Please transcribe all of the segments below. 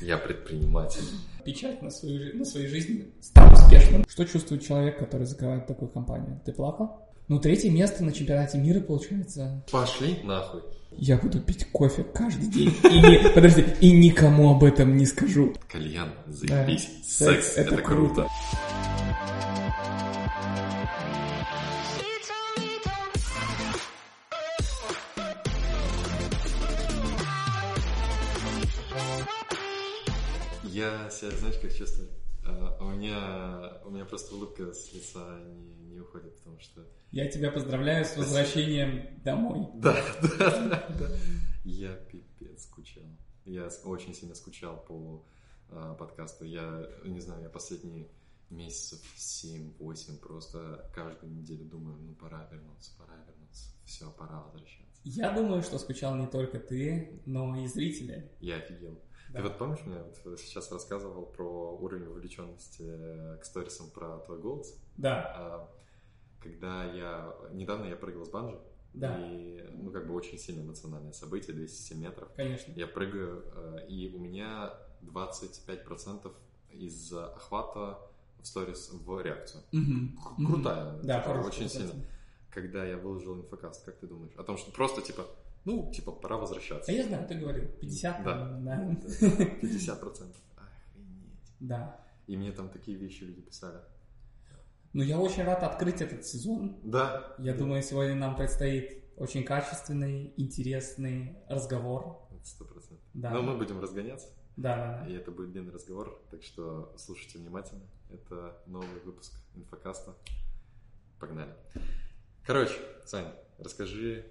Я предприниматель. Печать на, свою, на своей жизни стать успешным. Что чувствует человек, который закрывает такую компанию? Ты плакал? Ну, третье место на чемпионате мира, получается. Пошли нахуй. Я буду пить кофе каждый день. И не, подожди, и никому об этом не скажу. Кальян, заебись. Да. Секс, Секс — это, это круто. круто. Я себя, знаешь, как чувствую? А, У меня, у меня просто улыбка с лица не, не уходит, потому что... Я тебя поздравляю с возвращением домой. Да, да, да, да. Я пипец скучал. Я очень сильно скучал по а, подкасту. Я, не знаю, я последние месяцев 7-8 просто каждую неделю думаю, ну пора вернуться, пора вернуться. Все, пора возвращаться. Я думаю, что скучал не только ты, но и зрители. Я офигел. Да. Ты вот помнишь, мне вот сейчас рассказывал про уровень вовлеченности к сторисам про твой голос? Да, А, Когда я... Недавно я прыгал с банджи. Да. И, ну, как бы очень сильно эмоциональное событие, 207 метров. конечно. Я прыгаю, э, и у меня 25% из охвата в сторис в реакцию. Мгм. Крутая. Да, типа, хорошая очень сильно. Когда я выложил инфокаст, как ты думаешь? О том, что просто, типа, ну, типа, пора возвращаться. А я знаю, ты говорил, 50, Да. да. 50%. Охренеть. Да. И мне там такие вещи люди писали. Ну, я очень рад открыть этот сезон. Да. Я да, думаю, сегодня нам предстоит очень качественный, интересный разговор. Сто процентов. Да. Но мы будем разгоняться, Да, да, и это будет длинный разговор, так что слушайте внимательно. Это новый выпуск инфокаста. Погнали. Короче, Саня, расскажи,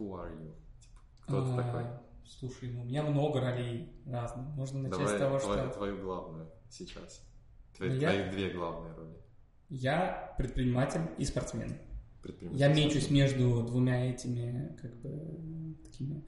who are you? Типа, кто ты А, такой? Слушай, ну, у меня много ролей разных. Можно начать Давай с того, твою, что твою главную сейчас. Твои, Ну, я- твои две главные роли. я предприниматель и спортсмен. Предприниматель. Я мечусь между двумя этими, как бы, такими,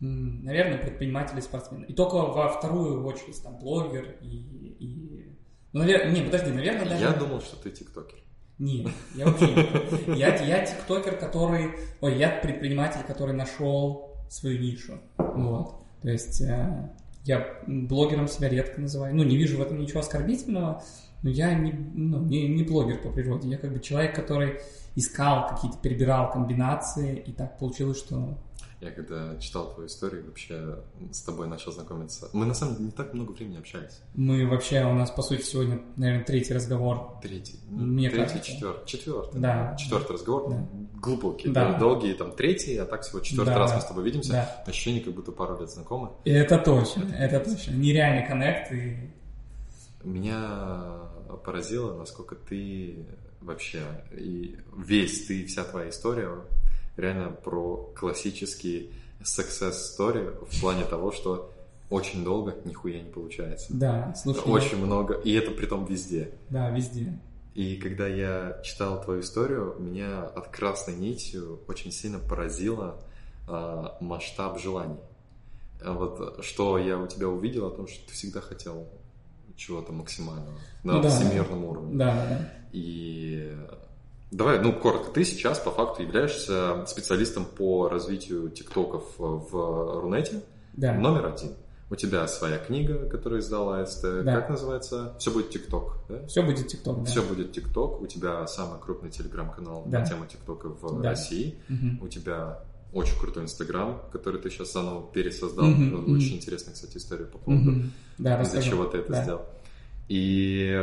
наверное, предприниматель и спортсмен. И только во вторую очередь там блогер и... и... Ну, наверное, не, подожди, наверное, даже... Я думал, что ты тиктокер. Нет, я вообще не. Я, я тиктокер, который... Ой, я предприниматель, который нашел свою нишу. Вот. То есть э, я блогером себя редко называю. Ну, не вижу в этом ничего оскорбительного, но я не, ну, не, не блогер по природе. Я как бы человек, который искал какие-то, перебирал комбинации, и так получилось, что... Я когда читал твою историю, вообще с тобой начал знакомиться. Мы на самом деле не так много времени общались. Мы вообще, у нас, по сути, сегодня, наверное, третий разговор. Третий, ну, Мне третий, кажется. четвертый, четвертый, Да. четвертый разговор, Да. глубокий, Да. да, долгий, там третий, а так всего четвертый Да. раз мы с тобой видимся. Да. Ощущение, как будто пару лет знакомы. И это точно, это точно. Нереальный коннект, и Меня поразило, насколько ты вообще и весь ты, вся твоя история реально про классический success story в плане того, что очень долго нихуя не получается. да, слушай, Очень много, и это при том везде. да, везде. И когда я читал твою историю, меня от красной нитью очень сильно поразило а, масштаб желаний. Вот что я у тебя увидел о том, что ты всегда хотел чего-то максимального на Ну да. всемирном уровне. Да. И давай, ну коротко, ты сейчас по факту являешься специалистом по развитию тиктоков в Рунете Да. номер один. У тебя своя книга, которую издала АСТ. Да. Как называется? Все будет ТикТок, да? Все будет ТикТок, да. Все будет ТикТок. У тебя самый крупный телеграм-канал Да. на тему ТикТока в Да. России. Мгм. У тебя очень крутой Инстаграм, который ты сейчас заново пересоздал. Мгм, Очень мгм. интересная, кстати, история по поводу. Да, из-за расскажу. чего ты это Да. сделал. И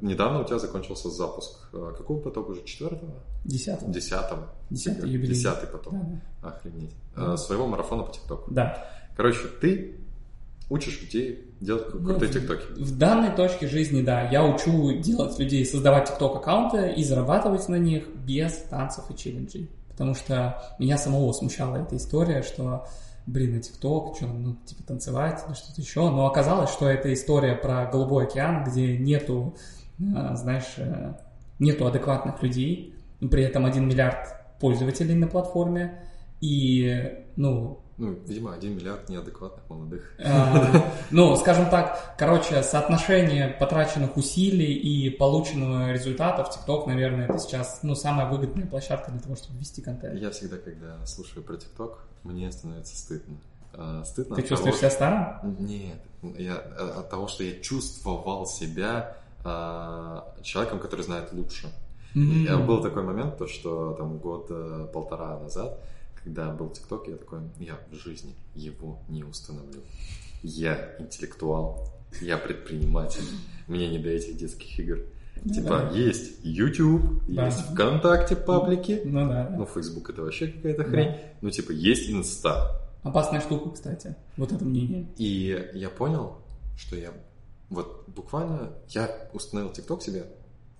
недавно у тебя закончился запуск. э, Какого потока уже? Четвертого? Десятого. Десятого? Десятый юбилей. Десятый поток. Да, Охренеть. Да. Э, Своего марафона по ТикТоку. да. Короче, ты учишь людей делать Ну, крутые ТикТоки. В данной точке жизни, да, я учу делать людей, создавать ТикТок-аккаунты и зарабатывать на них без танцев и челленджей. Потому что меня самого смущала эта история, что, блин, на ТикТок, что, ну, типа танцевать или что-то еще. Но оказалось, что это история про Голубой океан, где нету, э, знаешь, э, нету адекватных людей, при этом один миллиард пользователей на платформе, и, ну, Ну, видимо, один миллиард неадекватных молодых. а, Ну, скажем так, короче, соотношение потраченных усилий и полученного результата в ТикТок, наверное, это сейчас ну, самая выгодная площадка для того, чтобы вести контент. Я всегда, когда слушаю про ТикТок, мне становится стыдно. э, стыдно. Ты чувствуешь себя старым? Нет, я, э, от того, что я чувствовал себя э, человеком, который знает лучше. Я был такой момент, то, что там год э, полтора назад, когда был ТикТок, я такой, я в жизни его не установлю. Я интеллектуал, я предприниматель, мне не до этих детских игр. Типа, Да. есть YouTube, Да. есть ВКонтакте паблики, Ну да. ну, Facebook это вообще какая-то хрень. Ну, типа, есть Инста. Опасная штука, кстати. Вот это мнение. И я понял, что я вот буквально я установил ТикТок себе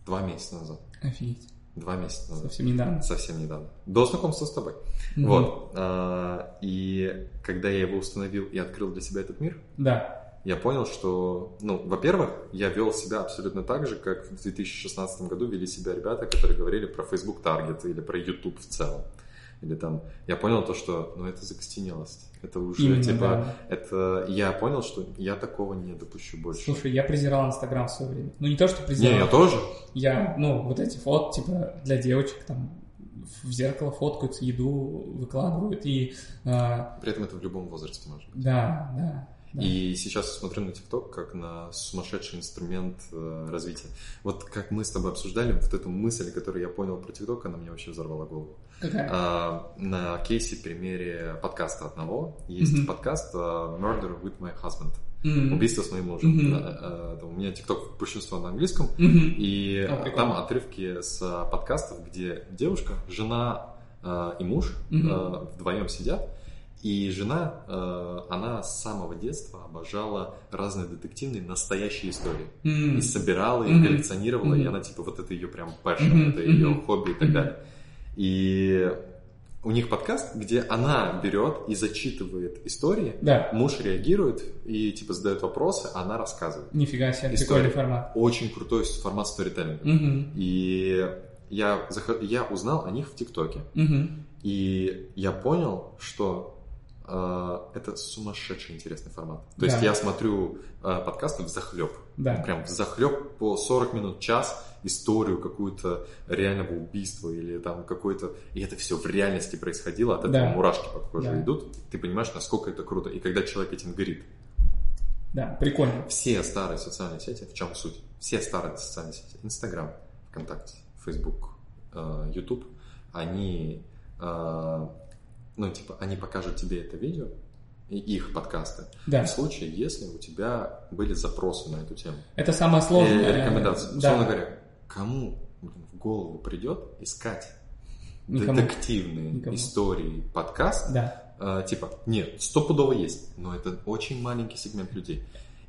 два месяца назад. Офигеть. Два месяца назад. Совсем недавно. Совсем недавно. До знакомства с тобой. Мгм. Вот. А, И когда я его установил и открыл для себя этот мир, Да. я понял, что, ну, во-первых, я вел себя абсолютно так же, как в 2016 году вели себя ребята, которые говорили про Facebook Target или про YouTube в целом. Или там, я понял то, что, ну, это закостенелость. Это уже, Именно, типа, да. это, я понял, что я такого не допущу больше. Слушай, я презирал Инстаграм в свое время. Ну, не то, что не, презирал. я тоже. Я, ну, вот эти фото, типа, для девочек там в зеркало фоткаются, еду выкладывают. И а, При этом это в любом возрасте может быть. да, да. да. И сейчас смотрю на ТикТок как на сумасшедший инструмент э, развития. Вот как мы с тобой обсуждали, вот эту мысль, которую я понял про ТикТок, она мне вообще взорвала голову. Какая? А, на кейсе примере подкаста одного есть Мгм. подкаст э, Murder with my husband. М. Убийство с моим мужем. Там у меня ТикТок большинство на английском. Мгм. И прикольно. там отрывки с подкастов, где девушка, жена и муж э, вдвоем сидят. И жена, она с самого детства обожала разные детективные настоящие истории. М. И собирала, и Мгм. коллекционировала, и Мгм. она типа вот это ее прям passion, Мгм. это ее Мгм. хобби и так далее. И у них подкаст, где она берет и зачитывает истории, Да. муж реагирует и типа задает вопросы, а она рассказывает. Нифига себе, История. прикольный формат. Очень крутой формат сторителлинга. Мгм. И я, я узнал о них в ТикТоке. Мгм. И я понял, что это сумасшедший интересный формат. То есть Да. я смотрю э, подкасты в захлеб. Да. Прям в захлеб по 40 минут, час историю какую-то реального убийства или там какой-то... И это все в реальности происходило, от этого Да. мурашки по коже Да. идут. Ты понимаешь, насколько это круто. И когда человек этим горит. Да, прикольно. Все старые социальные сети, в чем суть? Все старые социальные сети, Инстаграм, ВКонтакте, Фейсбук, э, Ютуб, они, э, ну, типа, они покажут тебе это видео и их подкасты Да. в случае, если у тебя были запросы на эту тему. Это самое И сложное. рекомендации. Да. Условно говоря, кому блин, в голову придет искать Никому. детективные Никому. истории подкаст, Да. Э, типа, нет, стопудово есть, но это очень маленький сегмент людей.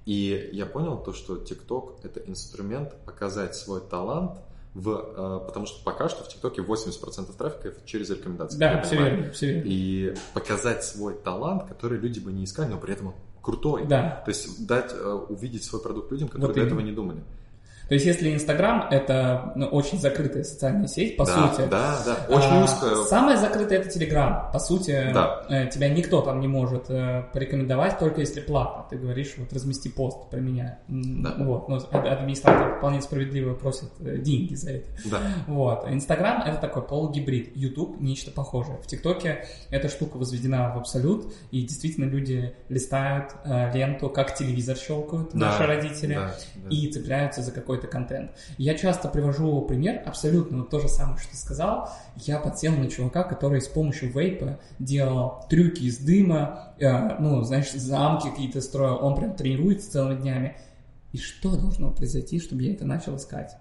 И я понял то, что TikTok это инструмент показать свой талант в, э, потому что пока что в ТикТоке 80% трафика через рекомендации. Да, все верно, все верно. И показать свой талант, который люди бы не искали, но при этом он крутой. Да. То есть дать э, увидеть свой продукт людям, которые Вот до этого не думали. То есть, если Инстаграм это ну, очень закрытая социальная сеть, по да, сути. да, да, очень А, узкая. Самое закрытое это Телеграм. По сути, Да. э, тебя никто там не может э, порекомендовать, только если платно. Ты говоришь, вот размести пост про меня. Да. Вот. Но ад- администратор вполне справедливо просит э, деньги за это. Да. Вот. Инстаграм это такой полугибрид. Ютуб нечто похожее. В ТикТоке эта штука возведена в абсолют, и действительно люди листают э, ленту, как телевизор щелкают Да, наши родители да, да. и цепляются за какой-то контент. Я часто привожу пример, абсолютно то же самое, что ты сказал. Я подсел на чувака, который с помощью вейпа делал трюки из дыма, э, ну, знаешь, замки какие-то строил. Он прям тренируется целыми днями. И что должно произойти, чтобы я это начал искать?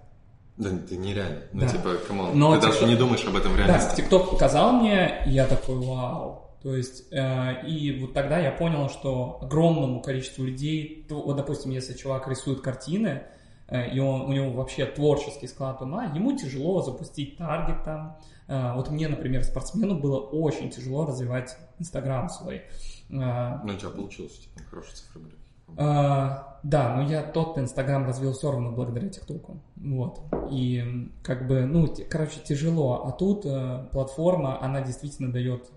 Да, это нереально. Ну, Да. типа, come on, Но ты даже TikTok- не думаешь об этом в Да, реальности. ТикТок показал мне, и я такой, вау. То есть, э, и вот тогда я понял, что огромному количеству людей, то, вот, допустим, если чувак рисует картины, и он, у него вообще творческий склад ума, ему тяжело запустить таргет там. Э, вот мне, например, спортсмену было очень тяжело развивать Инстаграм свой. Э, Ну, у тебя получилось, типа, хорошие цифры были. а, да, но я тот Инстаграм развил все равно благодаря ТикТоку. Вот. И как бы, ну, короче, тяжело. А тут э, платформа, она действительно дает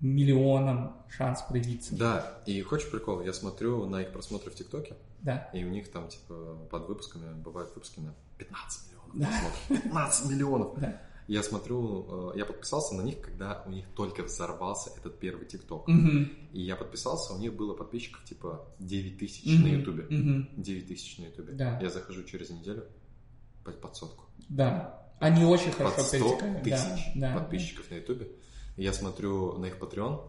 миллионам шанс проявиться. Да, и хочешь прикол? Я смотрю на их просмотры в ТикТоке, Да. и у них там, типа, под выпусками бывают выпуски на 15 миллионов Да. просмотров. 15 миллионов! Да. Я смотрю, э, я подписался на них, когда у них только взорвался этот первый ТикТок. Мгм. И я подписался, у них было подписчиков типа 9 тысяч Мгм. на Ютубе. Мгм. 9 тысяч на Ютубе. Да. Я захожу через неделю под, под сотку. Да. Они очень хорошо под 100 перетекают. Да, тысяч да. подписчиков на Ютубе. Я смотрю на их Patreon,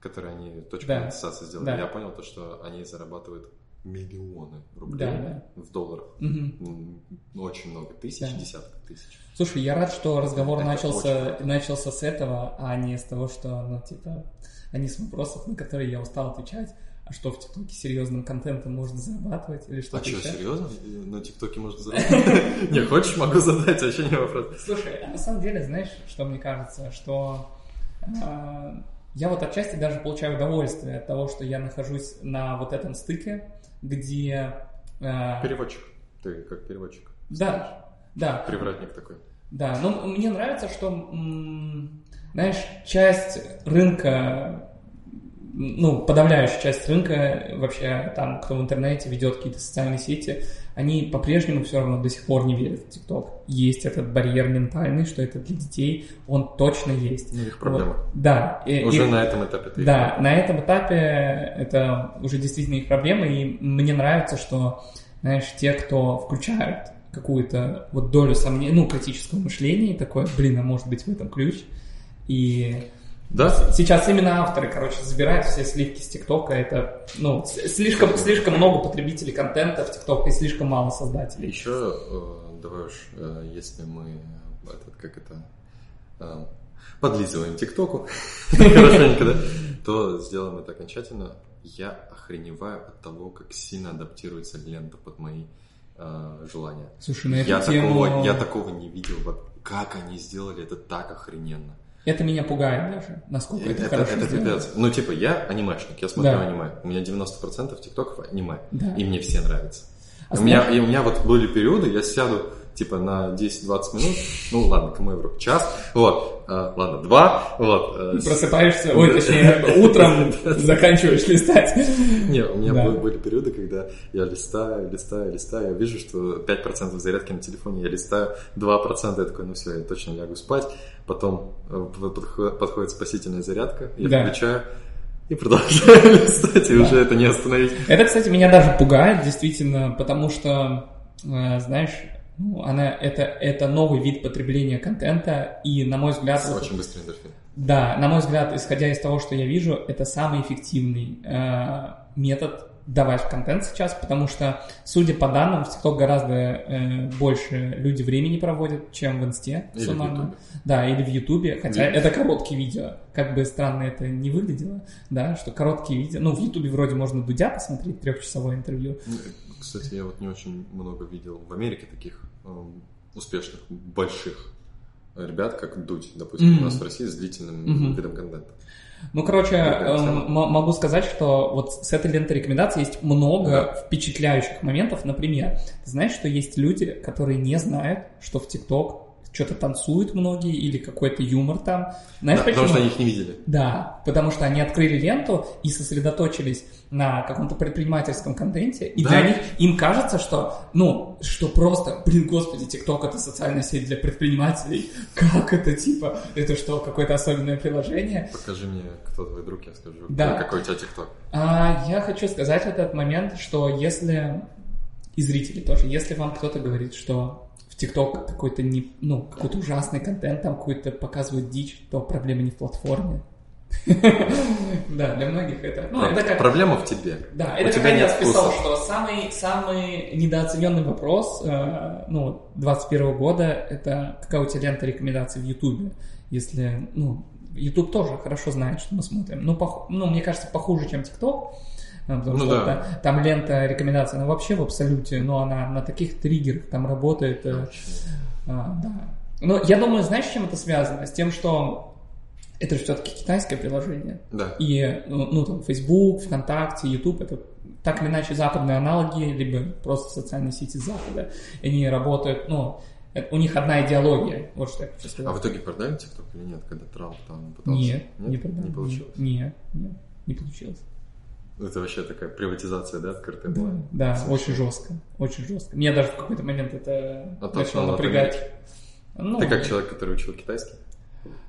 который они точку Да. монетизации сделали. Да. Я понял то, что они зарабатывают миллионы рублей Да, в долларах. М, Очень много тысяч, Да. десятков тысяч. Слушай, я рад, что разговор Это начался, очень начался с этого, а не с того, что, ну, типа, а не с вопросов, на которые я устал отвечать. А что в ТикТоке серьезным контентом можно зарабатывать или А что-то что, еще? серьезно? На ТикТоке можно заработать? Не, хочешь, могу задать, вообще не вопрос. Слушай, а на самом деле, знаешь, что мне кажется, что э, я вот отчасти даже получаю удовольствие от того, что я нахожусь на вот этом стыке, где... э, Переводчик. Ты как переводчик. да, да, Привратник такой. да. Но мне нравится, что, знаешь, часть рынка, ну, подавляющая часть рынка вообще там, кто в интернете ведет какие-то социальные сети, они по-прежнему все равно до сих пор не верят в ТикТок. Есть этот барьер ментальный, что это для детей, он точно есть. Ну, их проблема. Вот. Да. и- Уже и- на этом этапе ты их да, на этом этапе это уже действительно их проблема, и мне нравится, что, знаешь, те, кто включают какую-то вот долю сомнений, ну, критического мышления, такое, блин, а может быть в этом ключ, и Да? сейчас именно авторы, короче, забирают все сливки с ТикТока, это, ну, слишком, слишком много потребителей контента в ТикТок и слишком мало создателей. Еще, давай уж, если мы, этот, как это, э, подлизываем ТикТоку хорошенько, да, то сделаем это окончательно. Я охреневаю от того, как сильно адаптируется лента под мои э, желания. Слушай, на эту Я тему... такого, я такого не видел. Как они сделали это так охрененно. Это меня пугает даже, насколько это, Это, хорошо это пипец. Ну, типа, я анимешник, я смотрю Да. аниме. У меня 90% тиктоков аниме. Да. И мне все нравятся. А у, меня, и у меня вот были периоды, я сяду типа на 10-20 минут, ну ладно, кому я вру, час, вот, э, ладно, два, вот. э, с- Просыпаешься, ой, точнее, утром заканчиваешь листать. Не, у меня Да. были, были периоды, когда я листаю, листаю, листаю, я вижу, что 5% зарядки на телефоне, я листаю 2%, я такой, ну все, я точно лягу спать. Потом э, подходит, спасительная зарядка, я Да. включаю и продолжаю листать, и Да. уже это не остановить. Это, кстати, меня даже пугает, действительно, потому что, э, знаешь, ну, она, это, это новый вид потребления контента, и, на мой взгляд, вот- Очень быстрый эндорфин. да, на мой взгляд, исходя из того, что я вижу, это самый эффективный э, метод давать контент сейчас, потому что, судя по данным, в TikTok гораздо э, больше люди времени проводят, чем в Инсте. Или в суммарно. Ютубе. Да, или в Ютубе, хотя Или- это короткие видео. Как бы странно это не выглядело, да, что короткие видео. Ну, в Ютубе вроде можно Дудя посмотреть, трехчасовое интервью. Ну, Кстати, я вот не очень много видел в Америке таких эм, успешных, больших ребят, как Дудь, допустим, Мгм. у нас в России с длительным Мгм. видом контента. Ну, короче, тема. м- могу сказать, что вот с этой лентой рекомендаций есть много Да. впечатляющих моментов. Например, ты знаешь, что есть люди, которые не знают, что в ТикТок что-то танцуют многие или какой-то юмор там. Знаешь Да, почему? потому что они их не видели. Да, потому что они открыли ленту и сосредоточились на каком-то предпринимательском контенте, и Да. для них им кажется, что, ну, что просто, блин, господи, ТикТок это социальная сеть для предпринимателей. Как это, типа, это что, какое-то особенное приложение? Покажи мне, кто твой друг, я скажу, Да. какой у тебя ТикТок. А, я хочу сказать в этот момент, что если, и зрители тоже, если вам кто-то говорит, что ТикТок какой-то не, ну, какой-то ужасный контент, там какой-то показывают дичь, то проблема не в платформе. Да, для многих это... Ну, это как... Проблема в тебе. Да, это как я списал, что самый, самый недооцененный вопрос, э, ну, 21 года, это какая у тебя лента рекомендаций в Ютубе, если, ну, Ютуб тоже хорошо знает, что мы смотрим. Ну, пох- ну мне кажется, похуже, чем ТикТок, потому Ну что да. та- там лента рекомендаций, она вообще в абсолюте, но она на таких триггерах там работает. э, а, да. Но я думаю, знаешь, с чем это связано? С тем, что это же все-таки китайское приложение. Да. И, ну, ну, там, Facebook, ВКонтакте, YouTube, это так или иначе западные аналоги, либо просто социальные сети Запада. Они работают, ну, это- у них одна идеология, вот что я хочу сказать. А в итоге продали ТикТок или нет, когда Трамп там пытался? Нет, не продали. Не получилось. Нет, нет, не получилось. Это вообще такая приватизация, да, открытая Да, была? да, Слушай. очень жестко, очень жестко. Меня даже в какой-то момент это Оттолкнуло начало напрягать. Ну, Ты как человек, который учил китайский?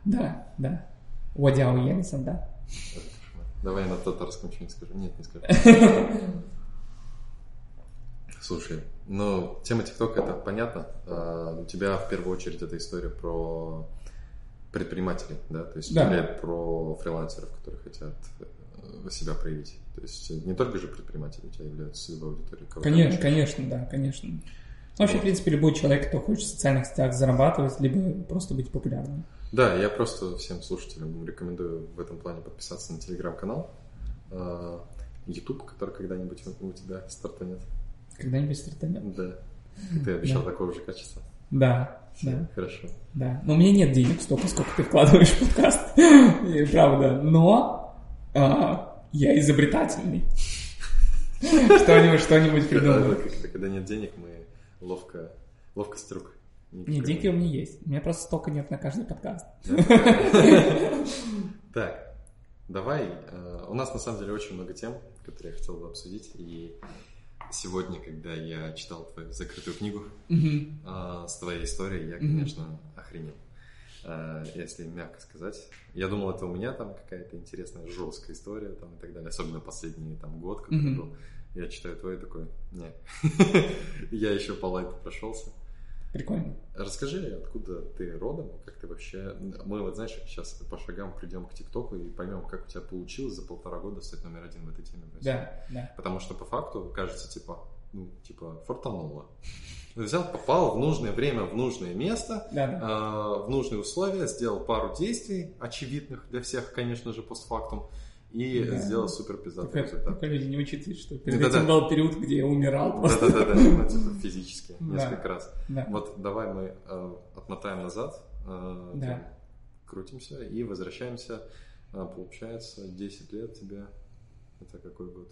Да, да. Водяо Елисон, да. Давай я на татарском что-нибудь скажу. Нет, не скажу. Слушай, ну, тема ТикТока это понятно. А, У тебя в первую очередь эта история про предпринимателей, да? То есть Да. или про фрилансеров, которые хотят себя проявить. То есть не только же предприниматели у тебя являются целевой аудиторией. Конечно, конечно, да, конечно. Вообще, в принципе, любой человек, кто хочет в социальных сетях зарабатывать, либо просто быть популярным. Да, я просто всем слушателям рекомендую в этом плане подписаться на телеграм-канал. а, YouTube, который когда-нибудь у тебя стартанет. Когда-нибудь стартанет. Да. Ты обещал Да. такого же качества. Да, да, Хорошо. да. Но у меня нет денег столько, сколько ты вкладываешь в подкаст. Правда. Но а, я изобретательный. Что-нибудь, что-нибудь придумаю. Когда, нет денег, мы ловко, ловкость рук. Нет, деньги у меня есть. У меня просто столько нет на каждый подкаст. Так, давай. э, У нас на самом деле очень много тем, которые я хотел бы обсудить. И сегодня, когда я читал твою закрытую книгу э, с твоей историей, я, конечно, охренел. Э, Если мягко сказать. Я думал, это у меня там какая-то интересная, жесткая история там, и так далее. Особенно последний там, год, который Мгм. был. Я читаю твой такой, не. Я еще по лайту прошелся. Прикольно. Расскажи, откуда ты родом, как ты вообще... Мы вот, знаешь, сейчас по шагам придем к ТикТоку и поймем, как у тебя получилось за полтора года стать номер один в этой теме. Да, да. Потому что по факту кажется, типа, ну, типа, фортануло. Взял, попал в нужное время, в нужное место, Да, да. э, в нужные условия, сделал пару действий, очевидных для всех, конечно же, постфактум, и Да. сделал супер пиздатый результат. только люди не учитывают, что перед Да-да-да. этим был период, где я умирал просто. Да-да-да, ну, типа, физически, Да. несколько раз. Да. Вот давай мы э, отмотаем назад, э, Да. крутимся и возвращаемся. А, получается, 10 лет тебе. Это какой год?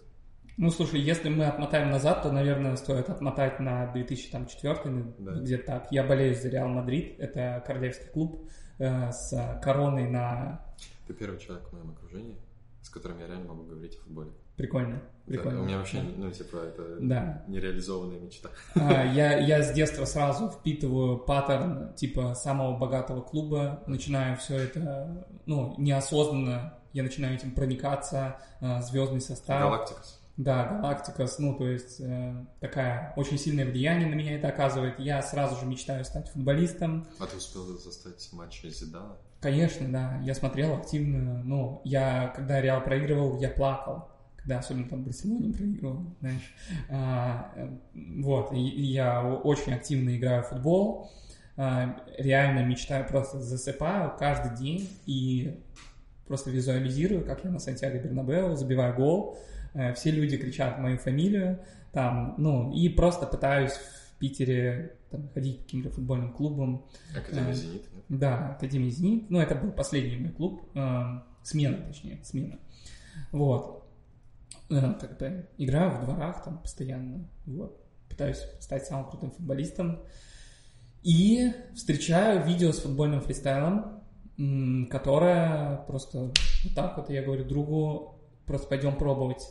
Ну, слушай, если мы отмотаем назад, то, наверное, стоит отмотать на 2004, ну, Да. где-то так. Я болею за Реал Мадрид, это королевский клуб э, с короной на... Ты первый человек в моем окружении, с которым я реально могу говорить о футболе. Прикольно, прикольно. у меня вообще, Да. ну, типа, это Да. нереализованная мечта. А, Я, я с детства сразу впитываю паттерн типа самого богатого клуба, начинаю все это, ну, неосознанно, я начинаю этим проникаться, а, звездный состав. Galácticos. Да, Galácticos, ну, то есть э, такая очень сильное влияние на меня это оказывает. Я сразу же мечтаю стать футболистом. А ты успел застать матчи Зидана? Конечно, да, я смотрел активно, ну, я, когда Реал проигрывал, я плакал, когда особенно там Барселоне проигрывал, знаешь. А, э, вот, я очень активно играю в футбол, а, реально мечтаю, просто засыпаю каждый день и просто визуализирую, как я на Сантьяго Бернабеу забиваю гол, все люди кричат мою фамилию, там, ну, и просто пытаюсь в Питере там, ходить по каким-то футбольным клубам, Академия Э, Зенит, нет? да, Академия «Зенит». Ну, это был последний мой клуб. э, смена, точнее, смена. Вот. Э, как бы играю в дворах там постоянно. Вот. Пытаюсь стать самым крутым футболистом. И встречаю видео с футбольным фристайлом, которое просто вот так вот я говорю другу, просто пойдем пробовать.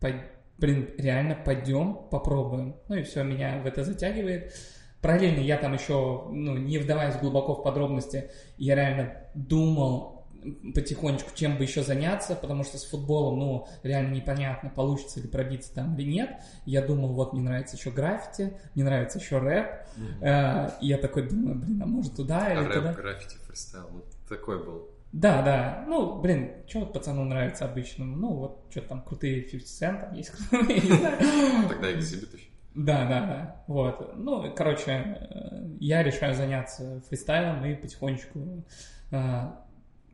Пой- Блин, реально пойдем, попробуем. Ну и все, меня в это затягивает. Параллельно я там еще, ну, не вдаваясь глубоко в подробности, я реально думал потихонечку, чем бы еще заняться, потому что с футболом, ну, реально непонятно, получится ли пробиться там или нет. Я думал, вот, мне нравится еще граффити, мне нравится еще рэп. Э, и я такой думаю, блин, а может туда А или туда? рэп, граффити, фристайл, ну, такой был. Да, да. Ну, блин, что вот пацану нравится обычному? Ну, вот что-то там крутые 50 Cent там есть. Тогда экзибит еще. Да, да, да. Вот. Ну, короче, э, я решаю заняться фристайлом и потихонечку э,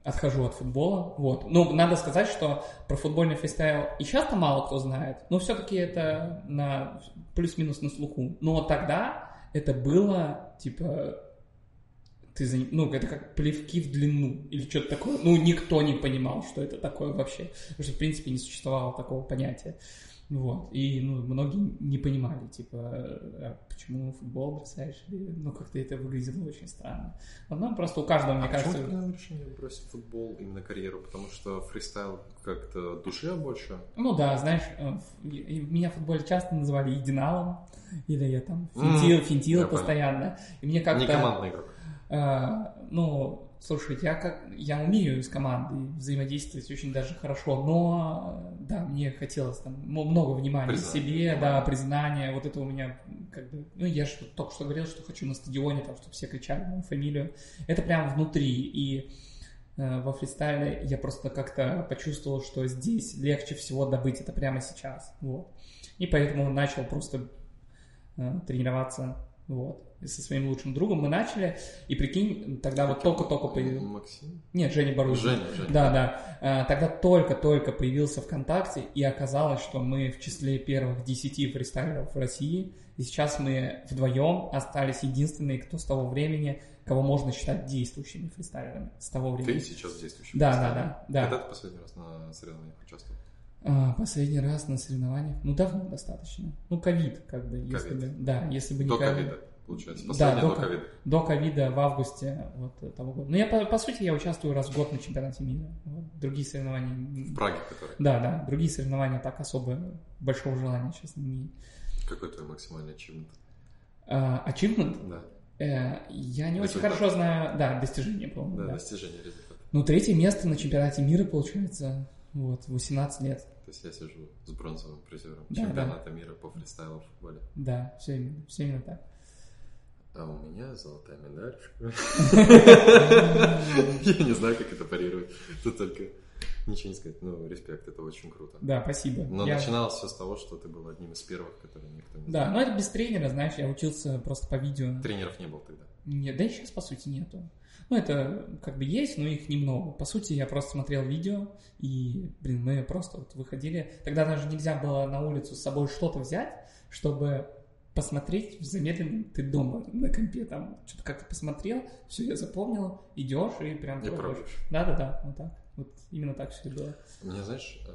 отхожу от футбола. Вот. Ну, надо сказать, что про футбольный фристайл и сейчас-то мало кто знает, но все-таки это на плюс-минус на слуху. Но тогда это было, типа, ты за... ну, это как плевки в длину или что-то такое. Ну, никто не понимал, что это такое вообще. Потому что, в принципе, не существовало такого понятия. Вот. И, ну, многие не понимали, типа, а почему футбол бросаешь? Или, ну, как-то это выглядело очень странно. Ну, просто у каждого, мне а почему кажется... ты принял решение бросить футбол, именно карьеру? Потому что фристайл как-то душе больше. Ну да, знаешь, э, и- меня в футболе часто называли единалом, или я там финтил, финтил я понял. постоянно. И мне Не как-то... командный игрок. А, ну, слушай, я как я умею с командой взаимодействовать очень даже хорошо, но да, мне хотелось там много внимания Признание, себе, внимание. да, признания. Вот это у меня как бы, ну я же только что говорил, что хочу на стадионе, там, чтобы все кричали мою фамилию. Это прям внутри и э, во фристайле я просто как-то почувствовал, что здесь легче всего добыть это прямо сейчас, вот. И поэтому начал просто э, тренироваться, вот. Со своим лучшим другом мы начали, и прикинь, тогда вот только-только появился... Максим? Нет, Женя Борузин. Женя, Женя. Да, да. А, Тогда только-только появился ВКонтакте, и оказалось, что мы в числе первых 10 фристайлеров в России. И сейчас мы вдвоем остались единственные, кто с того времени, кого можно считать действующими фристайлерами с того Ты времени. сейчас действующий. Да, да, да, да. Когда ты последний раз на соревнованиях участвовал? А, последний раз на соревнованиях, ну давно достаточно. Ну ковид, как бы, если бы, да, если бы не ковид. Получается. Да, Последний до до ко- ковида. До ковида в августе вот того года. Ну я по, по сути я участвую раз в год на чемпионате мира. Вот. Другие соревнования В Праге, который. Да, да, другие соревнования так особо большого желания, честно, не... Какой твой максимальный ачивмент? А, achievement? Да, Э, я не очень Результат. хорошо знаю... Да, достижение, по-моему, да, да. достижение результата. Ну, третье место на чемпионате мира, получается, вот, 18 лет. То есть я сижу с бронзовым призером Да, чемпионата мира по фристайлу в футболе. Да, все именно, все именно так. А у меня золотая медальчика. Я не знаю, как это парировать. Тут только ничего не сказать. Ну, респект, это очень круто. Да, спасибо. Но Я- начиналось все с того, что ты был одним из первых, который никто не Да, но это без тренера, знаешь, я учился просто по видео. Тренеров не было тогда. Нет, да и сейчас, по сути, нету. Ну, это как бы есть, но их немного. По сути, я просто смотрел видео, и, блин, мы просто вот выходили. Тогда даже нельзя было на улицу с собой что-то взять, чтобы посмотреть в замедленном ты дома на компе там что-то как-то посмотрел, все я запомнил, идешь и прям И пробуешь. Да-да-да, вот так. Вот именно так все и было. Мне, знаешь, э,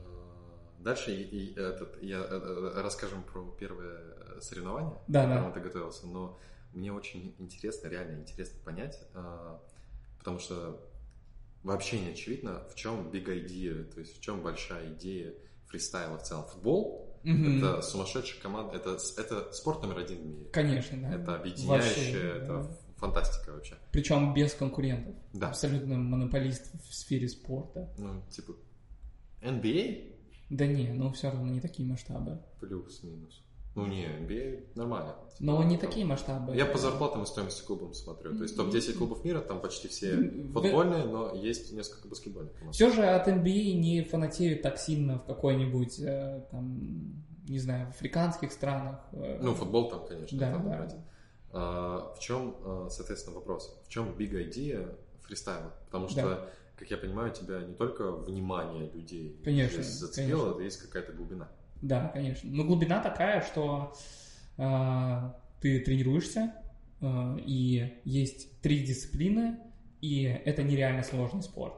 дальше и, и этот, я э, э, расскажем про первое соревнование, Да, к да. которому ты готовился, но мне очень интересно, реально интересно понять, потому что вообще не очевидно, в чем big idea, то есть в чем большая идея фристайла в целом. Футбол Мгм. это сумасшедшая команда, это, это спорт номер один в мире. Конечно, да. Это объединяющее, это да. фантастика вообще. Причем без конкурентов. Да. Абсолютно монополист в сфере спорта. Ну, типа, NBA Да не, ну все равно не такие масштабы. плюс-минус. Ну не, NBA нормально. Но не такие масштабы. Я по зарплатам и стоимости клубов смотрю. То есть топ-10 клубов мира, там почти все футбольные, но есть несколько баскетбольных. Все же от NBA не фанатеют так сильно в какой-нибудь, э, там, не знаю, в африканских странах. э, Ну, футбол там, конечно, Да, это да. один. А, в чем, а, соответственно, вопрос? В чем big idea фристайла? Потому что, Да. как я понимаю, у тебя не только внимание людей Конечно, зацепило, конечно. есть какая-то глубина. Да, конечно. Но глубина такая, что э, ты тренируешься, э, и есть три дисциплины, и это нереально сложный спорт.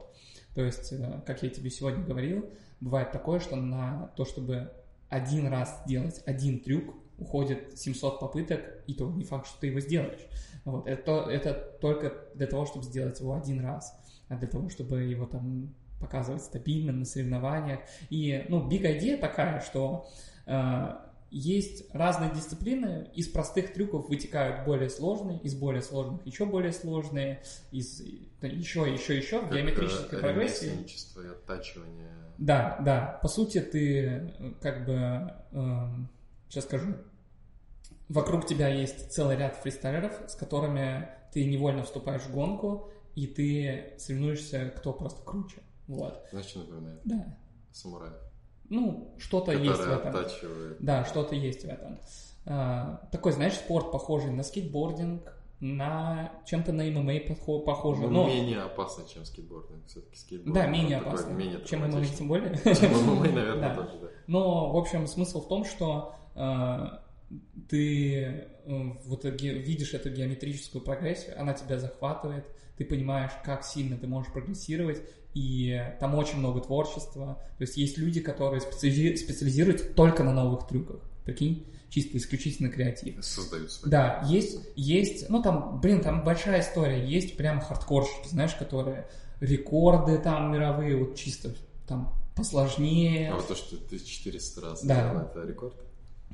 То есть, э, как я тебе сегодня говорил, бывает такое, что на то, чтобы один раз сделать один трюк, уходит 700 попыток, и то не факт, что ты его сделаешь. Вот. Это, это только для того, чтобы сделать его один раз, а для того, чтобы его там показывать стабильно на соревнованиях. И, ну, big idea такая, что э, есть разные дисциплины, из простых трюков вытекают более сложные, из более сложных еще более сложные, из еще, еще, еще в Как, геометрической э, прогрессии. ремесленничество и оттачивание. Да, да. По сути, ты э, как бы, эм, сейчас скажу, вокруг тебя есть целый ряд фристайлеров, с которыми ты невольно вступаешь в гонку, и ты соревнуешься, кто просто круче. Вот. Знаешь, что напоминает? Да. Самураев. Ну, что-то есть в этом. оттачивает. Да, что-то есть в этом. А, такой, знаешь, спорт похожий на скейтбординг, на чем-то на ММА похоже. Ну, но- менее опасно, чем скейтбординг. Все-таки скейтбординг. да, менее опасно, менее чем ММА тем более. Чем ММА, наверное, тоже, да. Но, в общем, смысл в том, что э, ты э, вот ге- видишь эту геометрическую прогрессию, она тебя захватывает, ты понимаешь, как сильно ты можешь прогрессировать, и там очень много творчества. То есть есть люди, которые специализи- специализируются только на новых трюках. Прикинь, чисто исключительно креатив. Создают свои. Да, есть, есть, ну там, блин, там большая история, есть прям хардкорщики, знаешь, которые рекорды там мировые, вот чисто там посложнее. А вот то, что ты 400 раз Да. сделал, это рекорд?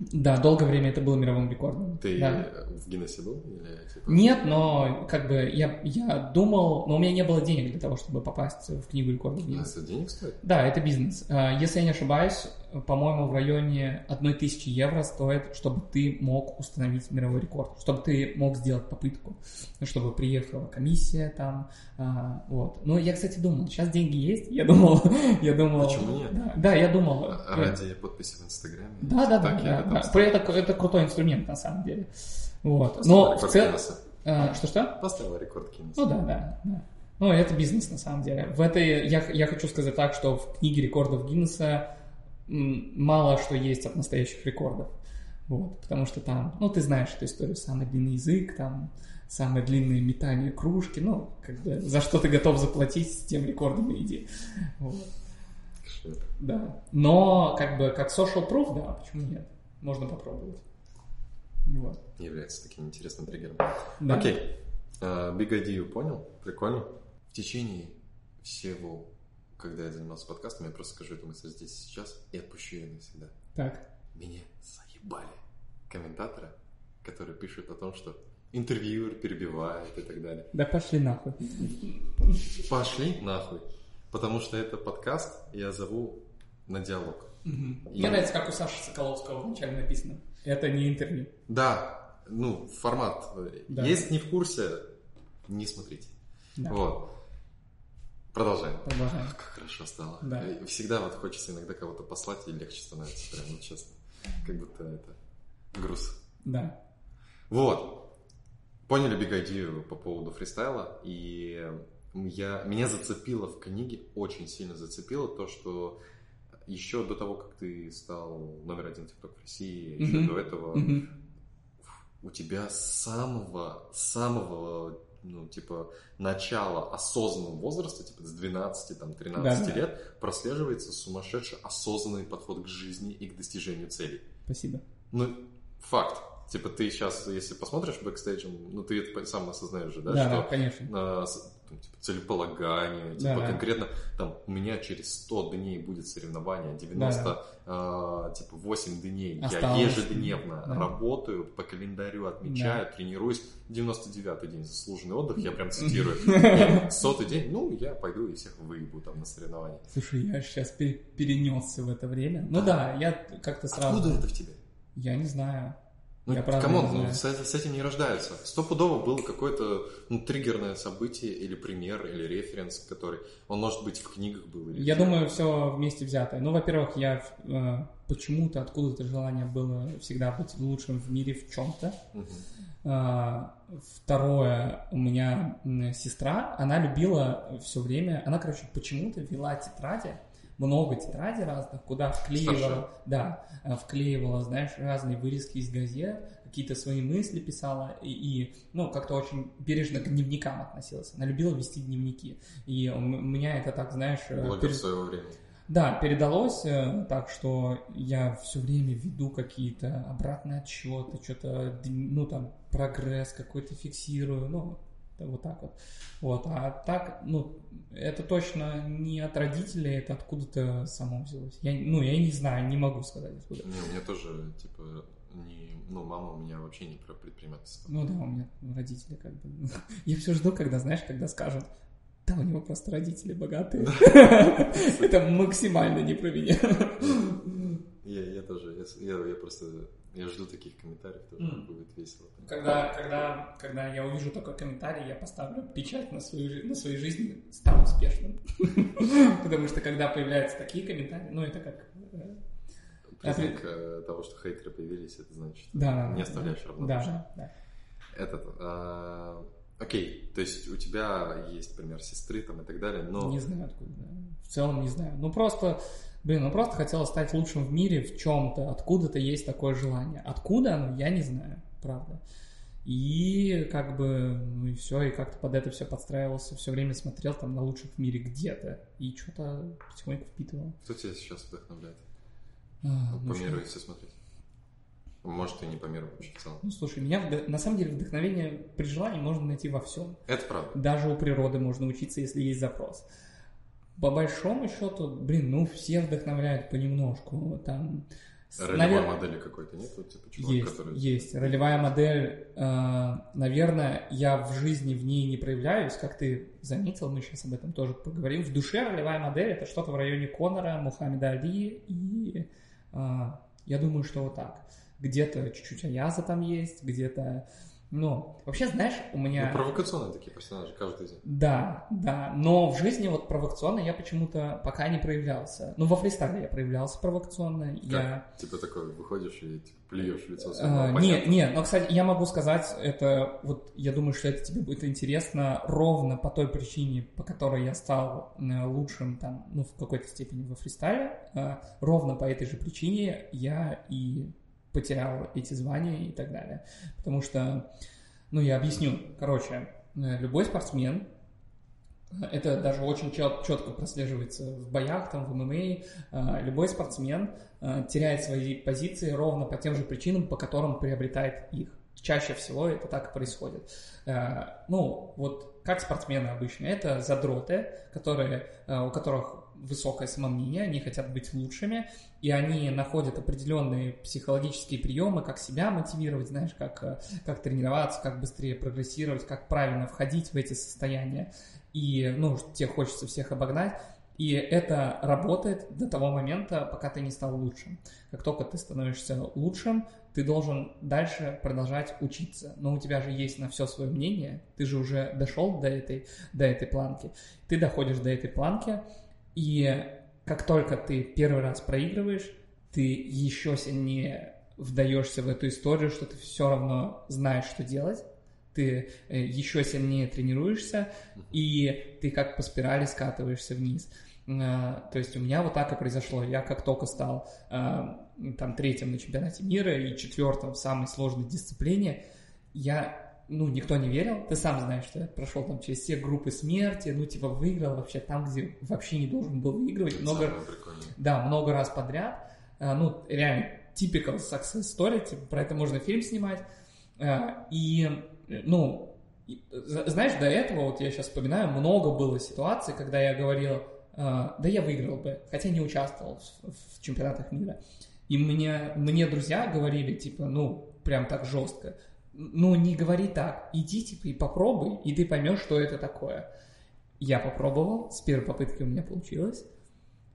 Да, долгое время это было мировым рекордом. Ты Да. в Гиннессе был? Или, типа, Нет, но как бы я, я думал, но у меня не было денег для того, чтобы попасть в книгу рекордов а Гиннесса. это денег стоит? Да, это бизнес. А, Если я не ошибаюсь, по-моему, в районе 1000 евро стоит, чтобы ты мог установить мировой рекорд, чтобы ты мог сделать попытку, ну, чтобы приехала комиссия там, а, вот. Ну, я, кстати, думал, сейчас деньги есть, я думал, я думал... Почему нет? Да, да, я думал... А Ради подписи в Инстаграме? Да, да, да, да, да. ставить. Это, это крутой инструмент, на самом деле. Вот. Поставил Но в целом... Гиннесса. Что-что? Поставил рекорд Гиннесса. Ну да, да, да. Ну, это бизнес на самом деле. В этой я, я хочу сказать так, что в книге рекордов Гиннесса мало что есть от настоящих рекордов. Вот, потому что там, ну, ты знаешь эту историю, самый длинный язык, там, самые длинные метания кружки, ну, как бы, за что ты готов заплатить, с тем рекордом и иди. Вот, да. Но, как бы, как social proof, да, почему нет? Можно попробовать. Вот. Является таким интересным триггером. Да. Окей. А, Big Idea понял? Прикольно. В течение всего, когда я занимался подкастом, я просто скажу эту мысль здесь и сейчас и отпущу ее навсегда. Так. Меня заебали комментаторы, которые пишут о том, что интервьюер перебивает и так далее. Да пошли нахуй. Пошли нахуй. Потому что это подкаст, я зову на диалог. Мне нравится, как у Саши Соколовского вначале написано. Это не интервью. Да, ну, формат. Да. Есть не в курсе, не смотрите. Да. Вот. Продолжаем. Продолжаем. Как хорошо стало. Да. И Всегда вот хочется иногда кого-то послать, и легче становится, прям, ну, честно. Как будто это груз. Да. Вот. Поняли биг идею по поводу фристайла, и я, меня зацепило в книге, очень сильно зацепило то, что еще до того, как ты стал номер один TikTok в России, еще Мгм. до этого Мгм. у тебя с самого, самого, ну, типа, начала осознанного возраста, типа, с 12, там, 13 Да. лет, прослеживается сумасшедший осознанный подход к жизни и к достижению целей. Спасибо. Ну, факт. Типа, ты сейчас, если посмотришь бэкстейджем, ну, ты это сам осознаешь же, да, Да, что да, конечно. а, там, типа, целеполагание, Да, типа да. конкретно там у меня через 100 дней будет соревнование, 90, а, типа 8 дней Осталось. я ежедневно Да. работаю, по календарю отмечаю, тренируюсь, 99 день заслуженный отдых, я прям цитирую, сотый день, ну, я пойду и всех выебу там на соревнования. Слушай, я сейчас перенесся в это время. Ну да, я как-то сразу... Откуда это в тебе? Я не знаю. Ну, Я правда come on, не ну, с, с этим не рождаются. Стопудово было какое-то ну, триггерное событие или пример, или референс, который... Он, может быть, в книгах был. Или Я где. думаю, все вместе взятое. Ну, во-первых, я э, почему-то откуда-то желание было всегда быть лучшим в мире в чем-то. Мгм. А, Второе, у меня сестра, она любила все время, она, короче, почему-то вела тетради, много тетрадей разных, куда вклеивала, да, а, вклеивала, знаешь, разные вырезки из газет, какие-то свои мысли писала и, и, ну, как-то очень бережно к дневникам относилась. Она любила вести дневники. И у меня это так, знаешь... э, Блогер перед- своего времени. да, передалось э, так, что я все время веду какие-то обратные отчеты, что-то, ну, там, прогресс какой-то фиксирую, ну, вот так вот. Вот, а так, ну, это точно не от родителей, это откуда-то само взялось. Я, ну, я не знаю, не могу сказать откуда. Не, у меня тоже, типа, не... Ну, мама у меня вообще не про предпринимательство. Ну да, у меня родители как бы... Я все жду, когда, знаешь, когда скажут, да, у него просто родители богатые. Это максимально не про меня. Я, тоже, я просто, я жду таких комментариев, тоже Мгм. будет весело. Когда, когда, когда я увижу такой комментарий, я поставлю печать на свою, на своей жизни, стану успешным. Потому что когда появляются такие комментарии, ну это как... э, Признак э, того, что хейтеры появились, это значит, не оставляешь равнодушным. Этот, а, окей, то есть у тебя есть пример сестры там и так далее, но... Не знаю откуда. да. В целом не знаю. Ну просто, блин, ну просто хотела стать лучшим в мире в чем-то. Откуда-то есть такое желание. Откуда оно, я не знаю, правда. И как бы, ну и все, и как-то под это все подстраивался, все время смотрел там на лучших в мире где-то, и что-то потихоньку впитывал. Кто тебя сейчас вдохновляет? А, по ну миру если смотреть. Может, и не по миру вообще в целом. Ну, слушай, меня на самом деле вдохновение при желании можно найти во всем. Это правда. Даже у природы можно учиться, если есть запрос. По большому счету, блин, ну все вдохновляют понемножку. Там Ролевой навер... модели какой-то нет? Вот, типа, чувак, есть, который... есть. Ролевая модель, э, наверное, я в жизни в ней не проявляюсь, как ты заметил, мы сейчас об этом тоже поговорим. В душе ролевая модель это что-то в районе Конора, Мухаммеда Али, и э, я думаю, что вот так. Где-то чуть-чуть Аяза там есть, где-то ну, вообще, знаешь, у меня... Ну, провокационные такие персонажи, каждый из них. Да, да, но в жизни вот провокационно я почему-то пока не проявлялся. Ну, во фристайле я проявлялся провокационно. Как? Я... Типа такой, выходишь и типа, плюешь в лицо а, Не, не, но, кстати, я могу сказать, это вот, я думаю, что это тебе будет интересно ровно по той причине, по которой я стал э, лучшим там, ну, в какой-то степени во фристайле. Э, ровно по этой же причине я и потерял эти звания и так далее. Потому что, ну, я объясню. Короче, э, любой спортсмен, э, это даже очень четко прослеживается в боях, там, в ММА. Э, любой спортсмен теряет свои позиции ровно по тем же причинам, по которым приобретает их. Чаще всего это так и происходит. Ну, вот как спортсмены обычно, это задроты, которые, у которых высокое самомнение, они хотят быть лучшими, и они находят определенные психологические приемы, как себя мотивировать, знаешь, как, э, как тренироваться, как быстрее прогрессировать, как правильно входить в эти состояния. И, ну, тебе хочется всех обогнать. И это работает до того момента, пока ты не стал лучшим. Как только ты становишься лучшим, ты должен дальше продолжать учиться. Но у тебя же есть на все свое мнение, ты же уже дошел до этой, до этой планки. Ты доходишь до этой планки, и как только ты первый раз проигрываешь, ты еще сильнее вдаешься в эту историю, что ты все равно знаешь, что делать, ты э, еще сильнее тренируешься, и ты как по спирали скатываешься вниз. Э, то есть у меня вот так и произошло. Я как только стал э, там третьим на чемпионате мира и четвертым в самой сложной дисциплине, я ну, никто не верил. Ты сам знаешь, что я прошел там через все группы смерти, ну, типа, выиграл вообще там, где вообще не должен был выигрывать. Много, да, много раз подряд. А, ну, реально, typical success story, типа, про это можно фильм снимать. А, и, ну, знаешь, до этого, вот я сейчас вспоминаю, много было ситуаций, когда я говорил, а, да я выиграл бы, хотя не участвовал в чемпионатах мира. И мне, мне друзья говорили, типа, ну, прям так жестко, ну, не говори так, иди, типа, и попробуй, и ты поймешь, что это такое. Я попробовал, с первой попытки у меня получилось,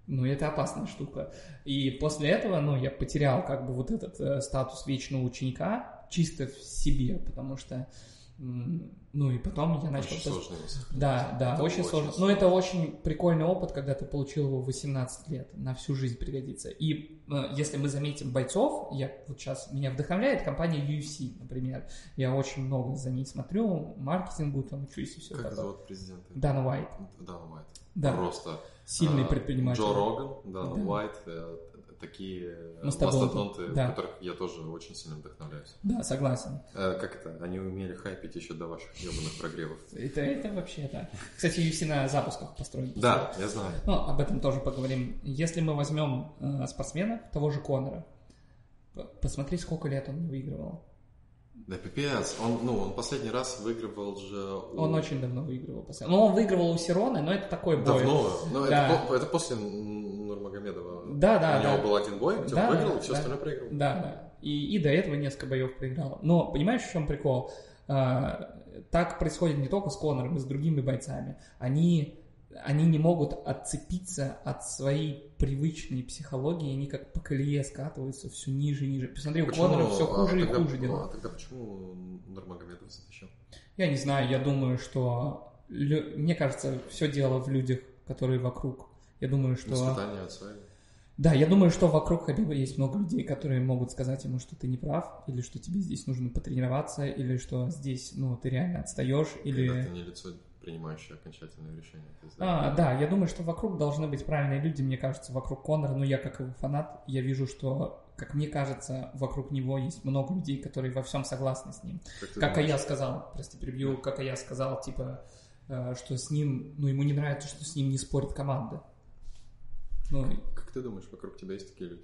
ну, это опасная штука. И после этого, ну, я потерял как бы вот этот э, статус вечного ученика чисто в себе, потому что ну и потом я начал... Очень сложно Да, да, это очень, очень сложно. сложно. Но это очень прикольный опыт, когда ты получил его в 18 лет, на всю жизнь пригодится. И э, если мы заметим бойцов, я вот сейчас, меня вдохновляет компания UFC, например. Я очень много за ней смотрю, маркетингу там учусь и все как такое. зовут президента? Дана Уайт. Дана Уайт. Да. Просто... Сильный а, предприниматель. Джо Роган, Дана да. Уайт, э, такие мастодонты, мастодонты да. которых я тоже очень сильно вдохновляюсь. Да, согласен. Э, как это? Они умели хайпить еще до ваших ебаных прогревов. Это, это вообще, да. Кстати, UFC на запусках построен. Да, я знаю. Ну, об этом тоже поговорим. Если мы возьмем э, спортсмена, того же Конора, посмотри, сколько лет он выигрывал. Да пипец, он, ну, он последний раз выигрывал же... У... Он очень давно выигрывал. Ну, он выигрывал у Сироны, но это такой бой. Давно, но да. это, это после Нурмагомедова. Да, да, У да. него был один бой, где да, он выиграл, да, и все да, остальное проиграл. Да, да. И, и до этого несколько боев проиграл. Но понимаешь, в чем прикол? А, так происходит не только с Конором, и с другими бойцами. Они, они не могут отцепиться от своей привычной психологии, они как по колее скатываются все ниже и ниже. Посмотри, почему? у Конора все хуже а, и тогда, хуже дела. А тогда почему Нурмагомедов затащил? Я не знаю, я думаю, что... Мне кажется, все дело в людях, которые вокруг я думаю, что... Воспитание отца. Да, я думаю, что вокруг Хабиба есть много людей, которые могут сказать ему, что ты не прав, или что тебе здесь нужно потренироваться, или что здесь, ну, ты реально отстаешь, или... Когда ты не лицо, принимающее окончательное решение. Есть, да? А, да, я думаю, что вокруг должны быть правильные люди, мне кажется, вокруг Конора, но я как его фанат, я вижу, что, как мне кажется, вокруг него есть много людей, которые во всем согласны с ним. Как, как я сказал, прости, прибью, как я сказал, типа, э, что с ним, ну, ему не нравится, что с ним не спорит команда. Ну, ты думаешь, вокруг тебя есть такие люди?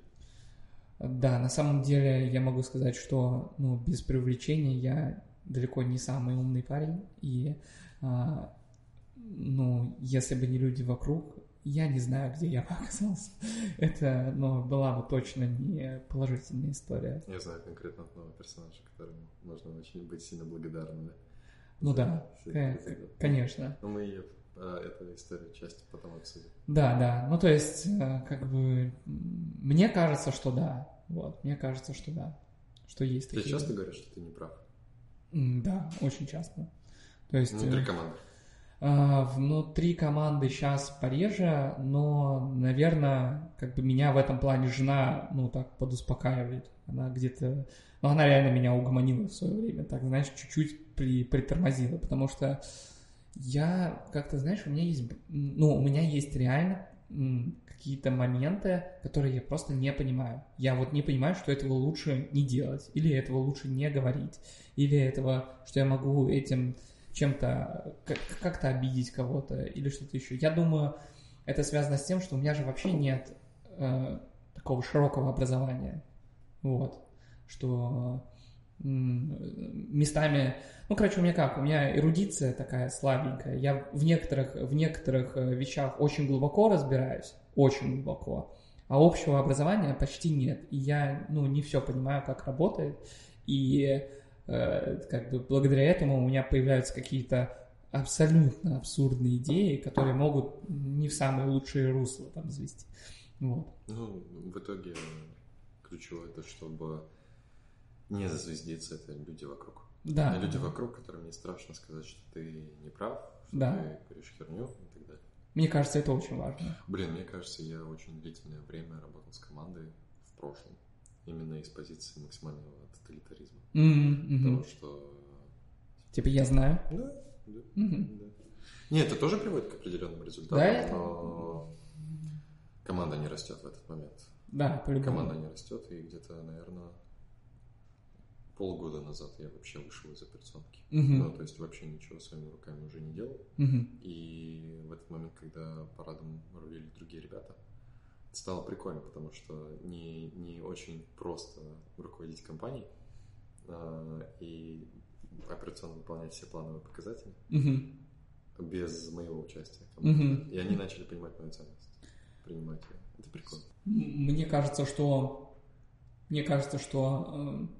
Да, на самом деле я могу сказать, что ну, без привлечения я далеко не самый умный парень. И а, ну, если бы не люди вокруг, я не знаю, где я бы оказался. Это, но была бы точно не положительная история. Я знаю конкретно одного персонажа, которому можно очень быть сильно благодарным, да? Ну да, э, конечно. Но мы ее, а, эту историю часть потом обсудим. Да, да. Ну, то есть, э, как бы, мне кажется, что да. Вот, мне кажется, что да. Что есть Ты такие. часто говоришь, что ты не прав? Да, очень часто. То есть... Внутри э, команды. А, Внутри команды сейчас пореже, но, наверное, как бы меня в этом плане жена, ну, так подуспокаивает. Она где-то... Ну, она реально меня угомонила в свое время, так, знаешь, чуть-чуть при, притормозила, потому что я как-то, знаешь, у меня есть... Ну, у меня есть реально какие-то моменты, которые я просто не понимаю. Я вот не понимаю, что этого лучше не делать, или этого лучше не говорить, или этого, что я могу этим чем-то как- как-то обидеть кого-то или что-то еще. Я думаю, это связано с тем, что у меня же вообще нет э, такого широкого образования. Вот. Что местами... Ну, короче, у меня как? У меня эрудиция такая слабенькая. Я в некоторых, в некоторых э, вещах очень глубоко разбираюсь. Очень глубоко. А общего образования почти нет. И я, ну, не все понимаю, как работает. И э, как бы благодаря этому у меня появляются какие-то абсолютно абсурдные идеи, которые могут не в самые лучшие русла там завести. Вот. Ну, в итоге ключевое то, чтобы не зазвездиться, это люди вокруг. Да. А люди вокруг, которым не страшно сказать, что ты не прав, что Да. ты говоришь херню и так далее. Мне кажется, это очень важно. Блин, мне кажется, я очень длительное время работал с командой в прошлом. Именно из позиции максимального тоталитаризма. Мгм. Потому что... Типа я знаю. Да, да, Мгм. да. Нет, это тоже приводит к определенным результатам, Да, это- но команда не растет в этот момент. Да, по-любому. Команда не растет, и где-то, наверное, полгода назад я вообще вышел из операционки. Мгм. Ну, то есть вообще ничего своими руками уже не делал. Мгм. И в этот момент, когда парадом рулили другие ребята, стало прикольно, потому что не, не очень просто руководить компанией а, и операционно выполнять все плановые показатели Мгм. без моего участия. Мгм. И они начали понимать мою ценность, принимать ее. Это прикольно. Мне кажется, что мне кажется, что э,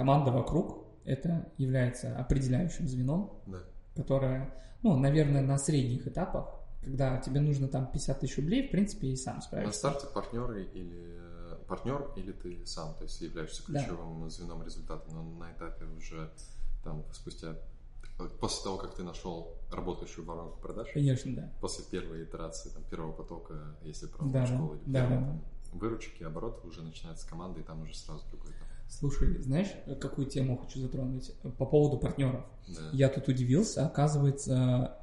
команда вокруг это является определяющим звеном, Да. которое, ну, наверное, на средних этапах, когда тебе нужно там 50 тысяч рублей, в принципе, и сам На справишься. старте партнеры или партнер или ты сам, то есть являешься Да. ключевым звеном результата, но на этапе уже там спустя после того, как ты нашел работающую воронку продаж, Конечно, да. после первой итерации, там, первого потока, если про Да, да. школу или Да, первой, да. там, выручки, обороты уже начинается с команды, и там уже сразу другой этап. Слушай, знаешь, какую тему хочу затронуть? По поводу партнеров. Да. Я тут удивился, оказывается,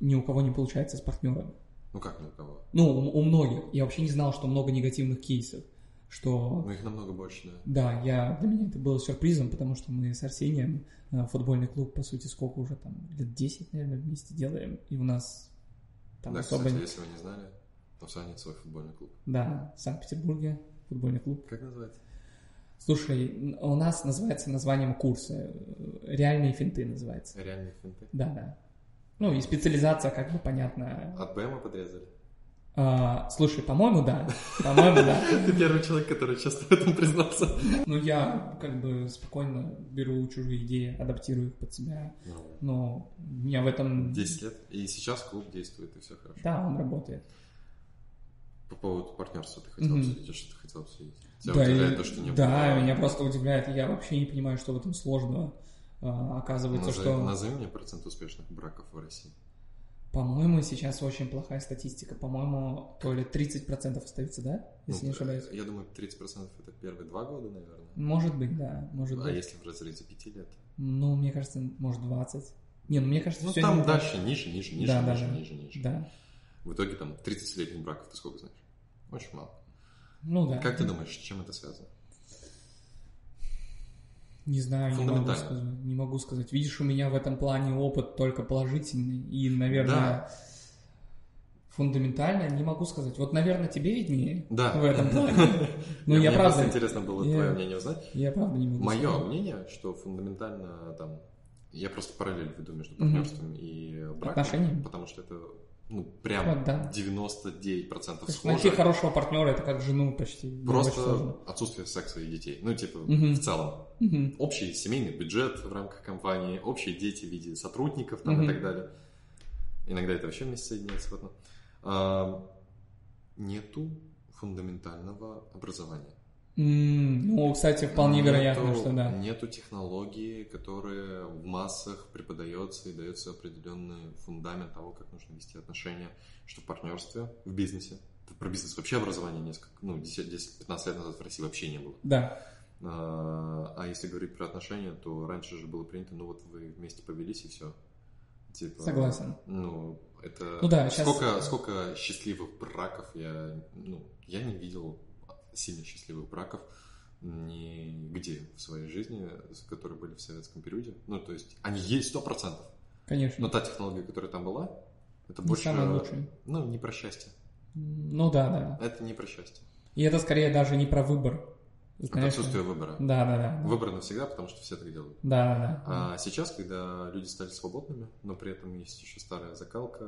ни у кого не получается с партнерами. Ну как ни у кого? Ну, у, у многих. Я вообще не знал, что много негативных кейсов. Что Ну их намного больше, да. Да, я, для меня это было сюрпризом, потому что мы с Арсением э, футбольный клуб, по сути, сколько уже там, лет 10, наверное, вместе делаем, и у нас там да, особо... кстати, если вы не знали, то в Сане свой футбольный клуб. Да, в Санкт-Петербурге футбольный клуб. Как называется? Слушай, у нас называется названием курса, реальные финты называется. Реальные финты. Да, да. Ну и специализация, как бы, понятно. От БМа подрезали. А, слушай, по-моему, да. По-моему, да. Ты первый человек, который честно в этом признался. Ну, я как бы спокойно беру чужие идеи, адаптирую их под себя. Ну, Но у меня в этом... 10 лет. И сейчас клуб действует, и все хорошо. Да, он работает. По поводу партнерства ты хотел обсудить, а что ты хотел обсудить? Тебя да, удивляет и- то, что не да, было... меня просто удивляет. Я вообще не понимаю, что в этом сложного. А, оказывается, Назови, что, назови мне процент успешных браков в России. по-моему, сейчас очень плохая статистика. По-моему, то ли 30% остается, да? Если Ну, не ошибаюсь. Я думаю, 30% это первые два года, наверное. Может быть, да, может А быть. если в разрезе пяти лет? Ну, мне кажется, может 20. Не, ну мне кажется, Ну, все там не так. дальше, ниже, ниже, ниже, да, ниже, да. ниже, ниже. Да. В итоге там 30-летних браков ты сколько знаешь? Очень мало. Ну да. Как ты думаешь, с чем это связано? Не знаю, не могу, сказать, не могу сказать. Видишь, у меня в этом плане опыт только положительный. И, наверное, Да. фундаментально не могу сказать. Вот, наверное, тебе виднее Да. в этом плане. Ну, я Мне правда, просто интересно было твое мнение узнать. я правда не могу Мое мнение, что фундаментально там... Я просто параллель веду между партнерством и браком. Потому что это ну, прям Вот, да. 99% То есть схожи. найти хорошего партнера это как жену почти. Просто отсутствие секса и детей. Ну, типа, Мгм. в целом. Мгм. Общий семейный бюджет в рамках компании, общие дети в виде сотрудников там, Мгм. и так далее. Иногда это вообще вместе соединяется в одно. А, нету фундаментального образования. Ну, кстати, вполне Нету- вероятно, что да. Нету технологии, которые в массах преподается и дается определенный фундамент того, как нужно вести отношения, что в партнерстве, в бизнесе. Про бизнес вообще образование несколько, ну, 10-15 лет назад в России вообще не было. Да. А а если говорить про отношения, то раньше же было принято, ну вот вы вместе повелись и все. Типа, Согласен. Ну, это... Ну да, сколько, сколько счастливых браков я... Ну, я не видел сильно счастливых браков нигде в своей жизни, которые были в советском периоде. Ну, то есть, они есть сто процентов. Конечно. Но та технология, которая там была, это Не больше... самое лучшее. Ну, не про счастье. Ну да, да. Это не про счастье. И это скорее даже не про выбор. Это отсутствие выбора. Да, да, да. Выбор навсегда, потому что все так делают. Да, да, да. А сейчас, когда люди стали свободными, но при этом есть еще старая закалка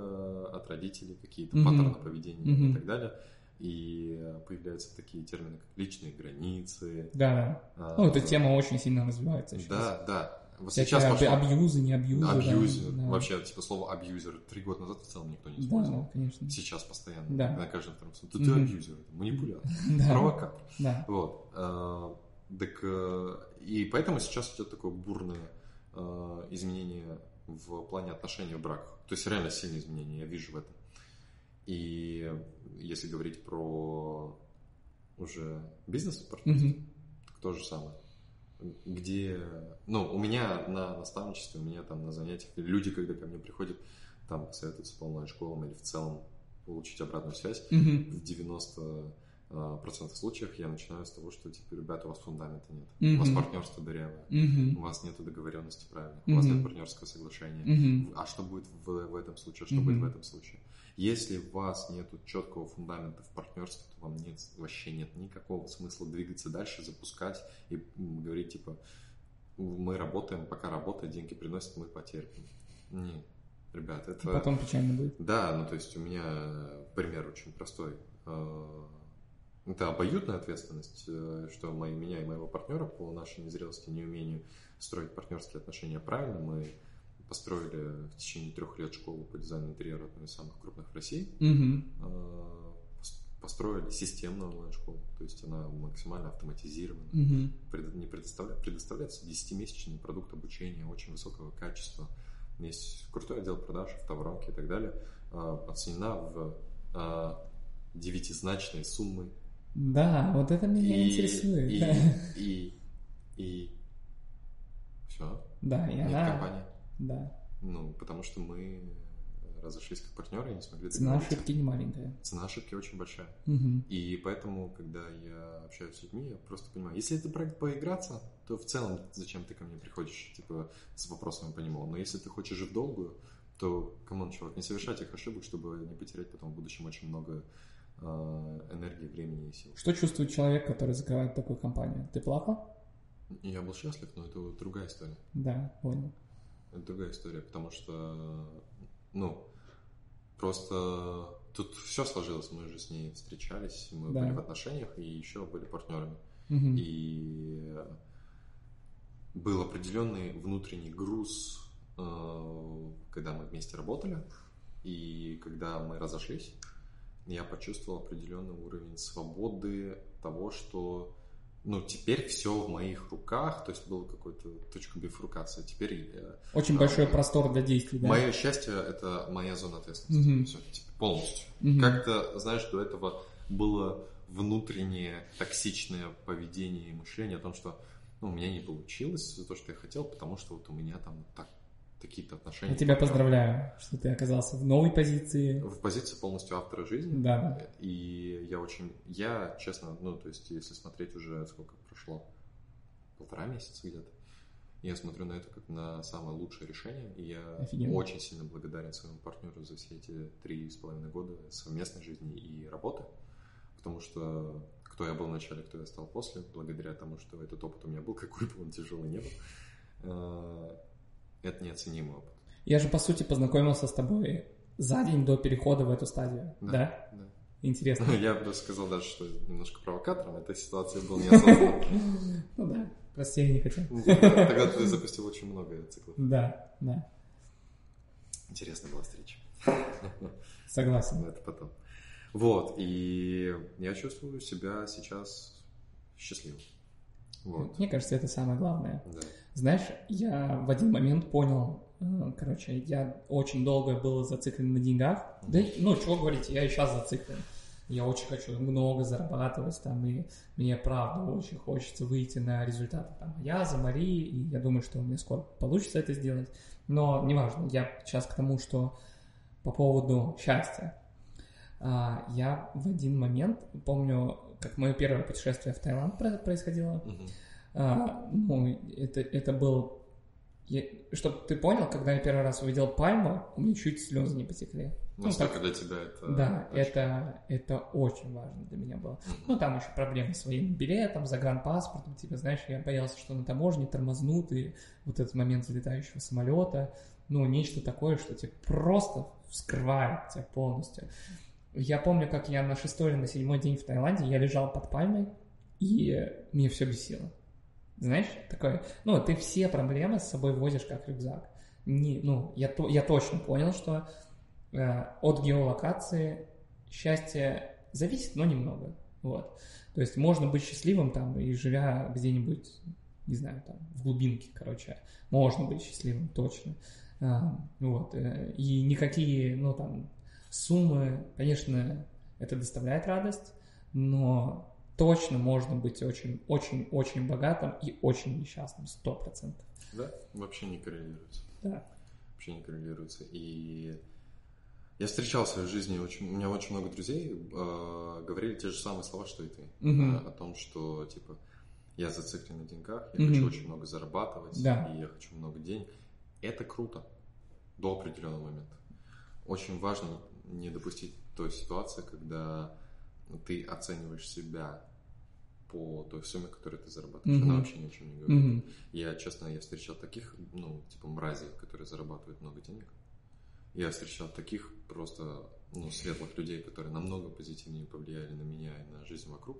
от родителей, какие-то Мгм. паттерны поведения Мгм. и так далее, и появляются такие термины, как личные границы. Да, да. Ну, эта тема очень сильно развивается сейчас. Да, да. Вот сейчас об- пошло абьюзы, не абьюзы. да, абьюзер. да. Вообще, типа, слово абьюзер три года назад в целом никто не Да, использовал. да, конечно. Сейчас постоянно. Да. На каждом втором слове. Ты, ты Мгм. абьюзер, манипулятор, Да, провокатор. да. Вот. а, Так, э, и поэтому сейчас идет такое бурное э, изменение в плане отношений в браках. То есть реально сильные изменения, я вижу в этом. И если говорить про уже бизнес партнерство, Мгм. так то же самое. Где, ну, у меня на наставничестве, у меня там на занятиях, люди, когда ко мне приходят, там советуются по онлайн-школам или в целом получить обратную связь, Мгм. в 90 а, процентов случаев я начинаю с того, что, типа, ребята, у вас фундамента нет. У вас партнерство дырявое. У Мгм. вас нет договоренности правильно. У вас нет партнерского соглашения. Мгм. А что будет в, в этом случае? А что Мгм. будет в этом случае? Если у вас нет четкого фундамента в партнерстве, то вам нет, вообще нет никакого смысла двигаться дальше, запускать и говорить, типа, мы работаем, пока работает, деньги приносят, мы потерпим. Нет, ребят, это... Потом печально будет. Да, ну то есть у меня пример очень простой. Э, Это обоюдная ответственность, э, что мои, меня и моего партнера по нашей незрелости, неумению строить партнерские отношения правильно. Мы построили в течение трех лет школу по дизайну интерьера, одну из самых крупных в России. Пос- Построили системную онлайн-школу, то есть она максимально автоматизирована. Пред- не предоставля- предоставляется 10-месячный продукт обучения очень высокого качества. Есть крутой отдел продаж, автоворонки и так далее. А, Оценена в а, девятизначной суммы. Да, вот это меня И- интересует. И, да. и, и, все. Да, и Нет она... компании. Да. Ну, потому что мы разошлись как партнеры и не смогли Цена ошибки не маленькая. Цена ошибки очень большая. Мгм. И поэтому, когда я общаюсь с людьми, я просто понимаю, если это проект поиграться, то в целом зачем ты ко мне приходишь, типа, с вопросами по нему. Но если ты хочешь жить в долгую, то, come on, чувак, не совершай этих ошибок, чтобы не потерять потом в будущем очень много э, энергии, времени и сил. Что чувствует человек, который закрывает такую компанию? Ты плакал? И я был счастлив, но это другая история. Да, понял. Это другая история, потому что, ну, просто тут все сложилось. Мы же с ней встречались, мы Да. были в отношениях и еще были партнерами. Мгм. И был определенный внутренний груз, э, когда мы вместе работали, и когда мы разошлись, я почувствовал определенный уровень свободы того, что ну, теперь все в моих руках, то есть была какая-то точка бифуркации. Теперь я- Очень А, большой простор для действий, да? мое счастье это моя зона ответственности. Мгм. Все, типа, полностью. Мгм. Как-то, знаешь, до этого было внутреннее токсичное поведение и мышление о том, что ну, у меня не получилось то, что я хотел, потому что вот у меня там так, такие-то отношения. Я тебя поздравляю, что ты оказался в новой позиции. В позиции полностью автора жизни. Да. И я очень, я, честно, ну, то есть, если смотреть уже, сколько прошло, полтора месяца где-то, я смотрю на это как на самое лучшее решение, и я Офигенно. очень сильно благодарен своему партнеру за все эти три с половиной года совместной жизни и работы, потому что кто я был в начале, кто я стал после, благодаря тому, что этот опыт у меня был, какой бы он тяжелый не был, э, это неоценимый опыт. Я же, по сути, познакомился с тобой за день до перехода в эту стадию, да? Да. да. Интересно. Ну, я бы сказал даже, что немножко провокатором этой ситуации был неосознанно. Ну да, прости, я не хотел. Тогда ты запустил очень много циклов. Да, да, Интересная была встреча. согласен. Это потом. Вот, и я чувствую себя сейчас счастливым. Вот, Мне кажется, это самое главное. да. Знаешь, я в один момент понял, э, короче, я очень долго был зациклен на деньгах. Да, и, ну, чего говорить, я и сейчас зациклен. Я очень хочу много зарабатывать там, и мне правда очень хочется выйти на результаты там я за Марии, и я думаю, что у меня скоро получится это сделать. Но неважно, я сейчас к тому, что по поводу счастья. А, Я в один момент помню, как мое первое путешествие в Таиланд про- происходило. Мгм. А, ну, это, это был... Чтобы ты понял, когда я первый раз увидел пальму, у меня чуть слезы не потекли. Ну, Настолько так- для тебя это... да, очень- это, это очень важно для меня было. Ну, там еще проблемы с своим билетом, загранпаспортом, типа, знаешь, я боялся, что на таможне тормознут, и вот этот момент взлетающего самолета, ну, нечто такое, что тебя просто вскрывает тебя полностью. Я помню, как я на шестой или на седьмой день в Таиланде, я лежал под пальмой, и мне все бесило. Знаешь, такое, ну, ты все проблемы с собой возишь как рюкзак. Не, ну, я, то, я точно понял, что э, от геолокации счастье зависит, но немного. Вот. То есть можно быть счастливым там и живя где-нибудь, не знаю, там, в глубинке, короче, можно быть счастливым, точно. А, вот. э, И никакие, ну, там, суммы, конечно, это доставляет радость, но точно можно быть очень-очень-очень богатым и очень несчастным, сто процентов. Да, вообще не коррелируется. Да. Вообще не коррелируется. И я встречал в своей жизни, очень, у меня очень много друзей э, говорили те же самые слова, что и ты. Мгм. Э, о том, что, типа, я зациклен на деньгах, я Мгм. хочу очень много зарабатывать, Да. и я хочу много денег. Это круто до определенного момента. Очень важно не допустить той ситуации, когда ты оцениваешь себя по той сумме, которую ты зарабатываешь. Мгм. Она вообще ни о чем не говорит. Мгм. Я, честно, я встречал таких, ну, типа мразей, которые зарабатывают много денег. Я встречал таких просто, ну, светлых людей, которые намного позитивнее повлияли на меня и на жизнь вокруг,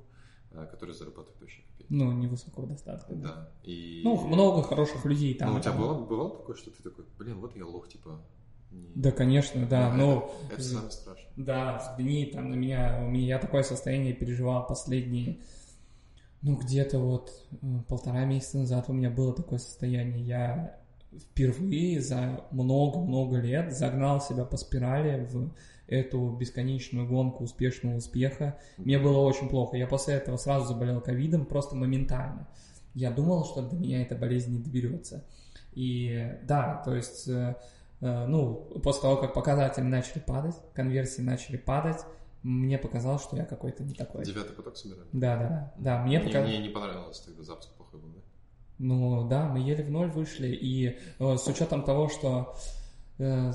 э, которые зарабатывают вообще копейки. Ну, невысокого достатка. Да. Да. И... Ну, много хороших людей там. Ну, у тебя там. бывало, бывало такое, что ты такой, блин, вот я лох, типа... не- Да, конечно, да. Ну, это, это самое страшное. Да, взгляни там на меня, у меня я такое состояние переживал последние, ну, где-то вот э, полтора месяца назад у меня было такое состояние. Я впервые за много-много лет загнал себя по спирали в эту бесконечную гонку успешного успеха. Мне было очень плохо. Я после этого сразу заболел ковидом, просто моментально. Я думал, что до меня эта болезнь не доберется. И да, то есть, э, ну, после того, как показатели начали падать, конверсии начали падать, мне показалось, что я какой-то не такой. Девятый поток собираем. Да, да, да. Мне показалось. мне не понравилось тогда запуск плохой был, да? Ну да, мы еле в ноль вышли, и э, с учетом того, что э,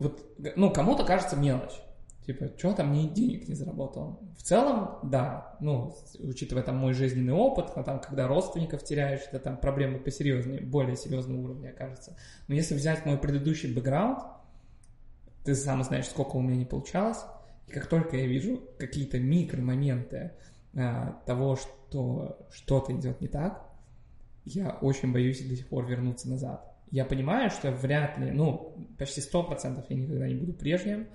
вот, ну, кому-то кажется мелочь. Типа, что там ни денег не заработал. В целом, да, ну, учитывая там мой жизненный опыт, а там, когда родственников теряешь, это там проблемы посерьезнее, более серьезного уровня, кажется. Но если взять мой предыдущий бэкграунд, ты сам знаешь, сколько у меня не получалось, и как только я вижу какие-то микромоменты а, того, что что-то идет не так, я очень боюсь до сих пор вернуться назад. Я понимаю, что вряд ли, ну, почти сто процентов я никогда не буду прежним,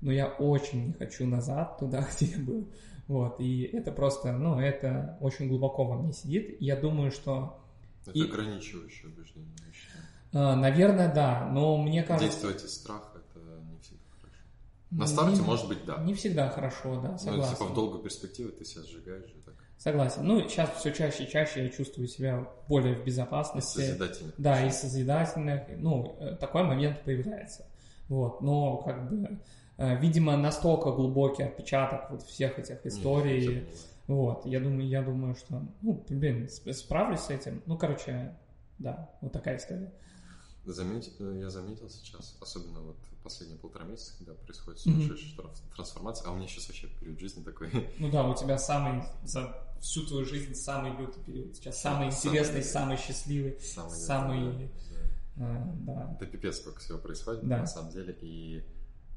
но я очень не хочу назад, туда, где я был. Вот, и это просто, ну, это очень глубоко во мне сидит. Я думаю, что, Это И- ограничивающее убеждение, я считаю. э, наверное, да, но мне кажется... Действовать из страха это не всегда хорошо. ну, На старте, не- может быть, да. Не всегда хорошо, да, Но согласен. типа в долгой перспективе ты себя сжигаешь и так. Согласен. Ну, сейчас все чаще и чаще я чувствую себя более в безопасности. Созидательно. Да, и созидательных, ну, э, такой момент появляется. Вот, но как бы, видимо, настолько глубокий отпечаток вот всех этих историй. Вот, я думаю, я думаю, что, ну, блин, сп- справлюсь с этим. Ну, короче, да, вот такая история. Заметь, э, я заметил сейчас, особенно вот последние полтора месяца, когда происходит сумасшедшая транс- трансформация, а у меня сейчас вообще период жизни такой. Ну да, у тебя самый за всю твою жизнь самый лютый период. Сейчас самый Самый интересный, лютый. самый счастливый. Самый, Самый- да, да. э, да. Это пипец, сколько всего происходит Да. на самом деле. И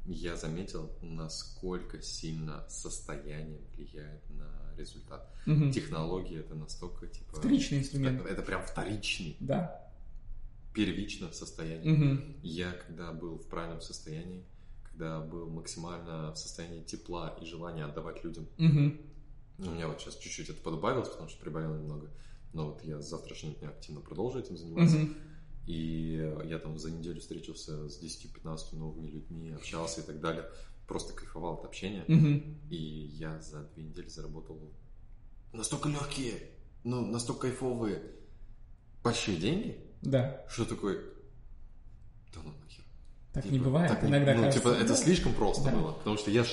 я заметил, насколько сильно состояние влияет на результат. Мгм. Технология это настолько типа... Вторичный инструмент. Это, это прям вторичный, Да. первичном состоянии. Мгм. Я когда был в правильном состоянии, когда был максимально в состоянии тепла и желания отдавать людям, Мгм. у меня вот сейчас чуть-чуть это подубавилось, потому что прибавил немного, но вот я с завтрашнего дня активно продолжу этим заниматься. Мгм. И я там за неделю встретился с 10-15 новыми людьми, общался и так далее. Просто кайфовал от общения. Мгм. И я за две недели заработал настолько легкие, ну, настолько кайфовые, большие деньги, Да. что такой, да ну нахер. Так Типа, не бывает. так Иногда ну, кажется, типа, это да. слишком просто Да. было, потому что я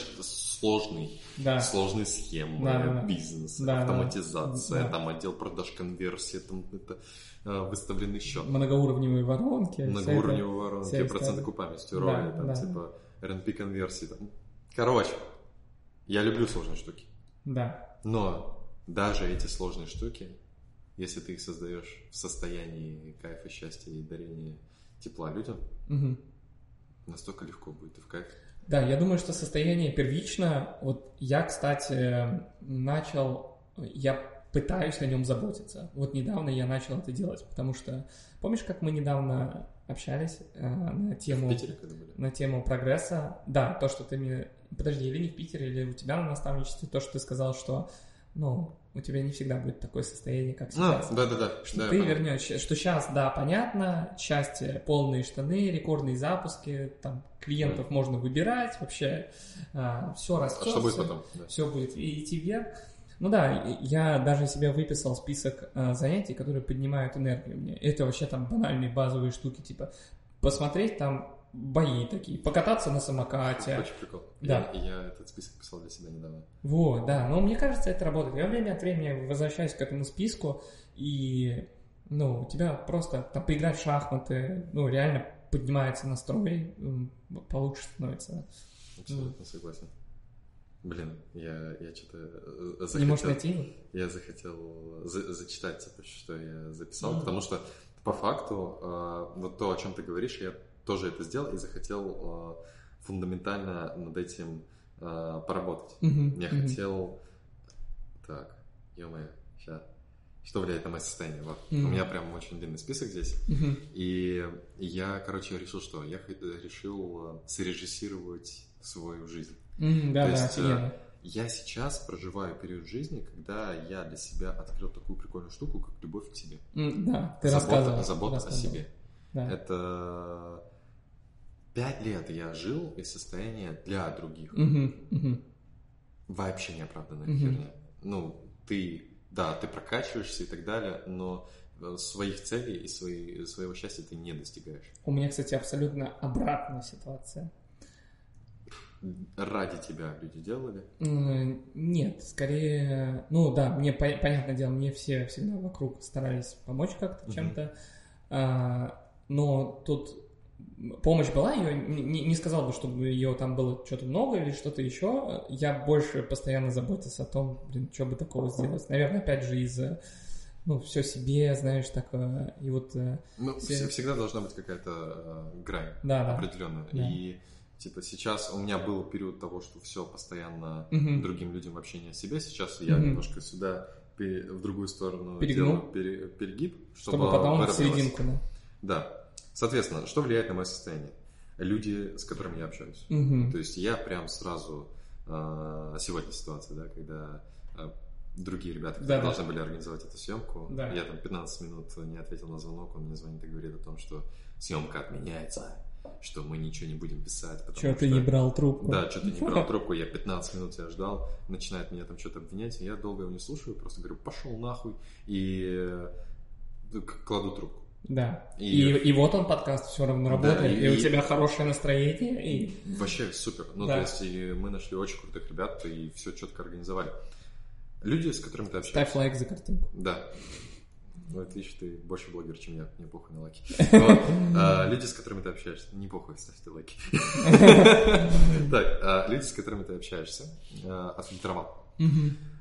сложный, Да. сложные схемы, Да, да, да. бизнес, Да, да. автоматизация, Да. там отдел продаж конверсии, там это э, выставленный счет. Многоуровневые воронки. многоуровневые эта- воронки, процент окупаемости Да, роли, там, да. типа, RNP конверсии. Там. Короче, я люблю сложные штуки. Да. Но даже эти сложные штуки, если ты их создаешь в состоянии кайфа, счастья и дарения тепла людям, Мгм. настолько легко будет и в кайф. Да, я думаю, что состояние первично. Вот я, кстати, начал, я пытаюсь о нем заботиться. Вот недавно я начал это делать, потому что помнишь, как мы недавно общались э, на В тему Питере когда были? на тему прогресса. Да, то, что ты мне... Подожди, или не в Питере, или у тебя на наставничестве, то, что ты сказал, что, ну, у тебя не всегда будет такое состояние, как А, сейчас. да-да-да. Что да, ты я понял. вернешь, что сейчас, да, понятно, счастье, полные штаны, рекордные запуски, там, клиентов можно выбирать, вообще все А растет. что будет потом? Да. все будет идти вверх. Ну да, я даже себе выписал список э, занятий, которые поднимают энергию мне. Это вообще там банальные базовые штуки, типа посмотреть там бои такие, покататься на самокате. Очень прикол. Да. Я, я этот список писал для себя недавно. Вот, да, но мне кажется, это работает. Я время от времени возвращаюсь к этому списку, и, ну, у тебя просто там поиграть в шахматы, ну, реально поднимается настрой, получше становится. Абсолютно согласен. Блин, я, я что-то э, захотел... Не можешь найти? Я захотел за- зачитать, типа, что я записал, Мгм. потому что по факту э, вот то, о чем ты говоришь, я тоже это сделал и захотел э, фундаментально над этим э, поработать. Мгм, Я мгм. хотел... Так, ё-моё, сейчас. Что влияет на мое состояние? Вот. Мгм. У меня прям очень длинный список здесь. Мгм. И я, короче, решил, что я решил э, срежиссировать свою жизнь. Мгм, Да, То да, есть, офигенно. Я сейчас проживаю период жизни, когда я для себя открыл такую прикольную штуку, как любовь к себе. М, Да, ты забота рассказывал. забота о рассказывал. себе. Да. Это пять лет я жил из состояния для других. Мгм, мгм. Вообще неоправданная Мгм. херня. Ну, ты, да, ты прокачиваешься и так далее, но э, своих целей и свои, своего счастья ты не достигаешь. У меня, кстати, абсолютно обратная ситуация. Ради тебя люди делали. Нет, скорее, ну да, мне по- понятное дело, мне все всегда вокруг старались помочь как-то чем-то, А, но тут помощь была, ее не, не сказал бы, чтобы ее там было что-то много или что-то еще. Я больше постоянно заботился о том, блин, что бы такого сделать. Наверное, опять же из-за ну, все себе, знаешь, такое, и вот, э, Ну, Все- вс- всегда должна быть какая-то э, грань. да, определенную. Да. И типа сейчас у меня был период того, что все постоянно Мгм. другим людям вообще не о себе. Сейчас я Мгм. немножко сюда в другую сторону Перегнул. делаю пере- перегиб, чтобы, Чтобы потом в серединку, да. Да. Соответственно, что влияет на мое состояние? Люди, с которыми я общаюсь. Мгм. То есть я прям сразу э, сегодня ситуация, да, когда э, другие ребята, которые Да-да. должны были организовать эту съемку, Да. я там 15 минут не ответил на звонок, он мне звонит и говорит о том, что съемка отменяется, что мы ничего не будем писать, Чё ты не брал трубку? Да, что-то не брал трубку, я 15 минут тебя ждал, начинает меня там что-то обвинять, и я долго его не слушаю, просто говорю, пошел нахуй, и э, кладу трубку. Да. И- И, и, вот он подкаст все равно Да, работает, и, и- у тебя хорошее настроение, и Вообще супер. Ну, Да. то есть, и мы нашли очень крутых ребят, и все четко организовали. Люди, с которыми ты общаешься. ставь лайк за картинку. Да. Вот видишь, ты больше блогер, чем я. Мне похуй на лайки. А, Люди, с которыми ты общаешься. Не похуй, ставь ты лайки. Так, а, люди, с которыми ты общаешься, а, отфильтровал.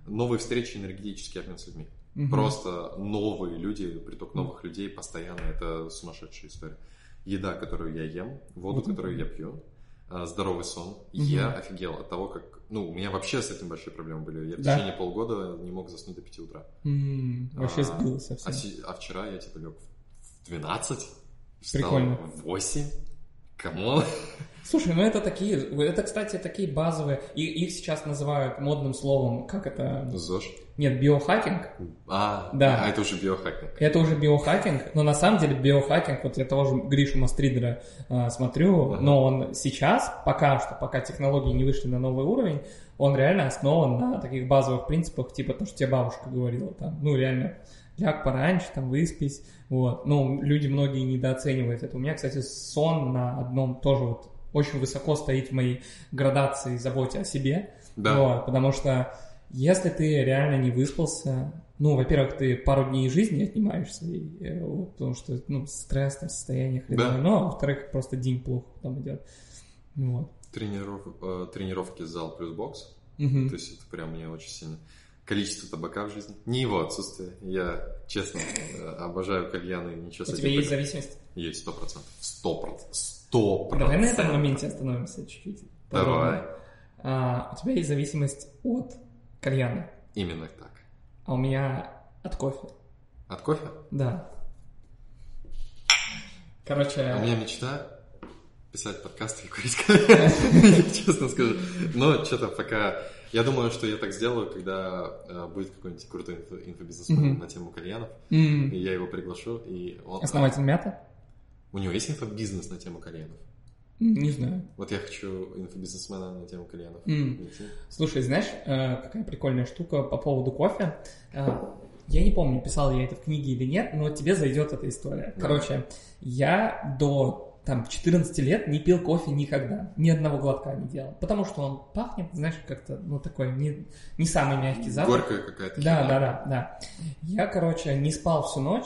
Новые встречи, энергетический обмен с людьми. Мгм. Просто новые люди, приток новых людей постоянно, это сумасшедшая история. Еда, которую я ем, воду, Вот которую я пью, а, здоровый сон. Я офигел от того, как... Ну, у меня вообще с этим большие проблемы были. Я в Да. течение полгода не мог заснуть до 5 утра. М, Вообще А, сбил совсем. А, а вчера я типа лег в 12, встал Прикольно. в 8. Камон. Слушай, ну это такие, это, кстати, такие базовые, и их сейчас называют модным словом, как это, ЗОЖ. нет, биохакинг, А, Да. а это уже биохакинг. это уже биохакинг, но на самом деле биохакинг, вот я того же Гришу Мастридера э, смотрю, Ага. но он сейчас, пока что, пока технологии не вышли на новый уровень, он реально основан на таких базовых принципах, типа то, что тебе бабушка говорила, там, ну реально, ляг пораньше, там, выспись, вот, ну, люди многие недооценивают это. У меня, кстати, сон на одном тоже вот очень высоко стоит в моей градации заботе о себе, Да. вот, потому что если ты реально не выспался, ну, во-первых, ты пару дней жизни отнимаешься, и, э, вот, потому что, ну, стресс, там, состояние хреновое, Да. ну, а во-вторых, просто день плохо потом идет. Вот. Трениров- э, тренировки зал плюс бокс. Мгм. То есть это прям мне очень сильно. Количество табака в жизни. Не его отсутствие. Я, честно, э, обожаю кальяны, ничего У с этим тебя есть зависимость? Есть, сто процентов. Сто процентов. Сто Давай на этом процентов. моменте остановимся чуть-чуть. Давай. А, у тебя есть зависимость от кальяна, Именно так. а у меня от кофе. От кофе? Да. Короче, А У меня мечта писать подкасты и курить кальян, честно скажу. Но что-то пока... Я думаю, что я так сделаю, когда э, будет какой-нибудь крутой инфо- инфобизнесмен Мгм. на тему кальянов, м, и я его приглашу, и он... основатель мята? У него есть инфобизнес на тему кальянов? М, Не знаю. Вот я хочу инфобизнесмена на тему кальянов. М. найти. Слушай, знаешь, э, какая прикольная штука по поводу кофе? Э, Я не помню, писал я это в книге или нет, но тебе зайдет эта история. Да. Короче, я до там 14 лет не пил кофе никогда, ни одного глотка не делал, потому что он пахнет, знаешь, как-то, ну, такой не, не самый мягкий запах. Горькая какая-то. Да, да, да, да. Я, короче, не спал всю ночь,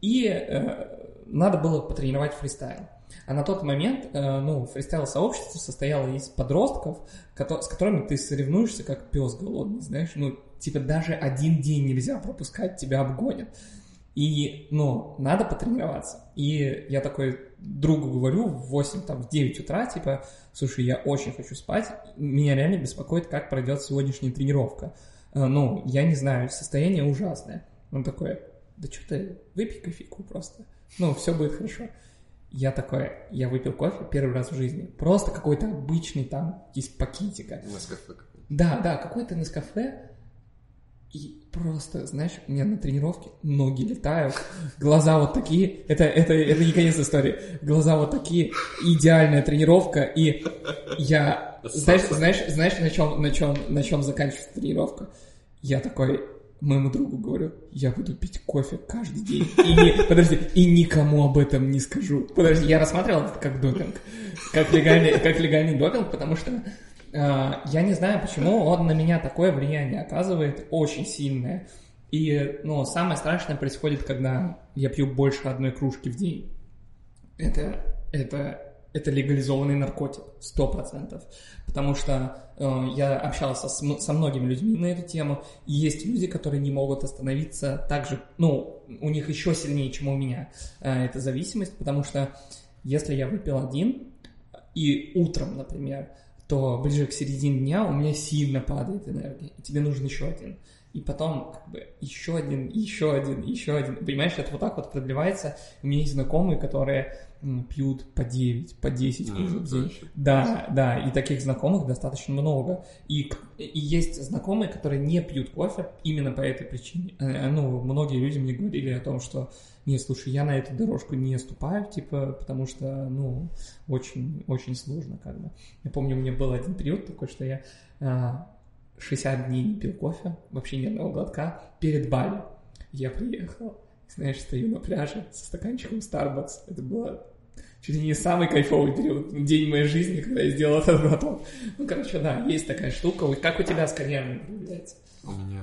и э, надо было потренировать фристайл. А на тот момент, э, ну, фристайл-сообщество состояло из подростков, кото- с которыми ты соревнуешься как пес голодный, знаешь, ну, типа даже один день нельзя пропускать, тебя обгонят. И, ну, надо потренироваться. И я такой другу говорю в 8, там, в 9 утра, типа, слушай, я очень хочу спать, меня реально беспокоит, как пройдет сегодняшняя тренировка. Э, Ну, я не знаю, состояние ужасное. Он такой, да что ты, выпей кофейку просто. Ну, все будет хорошо. Я такой, я выпил кофе первый раз в жизни. Просто какой-то обычный там из пакетика. Нескафе. Да, да, какой-то Нескафе. И просто, знаешь, у меня на тренировке ноги летают, глаза вот такие. Это, это, это не конец истории. Глаза вот такие, идеальная тренировка. И я, знаешь, знаешь, знаешь, на чем, на чем, на чем заканчивается тренировка? Я такой моему другу говорю, я буду пить кофе каждый день. И не, подожди, и никому об этом не скажу. Подожди, я рассматривал это как допинг, как легальный, как легальный допинг, потому что я не знаю, почему он на меня такое влияние оказывает, очень сильное. И, ну, самое страшное происходит, когда я пью больше одной кружки в день. Это, это, это легализованный наркотик, сто процентов. Потому что э, я общался с, со многими людьми на эту тему, и есть люди, которые не могут остановиться так же, ну, у них еще сильнее, чем у меня, э, эта зависимость, потому что если я выпил один, и утром, например, то ближе к середине дня у меня сильно падает энергия, и тебе нужен еще один. И потом как бы еще один, еще один, еще один. Понимаешь, это вот так вот продлевается. У меня есть знакомые, которые пьют по 9, по 10 Ну, кружек в это день. Да, да, и таких знакомых достаточно много. И, и есть знакомые, которые не пьют кофе именно по этой причине. Э, Ну, многие люди мне говорили о том, что не, слушай, я на эту дорожку не ступаю, типа, потому что, ну, очень, очень сложно, как бы. Я помню, у меня был один период такой, что я а, 60 дней не пил кофе, вообще ни одного глотка, перед Бали. Я приехал, знаешь, стою на пляже со стаканчиком Starbucks. Это было чуть ли не самый кайфовый период, день моей жизни, когда я сделал этот глоток. Ну, короче, да, есть такая штука. Как у тебя с кальянами проявляется? У меня,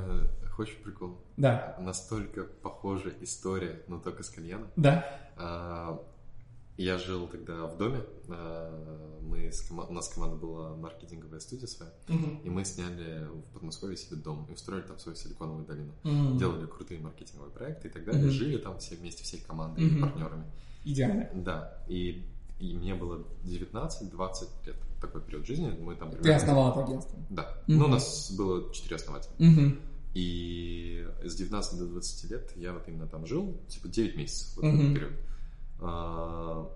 хочешь прикол? Да, Настолько похожая история, но только с кальяном. да. А, Я жил тогда в доме. а, Мы с У нас команда была маркетинговая студия своя. Мгм. И мы сняли в Подмосковье себе дом и устроили там свою силиконовую долину. М, Делали крутые маркетинговые проекты и так далее. Мгм. Жили там все вместе, всей командой и Мгм. партнерами. Идеально. Да, и И мне было 19-20 лет. Такой период жизни. Мы там Ты основал это агентство. Да. Мгм. Ну, у нас было 4 основателя. Мгм. И с 19 до 20 лет я вот именно там жил, типа 9 месяцев, вот этот период. А,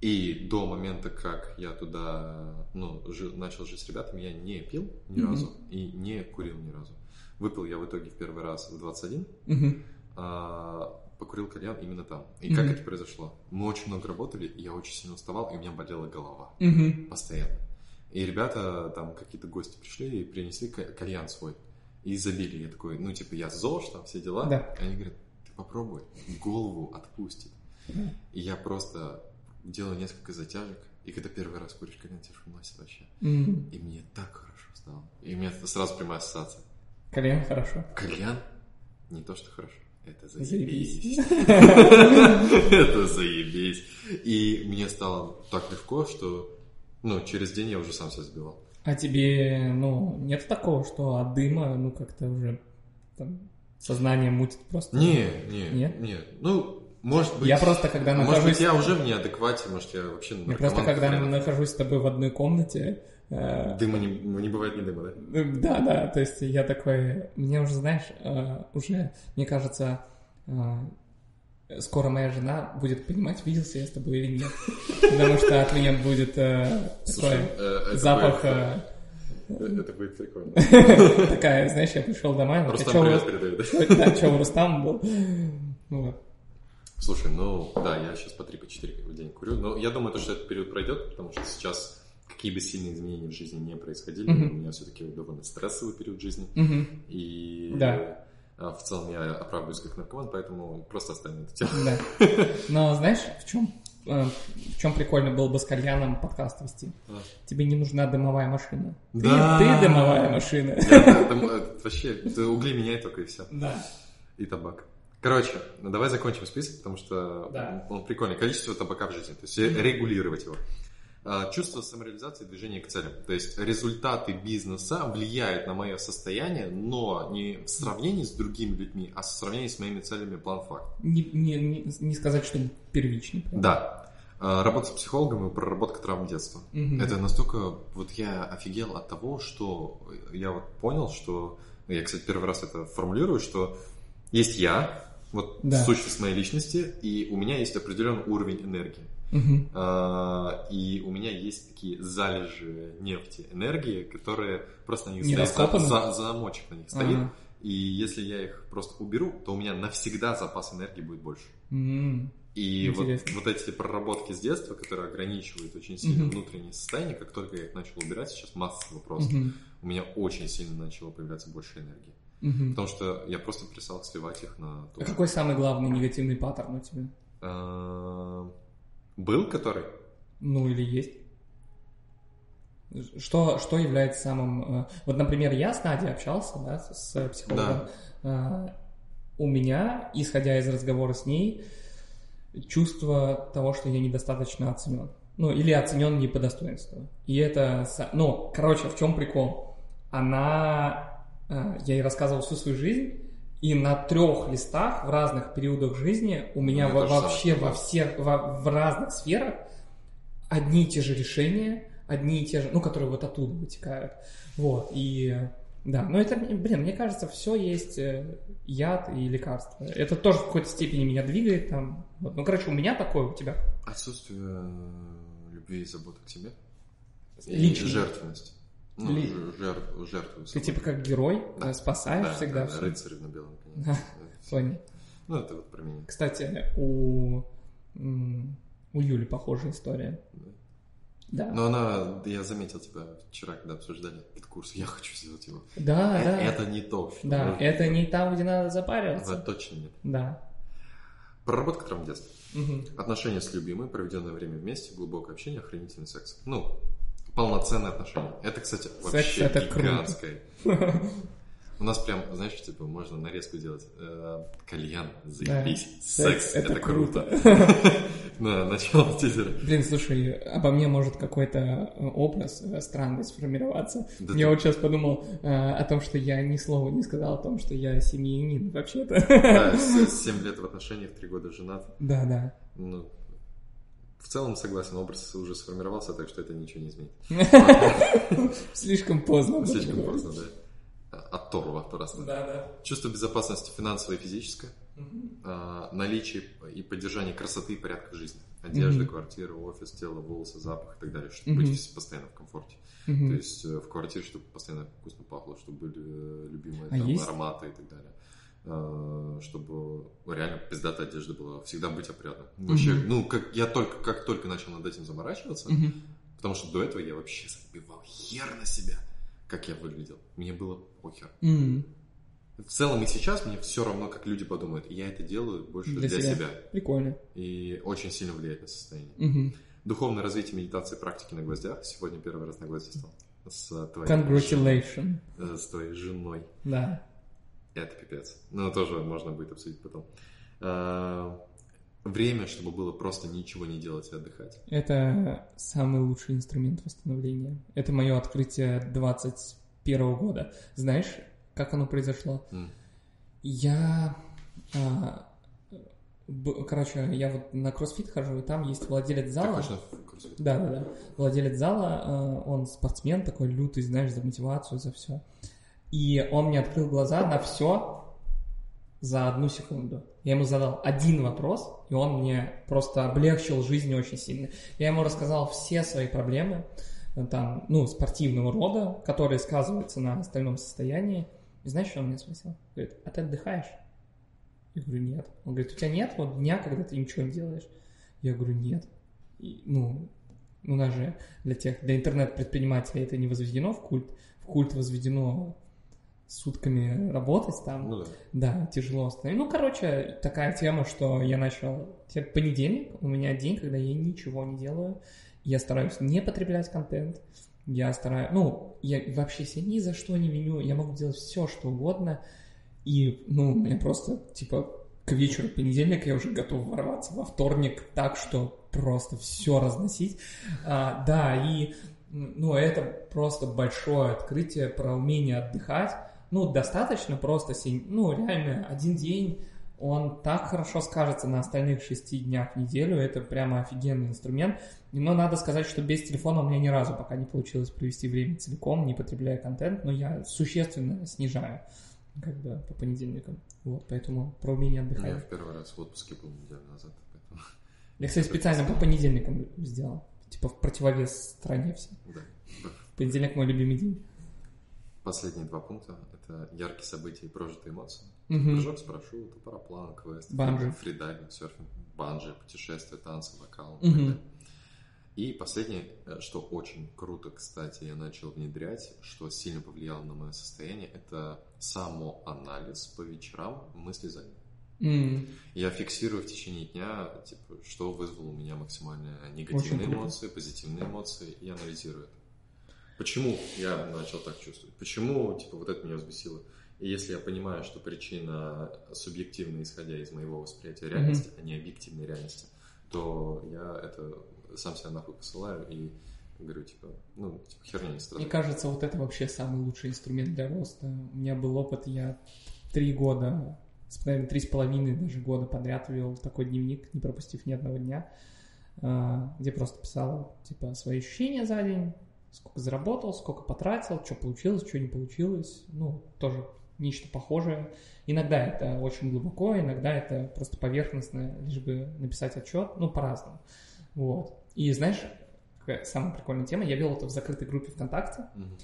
И до момента, как я туда ну, жил- начал жить с ребятами, я не пил ни Мгм. разу и не курил ни разу. Выпил я в итоге в первый раз в 21, Мгм. а покурил кальян именно там. И как Мгм. это произошло? Мы очень много работали, и я очень сильно уставал, и у меня болела голова Мгм. постоянно. И ребята, там какие-то гости пришли и принесли ка- кальян свой. И забили. Я такой, ну, типа, я ЗОЖ, там все дела. Да. Они говорят, ты попробуй, голову отпустит. Да. И я просто делаю несколько затяжек. И когда первый раз куришь кальян, тебе шумлась вообще. Мгм. И мне так хорошо стало. И у меня сразу прямая ассоциация. Кальян хорошо. Кальян не то, что хорошо. Это заебись. Это заебись. И мне стало так легко, что ну, через день я уже сам себя сбивал. А тебе, ну, нет такого, что от дыма, ну, как-то уже там, сознание мутит просто? Не, не, Нет? не. Ну, может быть... Я просто, когда Может нахожусь... быть, я уже в неадеквате, может, я вообще Я просто, когда хрен. нахожусь с тобой в одной комнате, э, Дыма не, не бывает ни дыма, да? Ну, Да, да, то есть я такой, мне уже, знаешь, э, уже, мне кажется, э, скоро моя жена будет понимать, виделся я с тобой или нет. Потому что от меня будет э, Слушай, такой э, запах, э, э, Это будет прикольно. такая, знаешь, я пришел домой, Рустам привет передает. да? у Рустама был? Вот. Слушай, ну да, я сейчас по 3 по 4 в день курю, но я думаю, то, что этот период пройдет, потому что сейчас какие бы сильные изменения в жизни не происходили, у меня все-таки довольно стрессовый период жизни, и Да. А, в целом я оправдываюсь как наркоман, поэтому просто оставим эту тему. Да. Но знаешь, в чем, в чем прикольно было бы с кальяном подкаст вести? А. Тебе не нужна дымовая машина. Ты, Да. ты дымовая машина. Я- там, э, Вообще, угли меняй только и все. Да. И табак. Короче, ну давай закончим список, потому что Да. он прикольный. Количество табака в жизни, то есть регулировать его. А, Чувство самореализации, движение к целям. То есть результаты бизнеса влияют на мое состояние, но не в сравнении с другими людьми, а в сравнении с моими целями план-факт. Не, не, не, не сказать, что первичный. прям. Да. А, Работа с психологом и проработка травм детства. Мгм. Это настолько... Вот я офигел от того, что я вот понял, что... Я, кстати, первый раз это формулирую, что есть я, вот Да. сущность моей личности, и у меня есть определенный уровень энергии. Мгм. А, И у меня есть такие залежи нефти, энергии, которые просто на них Не стоит за- замочек на них стоит. Ага. И если я их просто уберу, то у меня навсегда запас энергии будет больше. М. И вот, Интересно. вот эти проработки с детства, которые ограничивают очень сильно Мгм. внутреннее состояние, как только я их начал убирать, сейчас масса вопросов, Мгм. у меня очень сильно начало появляться больше энергии. Мгм. Потому что я просто перестал сливать их на то. А какой самый главный негативный паттерн у тебя? Был который? Ну или есть? Что, что является самым... э, Вот, например, я с Надей общался, да, с психологом. Э, У меня, исходя из разговора с ней, чувство того, что я недостаточно оценен. Ну, или оценен не по достоинству. И это... Ну, короче, в чем прикол? Она... э, Я ей рассказывал всю свою жизнь, и на трех листах в разных периодах жизни у меня меня во- вообще во всех, во- в разных сферах одни и те же решения, одни и те же, ну, которые вот оттуда вытекают. Вот, и да, но это, блин, мне кажется, все есть э, яд и лекарство. Это тоже в какой-то степени меня двигает там. Вот. Ну, короче, у меня такое, у тебя. Отсутствие э, любви и заботы к себе. И Лично. жертвенность. Ну, Ли- жертв- жертвую Ты типа как герой, Да. э, спасаешь Да, всегда да, рыцарь на белом коне. Да. Соня. Ну, это вот про меня. Кстати, у, у Юли похожая история. Да. Да. Но она, я заметил тебя вчера, когда обсуждали этот курс, я хочу сделать его. Да, Э, да. Это не то, Да, нужно. это не там, где надо запариваться. точно нет. Да. Проработка травм детства. Мгм. Отношения с любимой, проведенное время вместе, глубокое общение, охранительный секс. Ну, полноценные отношения. Это, кстати, вообще это круто. гигантское. У нас прям, знаешь, типа, можно нарезку делать. Э, Кальян, заебись. Секс, это, круто. На начало тизера. Блин, слушай, обо мне может какой-то э, образ э, странный сформироваться. Да я ты- вот сейчас подумал э, о том, что я ни слова не сказал о том, что я семьянин вообще-то. Да, с- 7 лет в отношениях, 3 года женат. Да, да. Ну, в целом согласен, образ уже сформировался, так что это ничего не изменит. Слишком поздно. Слишком поздно, да. Оторва просто. Да, да. Чувство безопасности финансовой и физической, а, наличие и поддержание красоты и порядка жизни. Одежда, квартира, офис, тело, волосы, запах и так далее, чтобы быть постоянно в комфорте. То есть э, в квартире, чтобы постоянно вкусно пахло, чтобы были э, любимые А ароматы и так далее. А, Чтобы реально пиздатая одежда была, всегда быть опрятным. Вообще, ну, как я только, как только начал над этим заморачиваться, потому что до этого я вообще забивал хер на себя, как я выглядел. Мне было похер. М, В целом и сейчас мне все равно, как люди подумают. И я это делаю больше Для для, себя. себя. Прикольно. И очень сильно влияет на состояние. Мгм. Духовное развитие медитации практики на гвоздях. Сегодня первый раз на гвозди стал. С твоей, Congratulations. э, с твоей женой. Да. Это пипец. Но тоже можно будет обсудить потом. А, Время, чтобы было просто ничего не делать и отдыхать. Это самый лучший инструмент восстановления. Это мое открытие 21 года. Знаешь, как оно произошло? М. Я... а, б- короче, я вот на кроссфит хожу, и там есть владелец зала. на кроссфит? Да, да, да. Владелец зала, э, он спортсмен такой лютый, знаешь, за мотивацию, за все. И он мне открыл глаза на все за одну секунду. Я ему задал один вопрос, и он мне просто облегчил жизнь очень сильно. Я ему рассказал все свои проблемы, э, там, ну, спортивного рода, которые сказываются на остальном состоянии. И знаешь, что он мне спросил? Говорит, а ты отдыхаешь? Я говорю, нет. Он говорит, у тебя нет вот дня, когда ты ничего не делаешь? Я говорю, нет. И, ну, у нас же для тех, для интернет-предпринимателей это не возведено в культ. В культ возведено сутками работать там. Ну да. Да, тяжело становится. Ну, короче, такая тема, что я начал... Теперь понедельник, у меня день, когда я ничего не делаю. Я стараюсь не потреблять контент. Я стараюсь... Ну, я вообще себя ни за что не виню. Я могу делать все, что угодно. И, ну, у меня просто, типа, к вечеру понедельника я уже готов ворваться во вторник так, что просто все разносить. А, да, и, ну, это просто большое открытие про умение отдыхать. Ну, достаточно просто, ну, реально, один день, он так хорошо скажется на остальных шести днях в неделю, это прямо офигенный инструмент. Но надо сказать, что без телефона у меня ни разу пока не получилось провести время целиком, не потребляя контент, но я существенно снижаю, как бы, по понедельникам. Вот, поэтому про умение Я отдыхать. в первый раз в отпуске был неделю назад, поэтому... Я, кстати, специально по понедельникам сделал. Типа в противовес стране все. Да. Понедельник мой любимый день. Последние два пункта – это яркие события и прожитые эмоции. Мгм. Прыжок с парашюта, параплан, квест, Банджи. фридайвинг, серфинг, банджи, путешествия, танцы, вокал. далее. И последнее, э, что очень круто, кстати, я начал внедрять, что сильно повлияло на мое состояние, это самоанализ по вечерам мысли за день. М, Я фиксирую в течение дня, типа, что вызвало у меня максимально негативные эмоции, позитивные эмоции, и анализирую это. Почему я начал так чувствовать? Почему, типа, вот это меня взбесило? И если я понимаю, что причина субъективная, исходя из моего восприятия реальности, а не объективной реальности, то я это сам себя нахуй посылаю и говорю, типа, ну, типа, херня не Мне страдает. кажется, вот это вообще самый лучший инструмент для роста. У меня был опыт, я три года, с- наверное, три с половиной даже года подряд вел такой дневник, не пропустив ни одного дня, а, где просто писал, типа, свои ощущения за день, сколько заработал, сколько потратил, что получилось, что не получилось. Ну, тоже нечто похожее. Иногда это очень глубоко, иногда это просто поверхностно, лишь бы написать отчет, ну, по-разному. Вот. И знаешь, самая прикольная тема, я вел это в закрытой группе ВКонтакте, Мгм.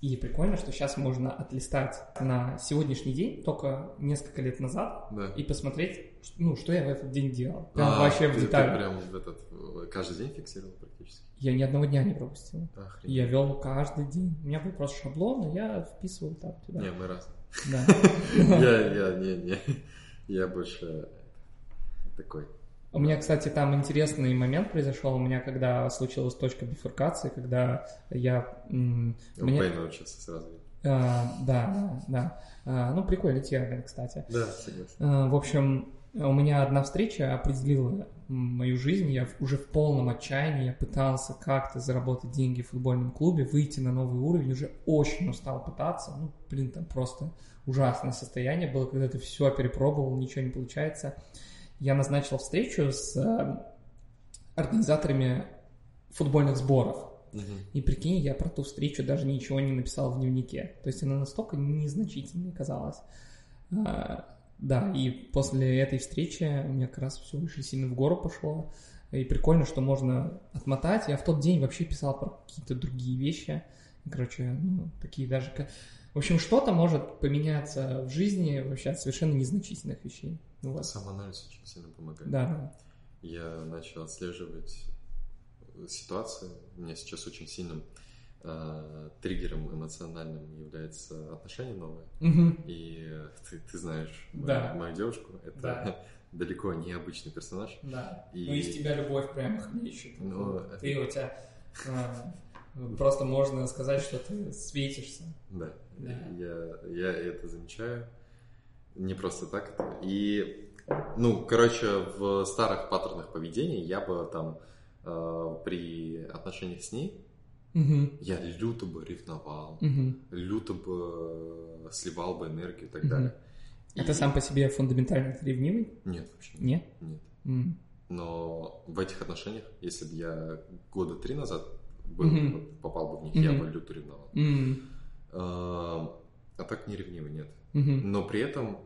И прикольно, что сейчас можно отлистать на сегодняшний день, только несколько лет назад, Да. и посмотреть, ну, что я в этот день делал. Прям А, вообще в ты- ты деталях. прям этот, каждый день фиксировал практически? Я ни одного дня не пропустил. Охренеть. Я вел каждый день. У меня был просто шаблон, и я вписывал там туда. Не, мы раз. Да. Я, я, не, не. Я больше такой. У меня, кстати, там интересный момент произошел. У меня, когда случилась точка бифуркации, когда я... м, мне- научился сразу. а, да, да, да. А, ну, прикольный термин, кстати. Да, согласен. А, В общем, у меня одна встреча определила мою жизнь. Я уже в полном отчаянии. Я пытался как-то заработать деньги в футбольном клубе, выйти на новый уровень. Уже очень устал пытаться. Ну, блин, там просто ужасное состояние было, когда ты все перепробовал, ничего не получается. Я назначил встречу с э, организаторами футбольных сборов. Мгм. И прикинь, я про ту встречу даже ничего не написал в дневнике. То есть она настолько незначительной казалась. А, да, и после этой встречи у меня как раз все очень сильно в гору пошло. И прикольно, что можно отмотать. Я в тот день вообще писал про какие-то другие вещи. Короче, ну, такие даже... В общем, что-то может поменяться в жизни вообще от совершенно незначительных вещей. Ну, вот. Самоанализ очень сильно помогает. Да, Я начал отслеживать ситуацию. У меня сейчас очень сильным э, триггером эмоциональным является отношение новое. Мгм. И э, ты, ты знаешь мою, Да. мою девушку. Это Да. далеко не обычный персонаж. Да. И- Ну, из тебя любовь прям хлещет. Ну, Ты у тебя... а, просто можно сказать, что ты светишься. Да, Да. Я, я это замечаю. Не просто так это. И, ну, короче, в старых паттернах поведения я бы там э, при отношениях с ней Мгм. я люто бы ревновал, Мгм. люто бы сливал бы энергию и так Мгм. далее. А ты И- сам по себе фундаментально ревнивый? Нет, вообще Нет? нет. М. Но в этих отношениях, если бы я года три назад был, вот попал бы в них, я Мгм. бы люто ревновал. М. А а так не ревнивый, нет. Мгм. Но при этом,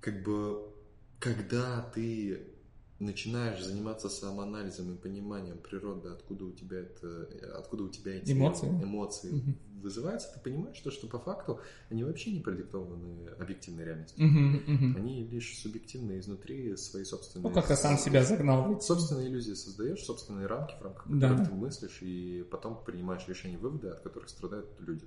как бы, когда ты начинаешь заниматься самоанализом и пониманием природы, откуда у тебя это, откуда у тебя эти Эмоции. эмоции Мгм. вызываются, ты понимаешь, что, что по факту они вообще не продиктованы объективной реальностью. Мгм. Мгм. Они лишь субъективные изнутри свои собственные... Ну, как ты сам себя загнал Собственные иллюзии создаешь, собственные рамки, в рамках Да. которых ты мыслишь, и потом принимаешь решения, выводы, от которых страдают люди.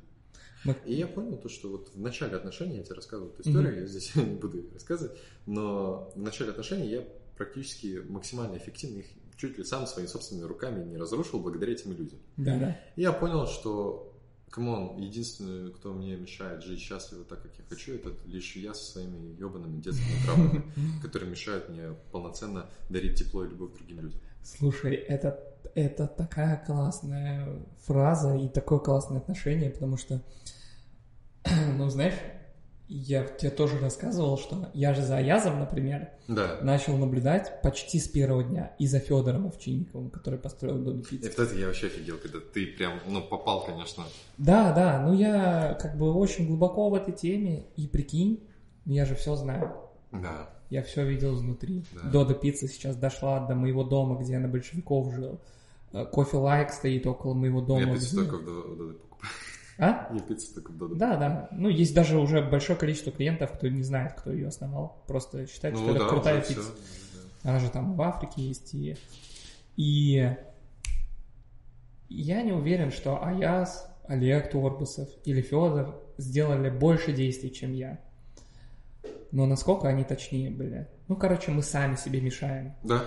Мы- И я понял то, что вот в начале отношений, я тебе рассказывал эту историю, я здесь не буду рассказывать, но в начале отношений я практически максимально эффективно их чуть ли сам своими собственными руками не разрушил благодаря этим иллюзиям. Да, да. И я понял, что, come on, единственный, кто мне мешает жить счастливо так, как я хочу, это лишь я со своими ебаными детскими травмами, которые мешают мне полноценно дарить тепло и любовь другим людям. Слушай, это, это такая классная фраза и такое классное отношение, потому что, ну, знаешь, я тебе тоже рассказывал, что я же за Аязом, например, Да. начал наблюдать почти с первого дня и за Федором Овчинниковым, который построил Додо И Пиццу. вот это я вообще офигел, когда ты прям, ну, попал, конечно. Да, да, ну я как бы очень глубоко в этой теме, и прикинь, я же все знаю. Да. Я все видел изнутри. Да. Додо Пицца сейчас дошла до моего дома, где я на большевиков жил. Э, Coffee Like стоит около моего дома. Я пиццу где- только в Додо- покупаю. А? Я пиццу только в Додо Да, да. Ну, есть даже уже большое количество клиентов, кто не знает, кто ее основал. Просто считает, что Ну это да, крутая уже пицца. всё, Она же там в Африке есть. И, и я не уверен, что Аяз, Олег Торбосов или Федор сделали больше действий, чем я. Но насколько они точнее были? Ну, короче, мы сами себе мешаем. Да,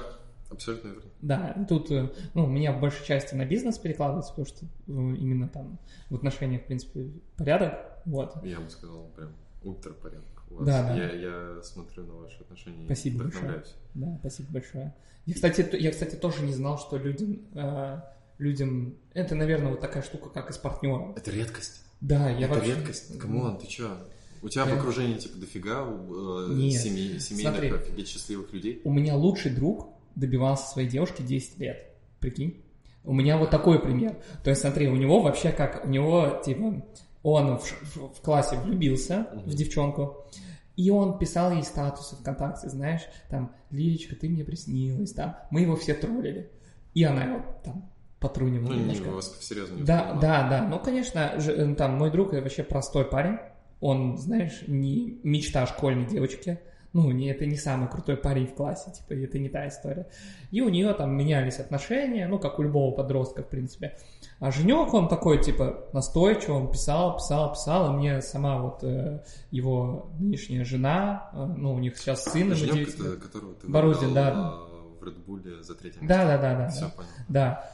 абсолютно верно. Да, тут, э, ну, у меня в большей части на бизнес перекладывается, потому что э, именно там в отношениях, в принципе, порядок, вот. Я бы сказал, прям ультра порядок. У вас. Да, да. Я, я смотрю на ваши отношения Спасибо и вдохновляюсь. Да, спасибо большое. Я, кстати, я, кстати, тоже не знал, что людям, э, людям, это, наверное, вот такая штука, как и с партнером. Это редкость. Да, я это вообще... редкость. Come on, ты чё? У тебя в Я- окружении типа дофига э, Нет. семей- семейных, Смотри. офигеть счастливых людей. У меня лучший друг добивался своей девушки 10 лет. Прикинь? У меня вот такой пример. То есть, смотри, у него вообще как, у него, типа, он в, в- в классе влюбился в Мгм. девчонку, и он писал ей статусы ВКонтакте, знаешь, там, Лилечка, ты мне приснилась, там, мы его все троллили. И она его там потрунивала Ну, не, немножко. у вас серьезно не Да, да, да. Ну, конечно, же, э, там мой друг это вообще простой парень. Он, знаешь, не мечта школьной девочки. Ну, не, это не самый крутой парень в классе, типа, это не та история. И у нее там менялись отношения, ну, как у любого подростка, в принципе. А Женек, он такой, типа, настойчивый, он писал, писал, писал, и мне сама вот э, его нынешняя жена, э, ну, у них сейчас сын, ему Женёк, 9 это, лет. которого ты Борузин, да. а, в Редбуле за третьим Да, да, да, да. Все, да. понял. Да.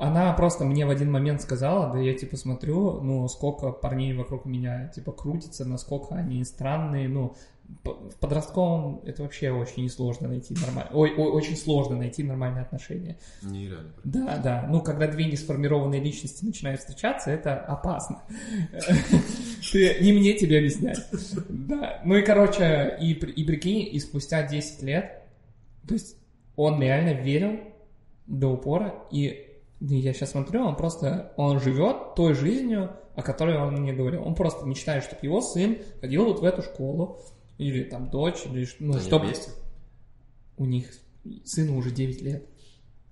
Она просто мне в один момент сказала, да я типа смотрю, ну, сколько парней вокруг меня типа крутится, насколько они странные, ну, в подростковом это вообще очень несложно найти нормально, ой, ой, очень сложно найти нормальные отношения. Нереально. Да, да, ну, когда две несформированные личности начинают встречаться, это опасно. Не мне тебе объяснять. Да, ну и, короче, и прикинь, и спустя 10 лет, то есть он реально верил до упора, и ну, я сейчас смотрю, он просто, он живет той жизнью, о которой он мне говорил. Он просто мечтает, чтобы его сын ходил вот в эту школу, или там дочь, или ну, Они чтобы... вместе? У них сыну уже 9 лет.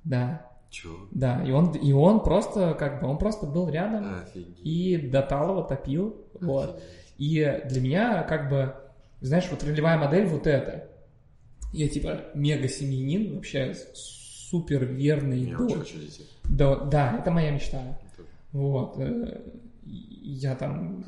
Да, Чё? да. И он, и он просто, как бы, он просто был рядом Офигеть. и до талого топил. Вот. И для меня, как бы, знаешь, вот ролевая модель вот эта. Я, типа, мега-семьянин, вообще супер верный. Я до- очень хочу детей. да, да, это моя мечта. Это- Вот. э, Я там...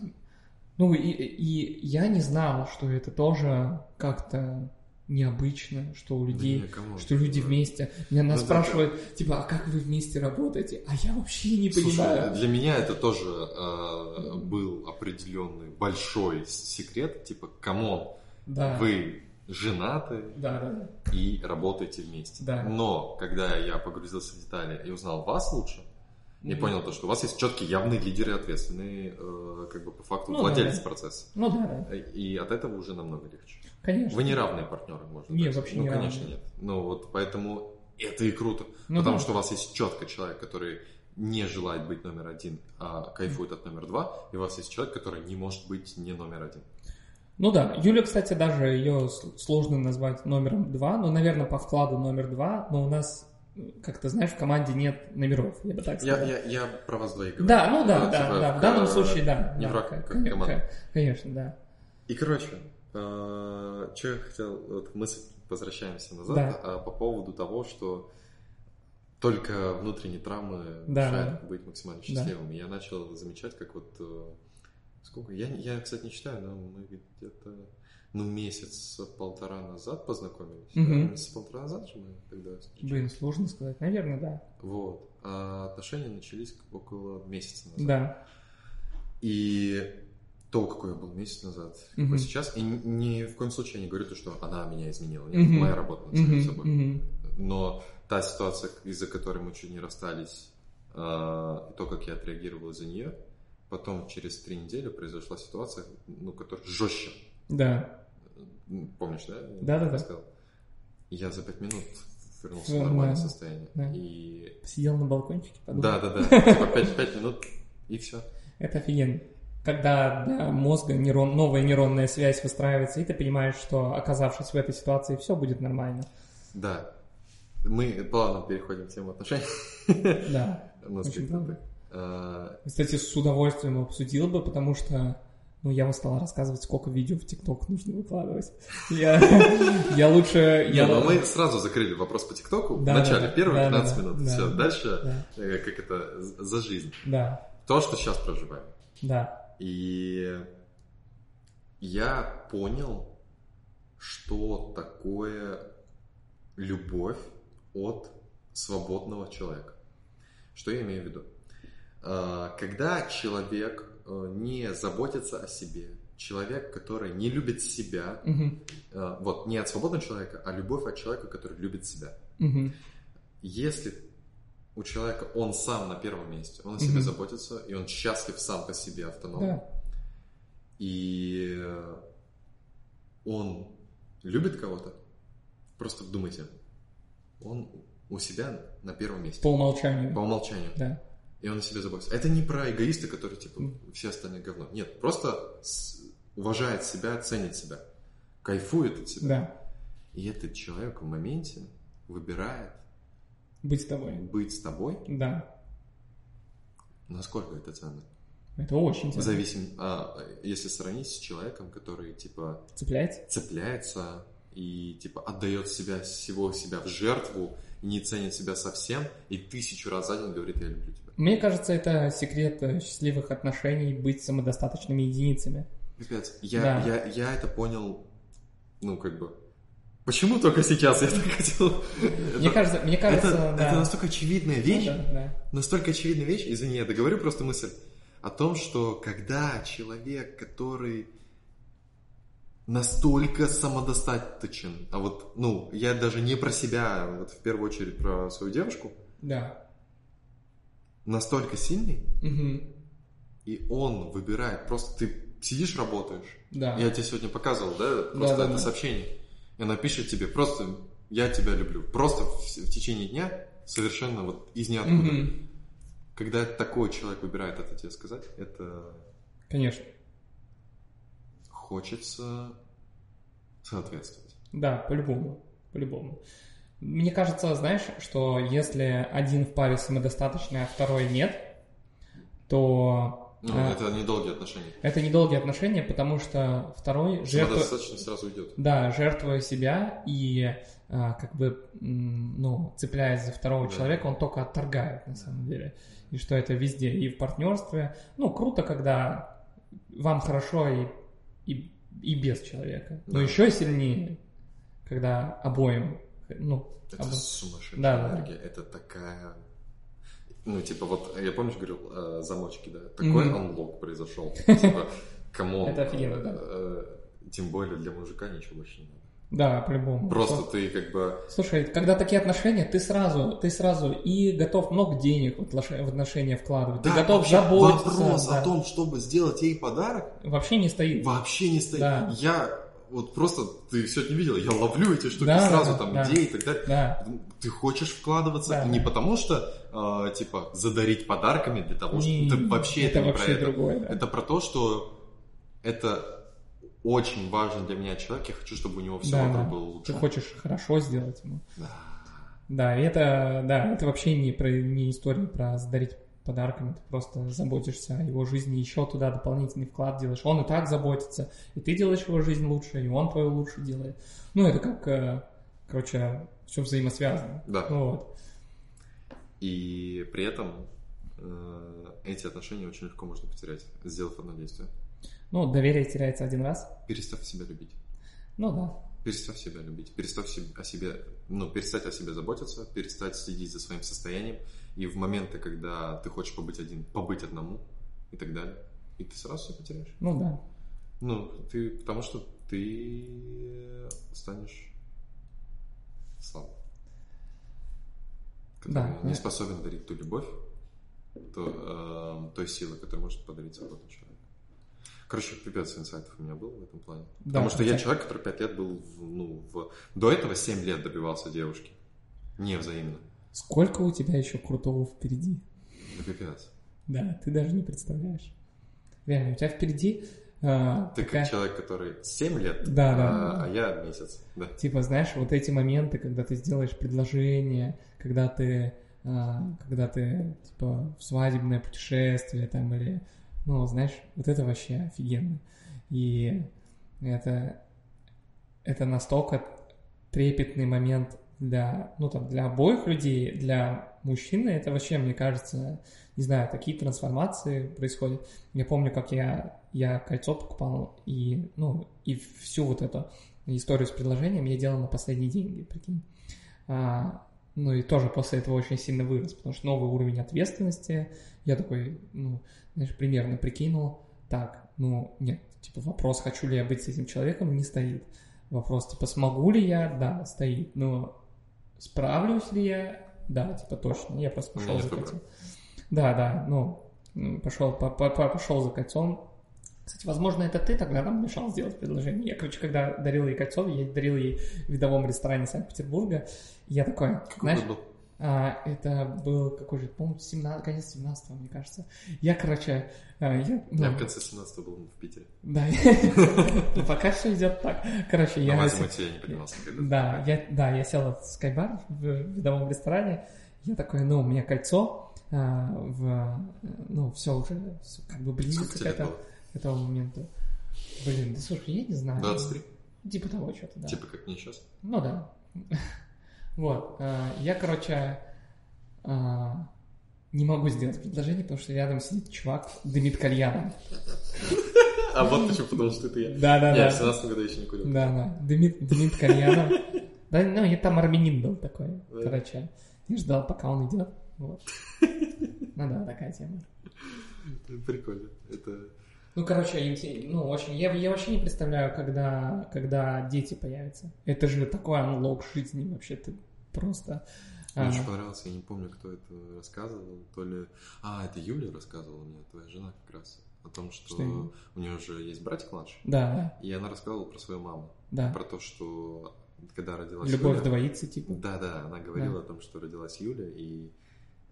Ну, и, и я не знал, что это тоже как-то необычно, что у людей... Да кому? что люди вместе. Меня нас Ну, да, спрашивают, типа, а как вы вместе работаете? А я вообще не Слушай, понимаю. для меня это тоже э, был определенный большой секрет, типа, come on, Да. вы женаты Да, да, и работаете вместе. Да. Но когда я погрузился в детали и узнал вас лучше, и Мгм. понял то, что у вас есть четкие явные лидеры, ответственные, э, как бы по факту Ну, владельцы да. процесса. Ну да, да, И от этого уже намного легче. конечно. Вы не равные партнеры, можно Не, так вообще сказать. не Ну, конечно, равные. нет. Ну, вот поэтому это и круто. Ну потому да. что у вас есть четко человек, который не желает быть номер один, а кайфует от номер два, и у вас есть человек, который не может быть не номер один. Ну да, Юля, кстати, даже ее сложно назвать номером два, ну, наверное, по вкладу номер два, но у нас, как ты знаешь, в команде нет номеров, я бы так Я, сказал. я, я про вас двоих говорю. Да, ну да, Ну, да, типа, да, в данном случае, да. Не да, враг, как команда. Конечно, да. И, короче, что я хотел, вот мысль, возвращаемся назад, Да. а, по поводу того, что только внутренние травмы Да, мешают быть максимально счастливым. Я начал замечать, как вот... Сколько? Я, я, кстати, не считаю, но мы где-то... Ну, месяц-полтора назад познакомились. Мгм. Да, Месяца полтора назад же мы тогда встречались. Блин, сложно сказать. Наверное, да. Вот. А отношения начались около месяца назад. Да. И то, какой я был месяц назад, какой Мгм. сейчас, и ни в коем случае я не говорю то, что она меня изменила. Нет, Мгм. моя работа над самим Мгм, собой. мгм. Но та ситуация, из-за которой мы чуть не расстались, а, и то, как я отреагировал из-за нее, потом через три недели произошла ситуация, ну, которая жестче. Да. Помнишь, да? Я Да-да-да. рассказал? И Я за пять минут вернулся в Да, нормальное да. состояние. Да. И Сидел на балкончике, подумал. да, да, да. Типа пять, минут и все. Это офигенно. Когда для мозга нейрон, новая нейронная связь выстраивается, и ты понимаешь, что оказавшись в этой ситуации, все будет нормально. Да. Мы плавно переходим к тему отношений. Да. У нас А, Кстати, с удовольствием обсудил бы, потому что ну, я устал рассказывать, сколько видео в ТикТок нужно выкладывать. Я, я лучше... Не, я... ну мы сразу закрыли вопрос по ТикТоку в Да, начале, да, да. первые Да, 15 да, минут. да. Все, дальше Да, э, как это за жизнь. да, То, что сейчас проживаем. да. И я понял, что такое любовь от свободного человека. Что я имею в виду? А, Когда человек э, не заботится о себе, человек, который не любит себя, э, вот не от свободного человека, а любовь от человека, который любит себя. мгм. Если у человека он сам на первом месте, он о себе Мгм. заботится, и он счастлив сам по себе автономно, Да, и он любит кого-то, просто вдумайте, он у себя на первом месте, по умолчанию. по умолчанию, Да, и он о себе заботится. Это не про эгоиста, который типа все остальные говно. Нет, просто уважает себя, ценит себя, кайфует от себя. да. И этот человек в моменте выбирает Быть с тобой. быть с тобой, Да, насколько это ценно. это очень ценно. зависим, а, если сравнить с человеком, который типа Цепляется? цепляется и типа отдает себя всего себя в жертву не ценит себя совсем и тысячу раз за день говорит я люблю тебя. Мне кажется, это секрет э, счастливых отношений быть самодостаточными единицами. Пипец. Я, Да. я, я это понял, ну как бы. Почему только сейчас я так хотел? Мне Это- кажется, мне кажется, это, да. это настолько очевидная вещь, Ну да, да. настолько очевидная вещь, извини, я договорю просто мысль о том, что когда человек, который настолько самодостаточен, а вот, ну, я даже не про себя, а вот в первую очередь про свою девушку, Да. Настолько сильный, Мгм. и он выбирает, просто ты сидишь, работаешь, Да. я тебе сегодня показывал, да, просто да, это да. сообщение, и она пишет тебе просто я тебя люблю. Просто в, в течение дня совершенно вот из ниоткуда. Мгм. Когда такой человек выбирает это тебе сказать, это Конечно. хочется соответствовать. Да, по-любому. По-любому. Мне кажется, знаешь, что если один в паре самодостаточный, а второй нет, то Ну, А. это недолгие отношения. это недолгие отношения, потому что второй жертва... Достаточно сразу уйдет. Да, жертвуя себя и а, как бы, ну, цепляясь за второго Да. человека, он только отторгает на самом деле. И что это везде, и в партнерстве. Ну, круто, когда вам хорошо и, и, и без человека. Но Да. еще сильнее, когда обоим, ну, Это обо- сумасшедшая Да, да, да. энергия. Это такая... Ну, типа, вот, я помнишь, говорил, э, замочки, да? Такой Мгм. unlock произошел. Типа, come on. Это офигенно, да. э, Тем более для мужика ничего больше не надо. да, по-любому. Просто ты как бы... Слушай, когда такие отношения, ты сразу, ты сразу и готов много денег в отнош- в отношения вкладывать, ты Да, готов вообще заботиться. Вопрос да. о том, чтобы сделать ей подарок, Вообще не стоит. вообще не стоит. Да. Я вот просто, ты сегодня видел, я ловлю эти штуки Да, сразу, да, там, да. идеи и так далее. Да. Ты хочешь вкладываться Да. не потому, что, э, типа, задарить подарками для того, что... Не, это вообще это, это не вообще про это. другое, да. Это про то, что это очень важный для меня человек, я хочу, чтобы у него все Да, вокруг да. было лучше. Ты хочешь хорошо сделать ему. Да. Да, и это, да, это вообще не, про, не история про задарить подарками, ты просто заботишься о его жизни, еще туда дополнительный вклад делаешь. Он и так заботится, и ты делаешь его жизнь лучше, и он твою лучше делает. Ну, это как, э, короче, все взаимосвязано. Да. Вот. И при этом э, эти отношения очень легко можно потерять, сделав одно действие. Ну, доверие теряется один раз. Перестав себя любить. Ну да. Перестав себя любить, перестав о себе, ну, перестать о себе заботиться, перестать следить за своим состоянием. И в моменты, когда ты хочешь побыть один, побыть одному и так далее. И ты сразу все потеряешь. Ну да. Ну, ты, потому что ты станешь слабым. Который Да, не ну- способен дарить ту любовь, то, э, той силы, которую может подарить свободный человек. Короче, пипец инсайтов у меня был в этом плане. Да, Потому что я хотя- человек, который 5 лет был, в, ну, в... До этого 7 лет добивался девушки. Не взаимно. Сколько у тебя еще крутого впереди? Да пипец. Да, ты даже не представляешь. Реально, у тебя впереди а, Ты такая- как человек, который 7 лет, Да, да, а, да. а я месяц. Да. Типа, знаешь, вот эти моменты, когда ты сделаешь предложение, когда ты, а, когда ты, типа, в свадебное путешествие там или, ну, знаешь, вот это вообще офигенно. И это, это настолько трепетный момент для, ну, там, для обоих людей, для мужчины, это вообще, мне кажется, не знаю, такие трансформации происходят. Я помню, как я, я кольцо покупал, и, ну, и всю вот эту историю с предложением я делал на последние деньги, прикинь. А, ну и тоже после этого очень сильно вырос, потому что новый уровень ответственности. Я такой, ну, знаешь, примерно прикинул, так, ну, нет, типа вопрос, хочу ли я быть с этим человеком, не стоит. Вопрос, типа, смогу ли я, да, стоит, но справлюсь ли я, да, типа, точно, я просто пошел за кольцом. Да, да, ну, пошел, по- по- по- пошел за кольцом, кстати, возможно, это ты тогда нам мешал сделать предложение. Я, короче, когда дарил ей кольцо, я дарил ей в видовом ресторане Санкт-Петербурга. Я такой, Какой знаешь, был? А, это был какой же, по-моему, 17, конец 17 мне кажется. Я, короче, а, я, ну, Я в конце 17 был в Питере. да, ну, пока все идет так. Короче, я... Мазимате я не поднимался. Да, я, да, я сел в скайбар в видовом ресторане. Я такой, ну, у меня кольцо, а, в, ну, все уже как бы к, было? к этому моменту. Блин, да слушай, я не знаю. 23? Типа того что-то, да. Типа как мне сейчас? Ну да. Вот. а, Я, короче, а, не могу сделать предложение, потому что рядом сидит чувак, дымит кальяном. А вот почему, потому что это я. Да, да, Я в да. 17 году еще не курил. Да, да. Дымит, дымит кальяном. Да, ну, и там армянин был такой. Да. Короче, я ждал, пока он идет. Вот. Ну да, такая тема. Прикольно. Это... Ну, короче, ну, очень, я, я вообще не представляю, когда, когда дети появятся. Это же такой анлог жизни вообще, ты просто... Мне а, очень понравилось, я не помню, кто это рассказывал, то ли... А, это Юля рассказывала мне, твоя жена как раз, о том, что, Что у нее же есть братик младший, Да, и она рассказывала про свою маму, да, про то, что когда родилась Любовь Юля, двоится, типа. Да, да, она говорила Да. о том, что родилась Юля, и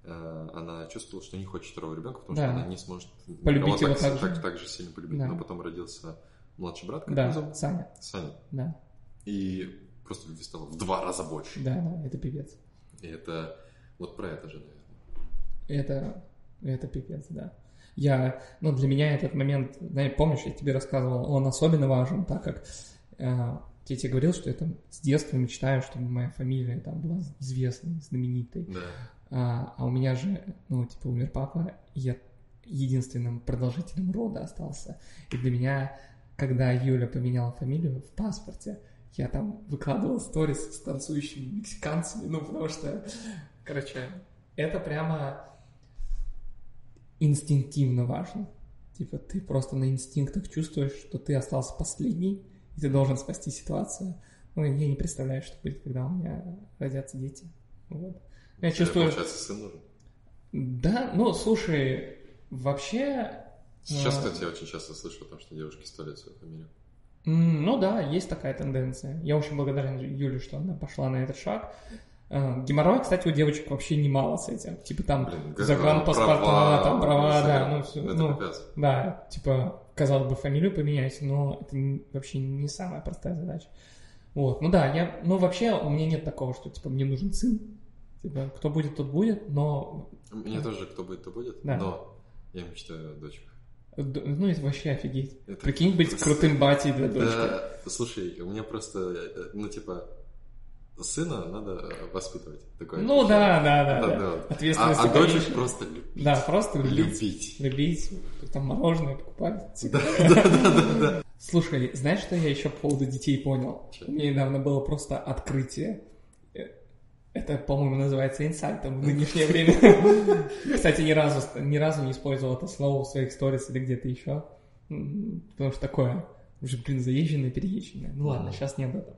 она чувствовала, что не хочет второго ребенка, потому Да. что она не сможет Полюбить его так, так же. так, так же сильно полюбить. Да. Но потом родился младший брат, как Да, его зовут? Саня, Саня. да, И просто любви стало в два раза больше. да, да, это пипец. И это вот про это же, наверное. Это, это пипец, да. Я, ну, для меня этот момент, знаешь, помнишь, я тебе рассказывал, он особенно важен, так как э, я тебе говорил, что я там с детства мечтаю, чтобы моя фамилия там была известной, знаменитой. Да. А, а у меня же, ну, типа, умер папа, я единственным продолжителем рода остался. И для меня, когда Юля поменяла фамилию в паспорте, я там выкладывал сторис с танцующими мексиканцами, ну, потому что, короче, это прямо инстинктивно важно. Типа, ты просто на инстинктах чувствуешь, что ты остался последний, и ты должен спасти ситуацию. Ну, я не представляю, что будет, когда у меня родятся дети. Вот. Я чувствую... Получается, сын нужен. Да, ну, слушай, вообще... Сейчас, а, кстати, я очень часто слышу о том, что девушки ставят свою фамилию. Ну да, есть такая тенденция. Я очень благодарен Юле, что она пошла на этот шаг. А, Геморрой, кстати, у девочек вообще немало с этим. Типа там Блин, загранпаспорта, права, там права, да, ну, всё, Это ну, капец. да, типа, казалось бы, фамилию поменять, но это вообще не самая простая задача. Вот, ну да, я, ну вообще у меня нет такого, что, типа, мне нужен сын, типа, кто будет, тот будет, но, Мне тоже кто будет, то будет, Да. но я мечтаю о дочках. д- ну это вообще офигеть. Это Прикинь, быть просто- крутым батей для дочки. Да, слушай, у меня просто, э, ну, типа, сына надо воспитывать. Такое Ну да, да, да, Да, да. Ответственность А, а дочек просто любить. Да, просто любить. Любить. Любить, там мороженое покупать. Да, да, да, да. Слушай, знаешь, что я еще по поводу детей понял? У меня недавно было просто открытие. Это, по-моему, называется инсайтом в нынешнее время. Кстати, ни разу, ни разу не использовал это слово в своих сторис или где-то еще. Потому что такое уже, блин, заезженное, переезженное. Ну ладно, сейчас не об этом.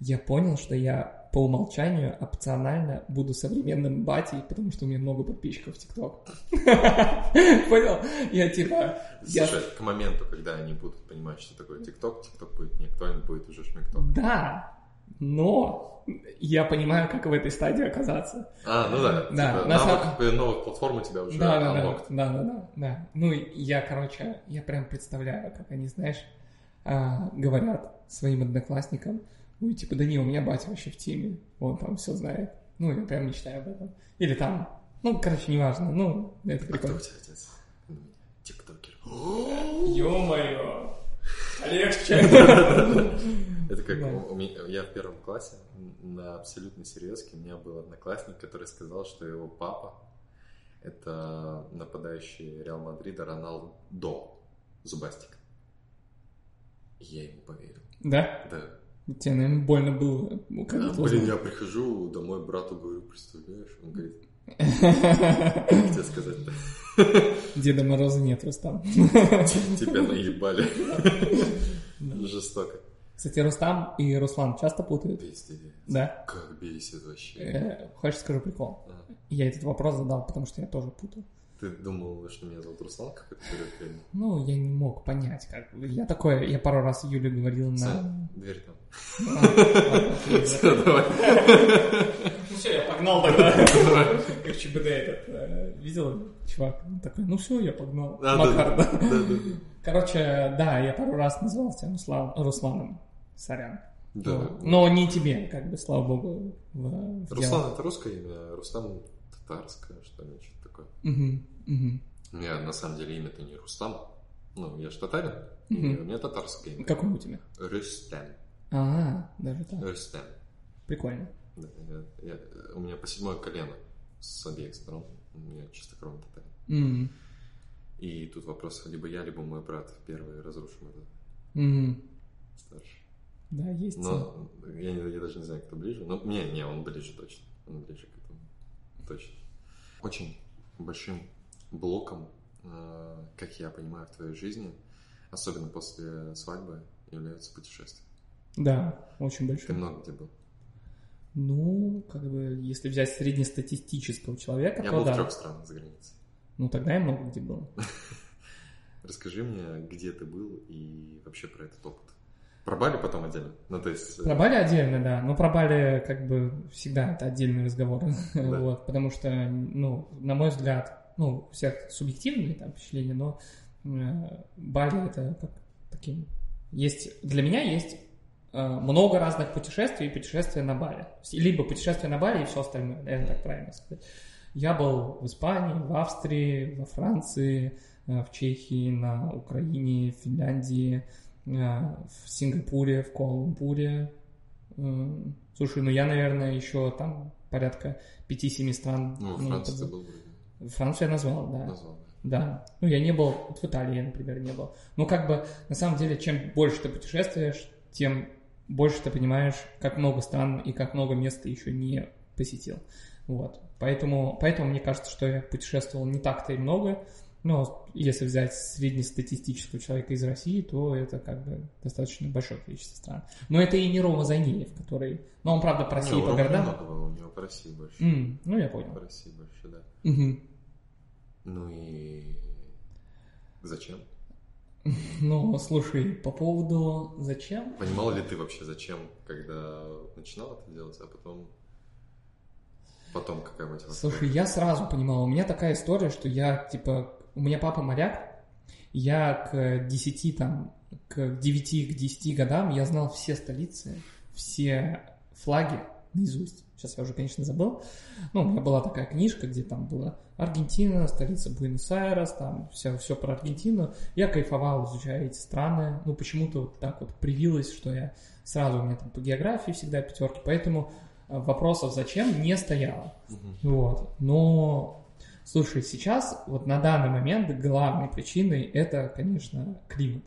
Я понял, что я по умолчанию опционально буду современным батей, потому что у меня много подписчиков в ТикТок. Понял? Я типа... Слушай, к моменту, когда они будут понимать, что такое ТикТок, ТикТок будет не актуален, будет уже шмикток. Да, но я понимаю, как в этой стадии оказаться. А, ну да. Да, типа, на навык новых платформ у тебя уже Да, да, да, да, да, да, да. Ну, я, короче, я прям представляю, как они, знаешь, а, говорят своим одноклассникам, ну, типа, да не, у меня батя вообще в теме, он там все знает. Ну, я прям мечтаю об этом. Или там, ну, короче, неважно, ну, это А кто прикольно. у тебя отец? Тиктокер. Ё-моё! Легче! Это как Да. у- у меня- я в первом классе на абсолютной серьезке у меня был одноклассник, который сказал, что его папа это нападающий Реал Мадрида Роналдо Зубастик. И я ему поверил. Да? Да. Тебе, наверное, больно было. ну, когда А, ты блин, я прихожу домой брату говорю, представляешь? Он говорит, как тебе сказать-то? Деда Мороза нет, Рустам. Тебя наебали. Жестоко. Кстати, Рустам и Руслан часто путают? Пиздец. Да. Как бесит вообще. Э, Хочешь, скажу прикол? А. Я этот вопрос задал, потому что я тоже путаю. Ты думал, что меня зовут Руслан какой-то времени? Ну, я не мог понять, как. Я такое, я пару раз Юле говорил на... Сань, дверь там. А, давай. Ну все, я погнал тогда. Как ЧБД этот. э, Видел, чувак? Он такой, ну все, я погнал. А, Макар. Короче, да, я пару раз назвал тебя Руслан- Русланом. Сорян. Да. Вот. Но не тебе, как бы, слава богу. в- в дело. Руслан это русское имя, Рустам татарское, что ли, что-то такое. Мгм, мгм. У меня на самом деле имя-то не Рустам. Ну, я же татарин, и Мгм. у меня татарское имя. Какой у тебя? Рустам. А, даже так. Рустам. Прикольно. Да, я- я- у меня по седьмое колено с обеих сторон. У меня чистокровный татарин. М, И тут вопрос, либо я, либо мой брат первый разрушим это м. старший. Да, есть. Но я, я даже не знаю, кто ближе. Но не, не, он ближе точно. Он ближе к этому. Точно. Очень большим блоком, э, как я понимаю, в твоей жизни, особенно после свадьбы, являются путешествия. Да, очень Ты большой. много где был. Ну, как бы, если взять среднестатистического человека, Я то был в трех странах за границей. Ну, тогда я много где был. Расскажи мне, где ты был и вообще про этот опыт. Про Бали потом отдельно? Ну, то есть... Про Бали отдельно, да. Но про Бали как бы всегда это отдельный разговор. Да. вот, потому что, ну, на мой взгляд, ну, у всех субъективные там впечатления, но э, Бали это как таким... Есть, для меня есть э, много разных путешествий и путешествия на Бали. Либо путешествия на Бали и все остальное, наверное, так правильно сказать. Я был в Испании, в Австрии, во Франции, э, в Чехии, на Украине, в Финляндии, э, в Сингапуре, в Куала-Лумпуре. М, Слушай, ну я, наверное, еще там порядка 5-7 стран. Ну, ну, Франция ты был Францию я назвал, да. назвал. да. Да. Ну, я не был, вот в Италии например, не был. Но как бы, на самом деле, чем больше ты путешествуешь, тем больше ты понимаешь, как много стран и как много мест ты еще не посетил. Вот. Поэтому, поэтому мне кажется, что я путешествовал не так-то и много. Но если взять среднестатистического человека из России, то это как бы достаточно большое количество стран. Но это и не Рома Зайнеев, который... Ну, он, правда, по России Не, по у Ромы городам. много было, у него по России больше. М, ну, я По понял. России больше, да. Мгм. Ну и... Зачем? Ну, слушай, по поводу зачем? Понимал ли ты вообще зачем, когда начинал это делать, а потом... Потом какая мотивация? Слушай, я сразу понимал, у меня такая история, что я, типа, у меня папа моряк, я к 10, там, к 9, к 10 годам я знал все столицы, все флаги наизусть. Сейчас я уже, конечно, забыл. Ну, у меня была такая книжка, где там была Аргентина, столица Буэнос-Айрес, там все, все про Аргентину. Я кайфовал, изучая эти страны. Ну, почему-то вот так вот привилось, что я сразу у меня там по географии всегда пятерки, поэтому э, вопросов зачем не стояло. Мгм. Вот. Но, слушай, сейчас, вот на данный момент, главной причиной это, конечно, климат.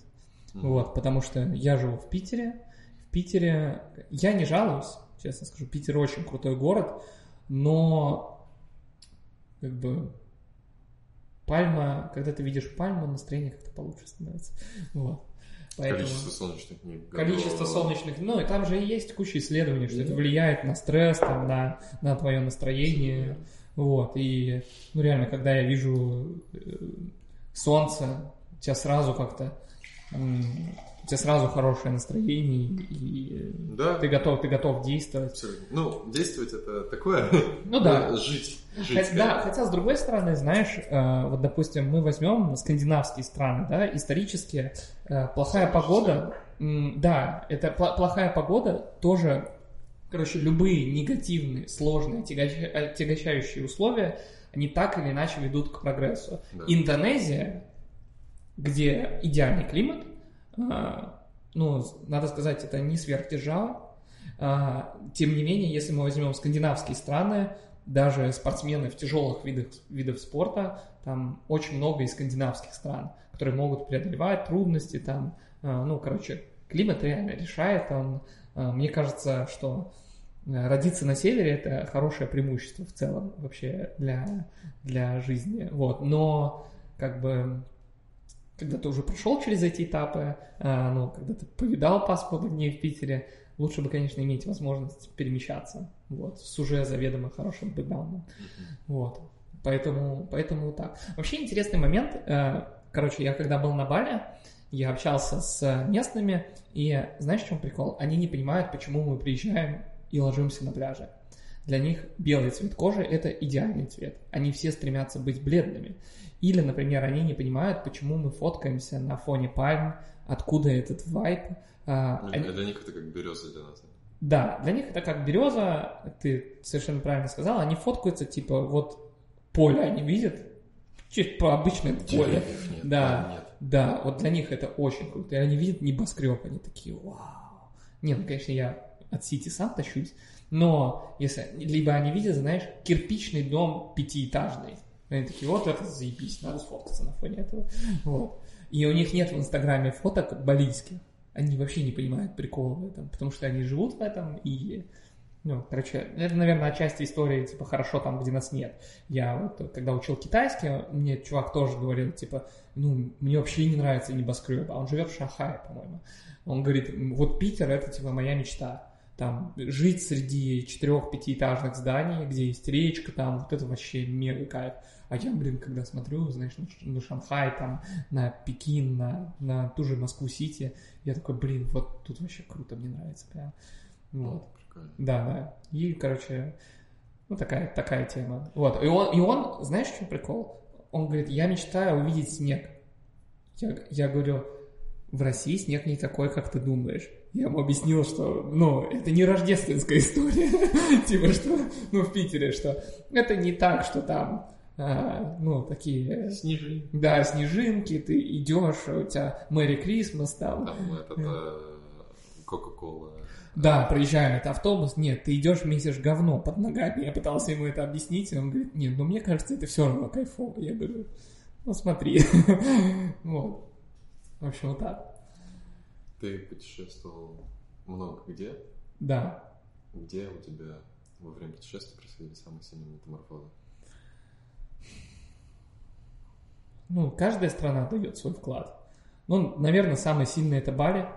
Мгм. Вот, потому что я живу в Питере. В Питере я не жалуюсь, честно скажу. Питер очень крутой город, но как бы пальма, когда ты видишь пальму, настроение как-то получше становится. Вот. Поэтому... Количество солнечных дней. Количество солнечных, ну и там же и есть куча исследований, что Да. это влияет на стресс, там, на, на твое настроение, вот, и, ну реально, когда я вижу э, солнце, у тебя сразу как-то, у тебя сразу хорошее настроение, и Да, ты готов, ты готов действовать. абсолютно. Ну, действовать это такое. Ну да. Жить. Жить. Хотя, да, хотя, с другой стороны, знаешь, э, вот, допустим, мы возьмем скандинавские страны, да, исторические, э, плохая погода, м, да, это плохая погода тоже, короче, любые негативные, сложные, отягоща- отягощающие условия, они так или иначе ведут к прогрессу. Да. Индонезия, где идеальный климат, а, ну, надо сказать, это не сверхдержава, а, тем не менее, если мы возьмем скандинавские страны, даже спортсмены в тяжелых видах, видах спорта, там очень много из скандинавских стран, которые могут преодолевать трудности, там, а, ну, короче, климат реально решает, он, а, мне кажется, что а, родиться на севере это хорошее преимущество в целом вообще для, для жизни, вот, но как бы когда ты уже прошел через эти этапы, а, ну, когда ты повидал паспорт дней в Питере, лучше бы, конечно, иметь возможность перемещаться, вот, с уже заведомо хорошим бэкграундом, вот, поэтому, поэтому так. Вообще интересный момент, э, короче, я когда был на Бали, я общался с местными, и знаешь, в чем прикол? Они не понимают, почему мы приезжаем и ложимся на пляже. Для них белый цвет кожи – это идеальный цвет. Они все стремятся быть бледными. Или, например, они не понимают, почему мы фоткаемся на фоне пальм, откуда этот вайб. А, Ну, они- Для них это как береза для нас. Да, для них это как береза, ты совершенно правильно сказал, они фоткаются, типа, вот поле они видят, чуть по обычное поле. Деревьев нет, Да. нет. Да, вот для них это очень круто. И они видят небоскреб, они такие, вау. Не, ну, конечно, я от Сити сам тащусь, но если либо они видят, знаешь, кирпичный дом пятиэтажный, они такие, вот это заебись, надо сфоткаться на фоне этого. Вот. И у них нет в Инстаграме фоток балийских. Они вообще не понимают прикола в этом, потому что они живут в этом и ну, короче, это, наверное, отчасти истории, типа, хорошо там, где нас нет. Я вот, когда учил китайский, мне чувак тоже говорил, типа, ну, мне вообще не нравится небоскреб, а он живет в Шанхае, по-моему. Он говорит, вот Питер, это, типа, моя мечта. там жить среди четырех-пятиэтажных зданий, где есть речка, там вот это вообще мега кайф. А я, блин, когда смотрю, знаешь, на, на Шанхай, там, на Пекин, на, на ту же Москву-Сити, я такой, блин, вот тут вообще круто, мне нравится прям. Вот. Да, да. И, короче, ну, такая, такая тема. Вот. И он, и он, знаешь, что прикол? Он говорит, я мечтаю увидеть снег. Я, я говорю, в России снег не такой, как ты думаешь. Я ему объяснил, что, ну, это не рождественская история. Типа, что, ну, в Питере, что это не так, что там, а, ну, такие... Снежи. Да, снежинки, ты идешь, у тебя Мэри Крисмас там. Там этот э, Кока-Кола. Да, проезжает автобус, нет, ты идешь, месишь говно под ногами. Я пытался ему это объяснить, и он говорит, нет, ну мне кажется, это все равно кайфово. Я говорю, ну смотри. Вот. В общем, вот так. Ты путешествовал много где? Да. Где у тебя во время путешествия происходили самые сильные метаморфозы? Ну, каждая страна дает свой вклад. Ну, наверное, самое сильное это Бали.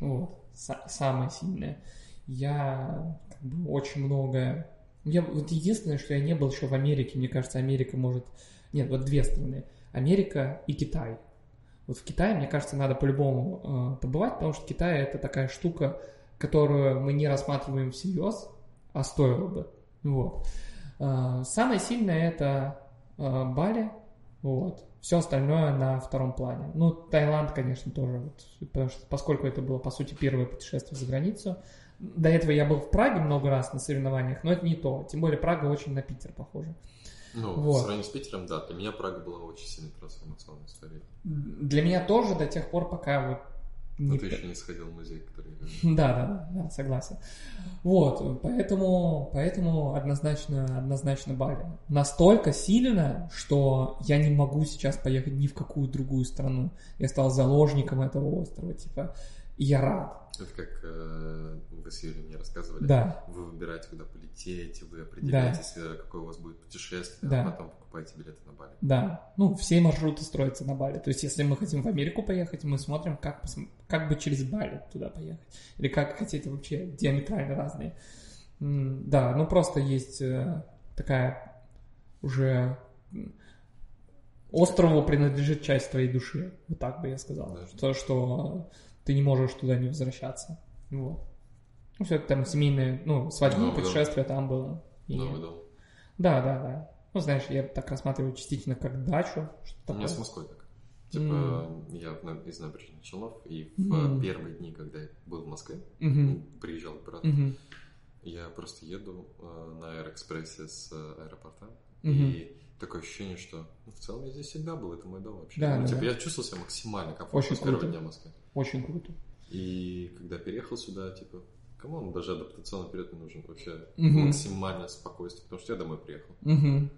Вот, самое сильное. Я как бы очень много... Я, вот единственное, что я не был еще в Америке, мне кажется, Америка может... Нет, вот две страны. Америка и Китай. Вот в Китае, мне кажется, надо по-любому э, побывать, потому что Китай это такая штука, которую мы не рассматриваем всерьез, а стоило бы. Вот. Э, самое сильное это э, Бали, вот. Все остальное на втором плане. Ну, Таиланд, конечно, тоже, вот, потому что, поскольку это было, по сути, первое путешествие за границу. До этого я был в Праге много раз на соревнованиях, но это не то. Тем более Прага очень на Питер похожа. Ну, Вот. в сравнении с Питером, да, для меня Прага была очень сильно трансформационной историей. Для меня тоже до тех пор, пока вот Но не... ты еще не сходил в музей, который... Да, да, да, согласен. Вот, поэтому, поэтому однозначно, однозначно Бали. Настолько сильно, что я не могу сейчас поехать ни в какую другую страну. Я стал заложником этого острова, типа, и я рад. Это как э, вы с Юлей мне рассказывали. Да, Вы выбираете, куда полететь, вы определяетесь, э, какое у вас будет путешествие, Да. а потом покупаете билеты на Бали. да. Ну, все маршруты строятся на Бали. То есть, если мы хотим в Америку поехать, мы смотрим, как, как бы через Бали туда поехать. Или как хотите вообще диаметрально разные. Да, ну просто есть э, такая уже острову принадлежит часть твоей души, вот так бы я сказал, Да. что, что ты не можешь туда не возвращаться. Вот. Ну, все там семейное, ну, дом. путешествие там было. И- Новый дом. Да, да, да. Ну, знаешь, я так рассматриваю частично как дачу, что У меня с Москвой так. Типа, я на- из набережных Челнов, и в Мгм. первые дни, когда я был в Москве, Мгм, приезжал брату, мгм, я просто еду э, на Аэроэкспрессе с э, аэропорта, Мгм. и такое ощущение, что ну, в целом я здесь всегда был, это мой дом вообще. Да, Ну, да, типа, да. я чувствовал себя максимально комфортно Очень с первого круто. дня в Москве. Очень круто. И когда переехал сюда, типа, come on, даже адаптационный период не нужен вообще. Мгм. Максимальное спокойствие, потому что я домой приехал. Мгм.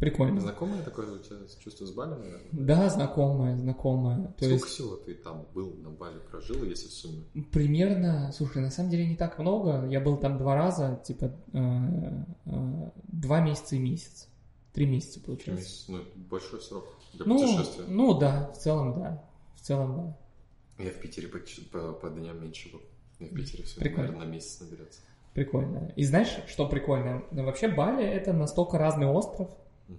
Прикольно. Знакомое такое у тебя чувство с Бали, наверное? Да, знакомая, знакомая. То Сколько есть всего ты там был на Бали, прожил, если в сумме? примерно, слушай, на самом деле не так много. Я был там два раза, типа э, э, два месяца и месяц. Три месяца Три получилось. месяца? Ну, это большой срок для Ну, путешествия. ну да, в целом да. В целом да. Я в Питере по, по, по дням меньше был. Я в Питере все, Прикольно. наверное, на месяц наберется. Прикольно. И знаешь, что прикольно? Вообще Бали это настолько разный остров.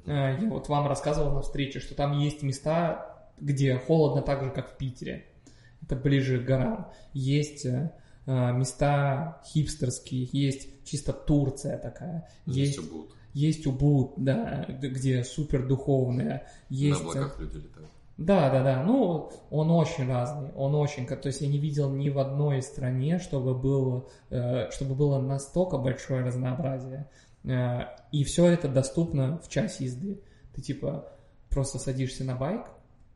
Э, Я вот вам рассказывал на встрече, что там есть места, где холодно так же, как в Питере. Это ближе к горам. Есть э, э, места хипстерские, есть чисто Турция такая. Здесь Есть, будут. есть Убуд, да, где супер духовная. Есть, На облаках люди летают. да, да, да. Ну, он очень разный. Он очень, то есть я не видел ни в одной стране, чтобы было, чтобы было настолько большое разнообразие. Э, и все это доступно в час езды. Ты типа просто садишься на байк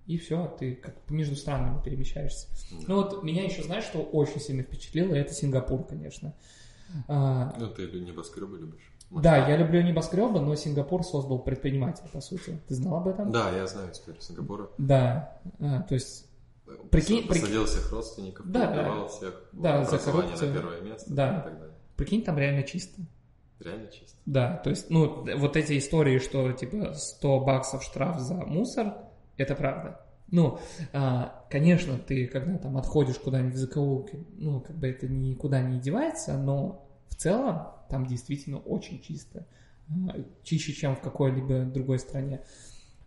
и все, ты как между странами перемещаешься. Ну вот меня еще, знаешь, что очень сильно впечатлило, это Сингапур, конечно. А, Ну, ты небоскребы любишь? да, я люблю небоскребы, но Сингапур создал предпринимателя, по сути. Ты знал об этом? Да, я знаю историю Сингапура. Да, А, то есть Прикинь- Посадил всех родственников, Да, да. всех, Да, за коррупцию. на первое место Да. и так далее. Прикинь, там реально чисто. Реально чисто. Да, то есть, ну, вот эти истории, что, типа, 100 баксов штраф за мусор, это правда. Ну, а, конечно, ты когда там отходишь куда-нибудь в закоулки, ну, как бы это никуда не девается, но в целом там действительно очень чисто. А, чище, чем в какой-либо другой стране.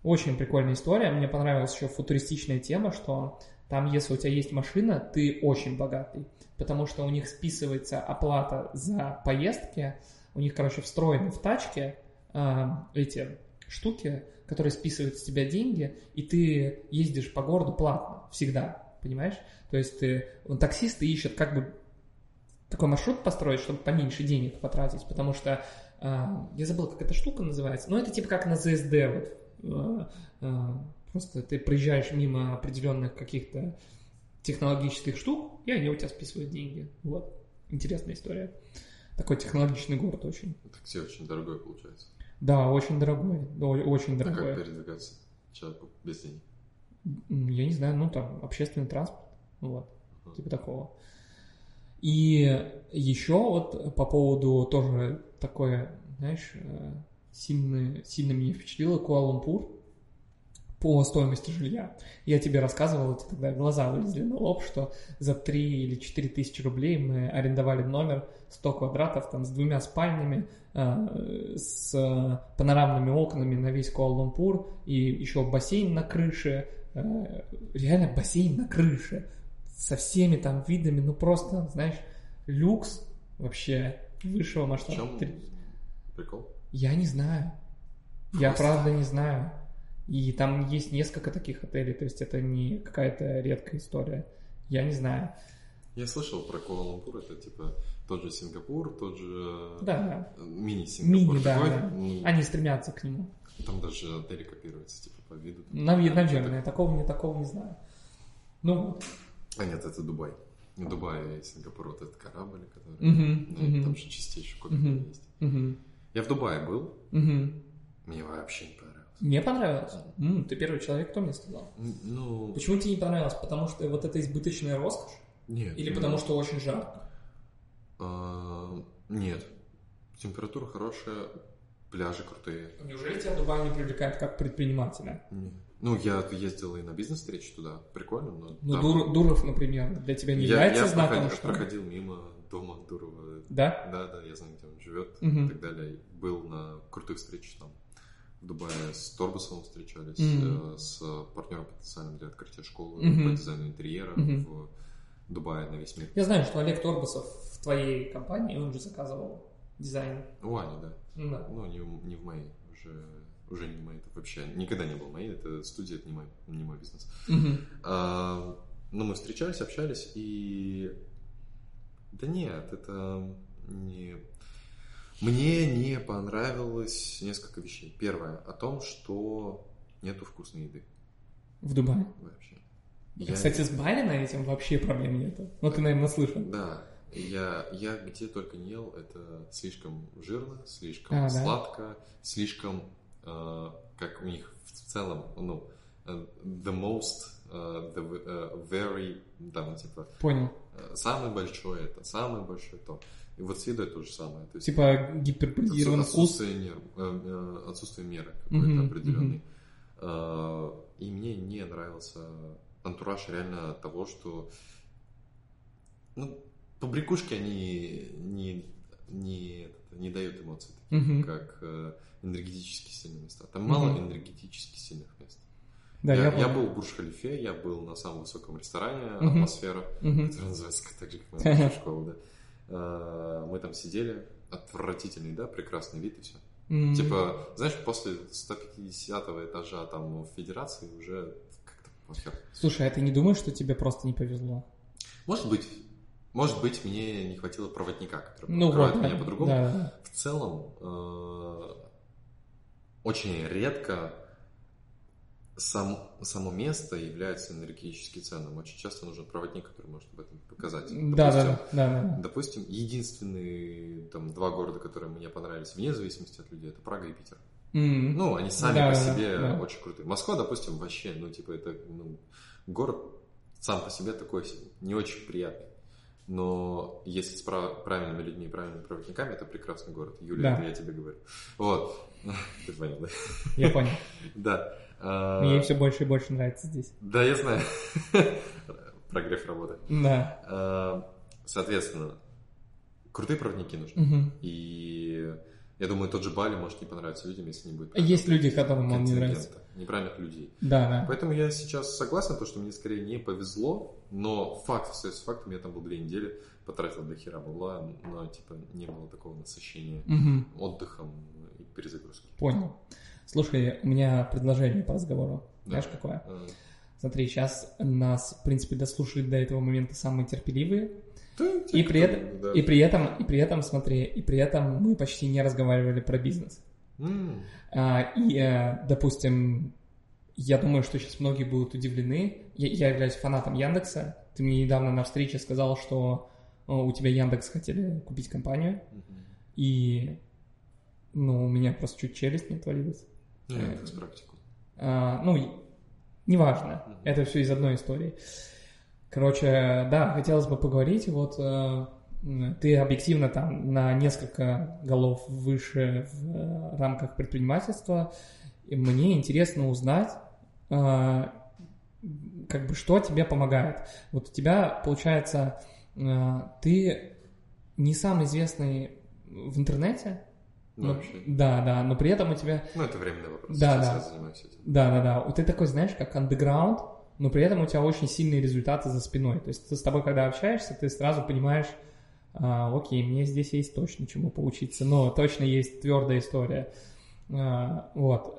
Очень прикольная история. Мне понравилась еще футуристичная тема, что там, если у тебя есть машина, ты очень богатый, потому что у них списывается оплата за поездки, у них, короче, встроены в тачке э, эти штуки, которые списывают с тебя деньги, и ты ездишь по городу платно всегда, понимаешь? То есть ты, таксисты ищут как бы такой маршрут построить, чтобы поменьше денег потратить, потому что э, я забыл, как эта штука называется, но это типа как на ZSD, вот, э, э, просто ты проезжаешь мимо определенных каких-то технологических штук, и они у тебя списывают деньги. Вот, интересная история. Такой технологичный город очень. Такси очень дорогое получается. Да, очень дорогой, очень А дорогой. как передвигаться человеку без денег? Я не знаю, ну там общественный транспорт, вот, Ага. типа такого. И еще вот по поводу тоже такое, знаешь, э, сильно, сильно меня впечатлило Куала-Лумпур по стоимости жилья. Я тебе рассказывал, эти тогда глаза вылезли на лоб, что за 3 или 4 тысячи рублей мы арендовали номер 100 квадратов там с двумя спальнями, э, с панорамными окнами на весь Куала-Лумпур и еще бассейн на крыше, э, реально бассейн на крыше со всеми там видами, ну просто, знаешь, люкс вообще высшего В масштаба. чем Три- прикол? Я не знаю. Я Просто. правда не знаю. И там есть несколько таких отелей, то есть это не какая-то редкая история. Я не знаю. Я слышал про Куала-Лумпур, это типа тот же Сингапур, тот же Да, э, мини-Сингапур. Мини, да, да. Ну, они стремятся к нему. Там даже отели копируются, типа по виду. Нав- Наверное, такого не такого не знаю. Ну, вот. А нет, это Дубай. В Дубае и Сингапур вот этот корабль, который... Мгм, ну, мгм. Там же чистейший копия Мгм. есть. Мгм. Я в Дубае был, Мгм. мне вообще не. Мне понравилось. М, ты первый человек, кто мне сказал. Ну, Почему тебе не понравилось? Потому что вот это избыточная роскошь? нет. Или ну, потому что очень жарко? а, Нет. Температура хорошая, пляжи крутые. Неужели тебя Дубай не привлекает как предпринимателя? Не. Ну, я ездил и на бизнес-встречу туда, прикольно, но... Ну, там- Дур- Дуров, например, для тебя не я, является я знаком, проходил, что ли? проходил мимо дома Дурова. Да? Да, да, я знаю, где он живет Мгм. и так далее. Был на крутых встречах там. В Дубае с Торбусовым встречались, э, с партнером потенциальным для открытия школы Мгм. по дизайну интерьера Мгм. в Дубае на весь мир. Я знаю, что Олег Торбусов в твоей компании, он же заказывал дизайн. У Ани, да. Ну да. Ну, не, в- не в моей, уже, уже не в моей. Это вообще никогда не был моей. Это студия, это не мой, не мой бизнес. Мгм. А, ну, мы встречались, общались, и... Да нет, это не... Мне не понравилось несколько вещей. Первое, о том, что нету вкусной еды В Дубае. вообще. Кстати, с Барина этим вообще проблем нету. Ну, ты, наверное, слышал. Да, я, я где только не ел, это слишком жирно, слишком А, да? сладко, слишком, э, как у них в целом, ну, э, the most, э, the э, very, там, типа, Понял. самый большой это, самый большой то. И вот с едой то же самое. То есть Типа гиперболизированный вкус. отсутствие, нер- э, э, отсутствие меры какой-то определенный. Э, И мне не нравился антураж реально того, что ну, побрякушки они не, не, не дают эмоций, таких, Мгм. как энергетически сильные места. Там мало Мгм. энергетически сильных мест. Да, я, я, я был в Бурж-Халифе, я был на самом высоком ресторане Мгм. «Атмосфера», Мгм. который называется так же, как моя школа, да. Э, Мы там сидели, отвратительный, да, прекрасный вид и все. М. Типа, знаешь, после 150 этажа там в Федерации уже как-то похер. Слушай, а ты не думаешь, что тебе просто не повезло? Может быть, может быть, мне не хватило проводника, который Ну покроет вот, меня да, по-другому. да. В целом, э, очень редко сам, само место является энергетически ценным. Очень часто нужен проводник, который может об этом показать. Да, да, Допустим, да, да, да. Допустим, единственные там два города, которые мне понравились, вне зависимости от людей, это Прага и Питер. М. Ну, они сами Да, по себе да. очень крутые. Москва, допустим, вообще, ну, типа, это ну, город сам по себе такой не очень приятный. Но если с прав- правильными людьми и правильными проводниками, это прекрасный город. Юлия, Да. это я тебе говорю. Вот. Ты понял, да? Я понял. Да. А, Мне все больше и больше нравится здесь. Да, я знаю. Прогрев работы. Да. А, Соответственно, крутые проводники нужны. Мгм. И я думаю, тот же Бали может не понравиться людям, если не будет Есть люди, которым он не нравится. Неправильных людей. Да, да. Поэтому я сейчас согласен, то, что мне скорее не повезло, но факт остается фактом, я там был две недели, потратил до хера бабла, но типа не было такого насыщения Мгм. отдыхом и перезагрузки. Понял. Слушай, у меня предложение по разговору. Да. Знаешь, какое? А, Смотри, сейчас нас, в принципе, дослушали до этого момента самые терпеливые. да, И при, этом, да. и при этом, и при этом, смотри, и при этом мы почти не разговаривали про бизнес. М, А, и, э, допустим, я думаю, что сейчас многие будут удивлены. Я, я являюсь фанатом Яндекса. Ты мне недавно на встрече сказал, что у тебя Яндекс хотели купить компанию. мгм. И, ну, у меня просто чуть челюсть не отвалилась. Не, это с практику. А, ну, неважно, Мгм. это все из одной истории. Короче, да, хотелось бы поговорить, вот э, ты объективно там на несколько голов выше в э, рамках предпринимательства, и мне интересно узнать, э, как бы, что тебе помогает. Вот у тебя, получается, э, ты не самый известный в интернете, но- вообще. да, да, но при этом у тебя Ну, это временный вопрос. Да, Сейчас да. я занимаюсь этим. да, да, да. Вот ты такой, знаешь, как андеграунд, но при этом у тебя очень сильные результаты за спиной. То есть ты с тобой, когда общаешься, ты сразу понимаешь, а, окей, мне здесь есть точно чему поучиться, но точно есть твердая история. А, вот.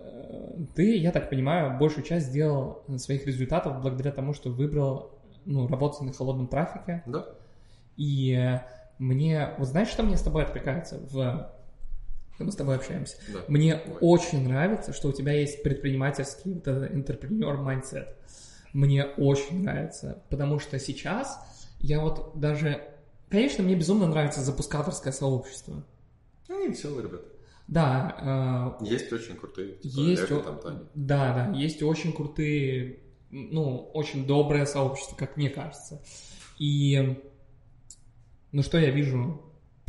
Ты, я так понимаю, большую часть сделал своих результатов благодаря тому, что выбрал ну, работать на холодном трафике. Да. И мне... Вот знаешь, что мне с тобой откликается в... когда мы с тобой общаемся? Да. Мне Давай. очень нравится, что у тебя есть предпринимательский вот этот entrepreneur mindset. Мне очень нравится, потому что сейчас я вот даже... Конечно, мне безумно нравится запускаторское сообщество. Они веселые ребята. Да, э, Есть очень крутые. Типа, есть, о- там, Таня. да, да, есть очень крутые, ну, очень доброе сообщество, как мне кажется. И, ну, что я вижу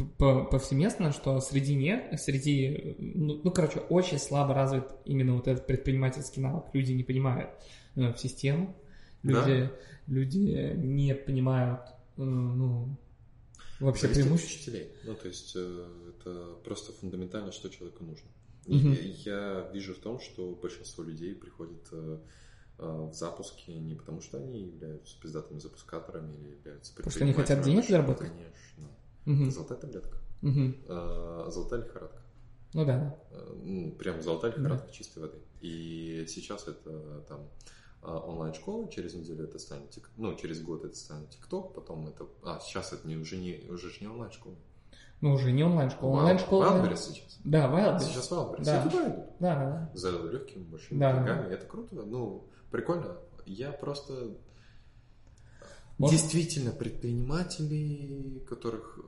повсеместно, что среди них, среди, ну, ну, короче, очень слабо развит именно вот этот предпринимательский навык. Люди не понимают э, систему, люди, люди не понимают, э, ну, вообще Зависит преимуществ. учителей. Ну, то есть, э, это просто фундаментально, что человеку нужно. И Мгм. Я вижу в том, что большинство людей приходят э, в запуски не потому, что они являются пиздатыми запускаторами или являются Потому что они хотят денег заработать? Конечно. Это золотая таблетка. мгм. Э, Золотая лихорадка. Ну да, да. Э, ну, Прям золотая лихорадка чистой воды. И сейчас это там а, онлайн-школа, через неделю это станет тик, ну, через год это станет ТикТок, потом это... А, сейчас это не, уже, не, уже же не онлайн-школа. Ну, уже не онлайн-школа. Онлайн-школа... Wildberries сейчас. Да, Wildberries. Сейчас Wildberries. Да. И туда идут. Да, да, да. За легкими большими Да. деньгами. Это круто. Ну, прикольно. Я просто... Может- Действительно, предпринимателей, которых э,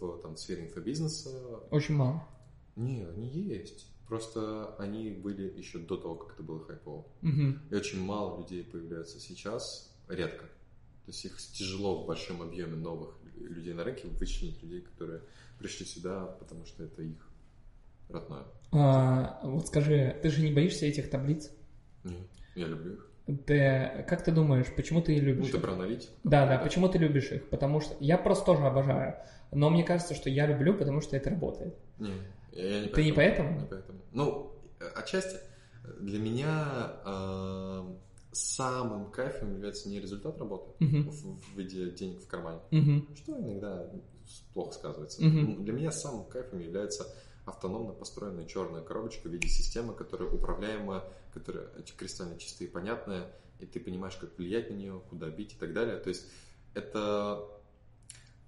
в там, сфере инфобизнеса, Очень мало. не, они есть. Просто они были еще до того, как это было хайпово. Мгм. И очень мало людей появляется сейчас, редко. То есть их тяжело в большом объеме новых людей на рынке вычленить людей, которые пришли сюда, потому что это их родное. А, вот скажи, ты же не боишься этих таблиц? Нет, я люблю их. Ты, как ты думаешь, почему ты Ну, любишь ты их? про аналитику. Да, да, почему ты любишь их? Потому что я просто тоже обожаю. Но мне кажется, что я люблю, потому что это работает. Не, я не Ты не поэтому? Не поэтому. Ну, отчасти для меня э, самым кайфом является не результат работы Мгм. в, в виде денег в кармане, Мгм. что иногда плохо сказывается. Мгм. Для меня самым кайфом является автономно построенная черная коробочка в виде системы, которая управляемая, которая кристально чистая и понятная, и ты понимаешь, как влиять на нее, куда бить и так далее. То есть это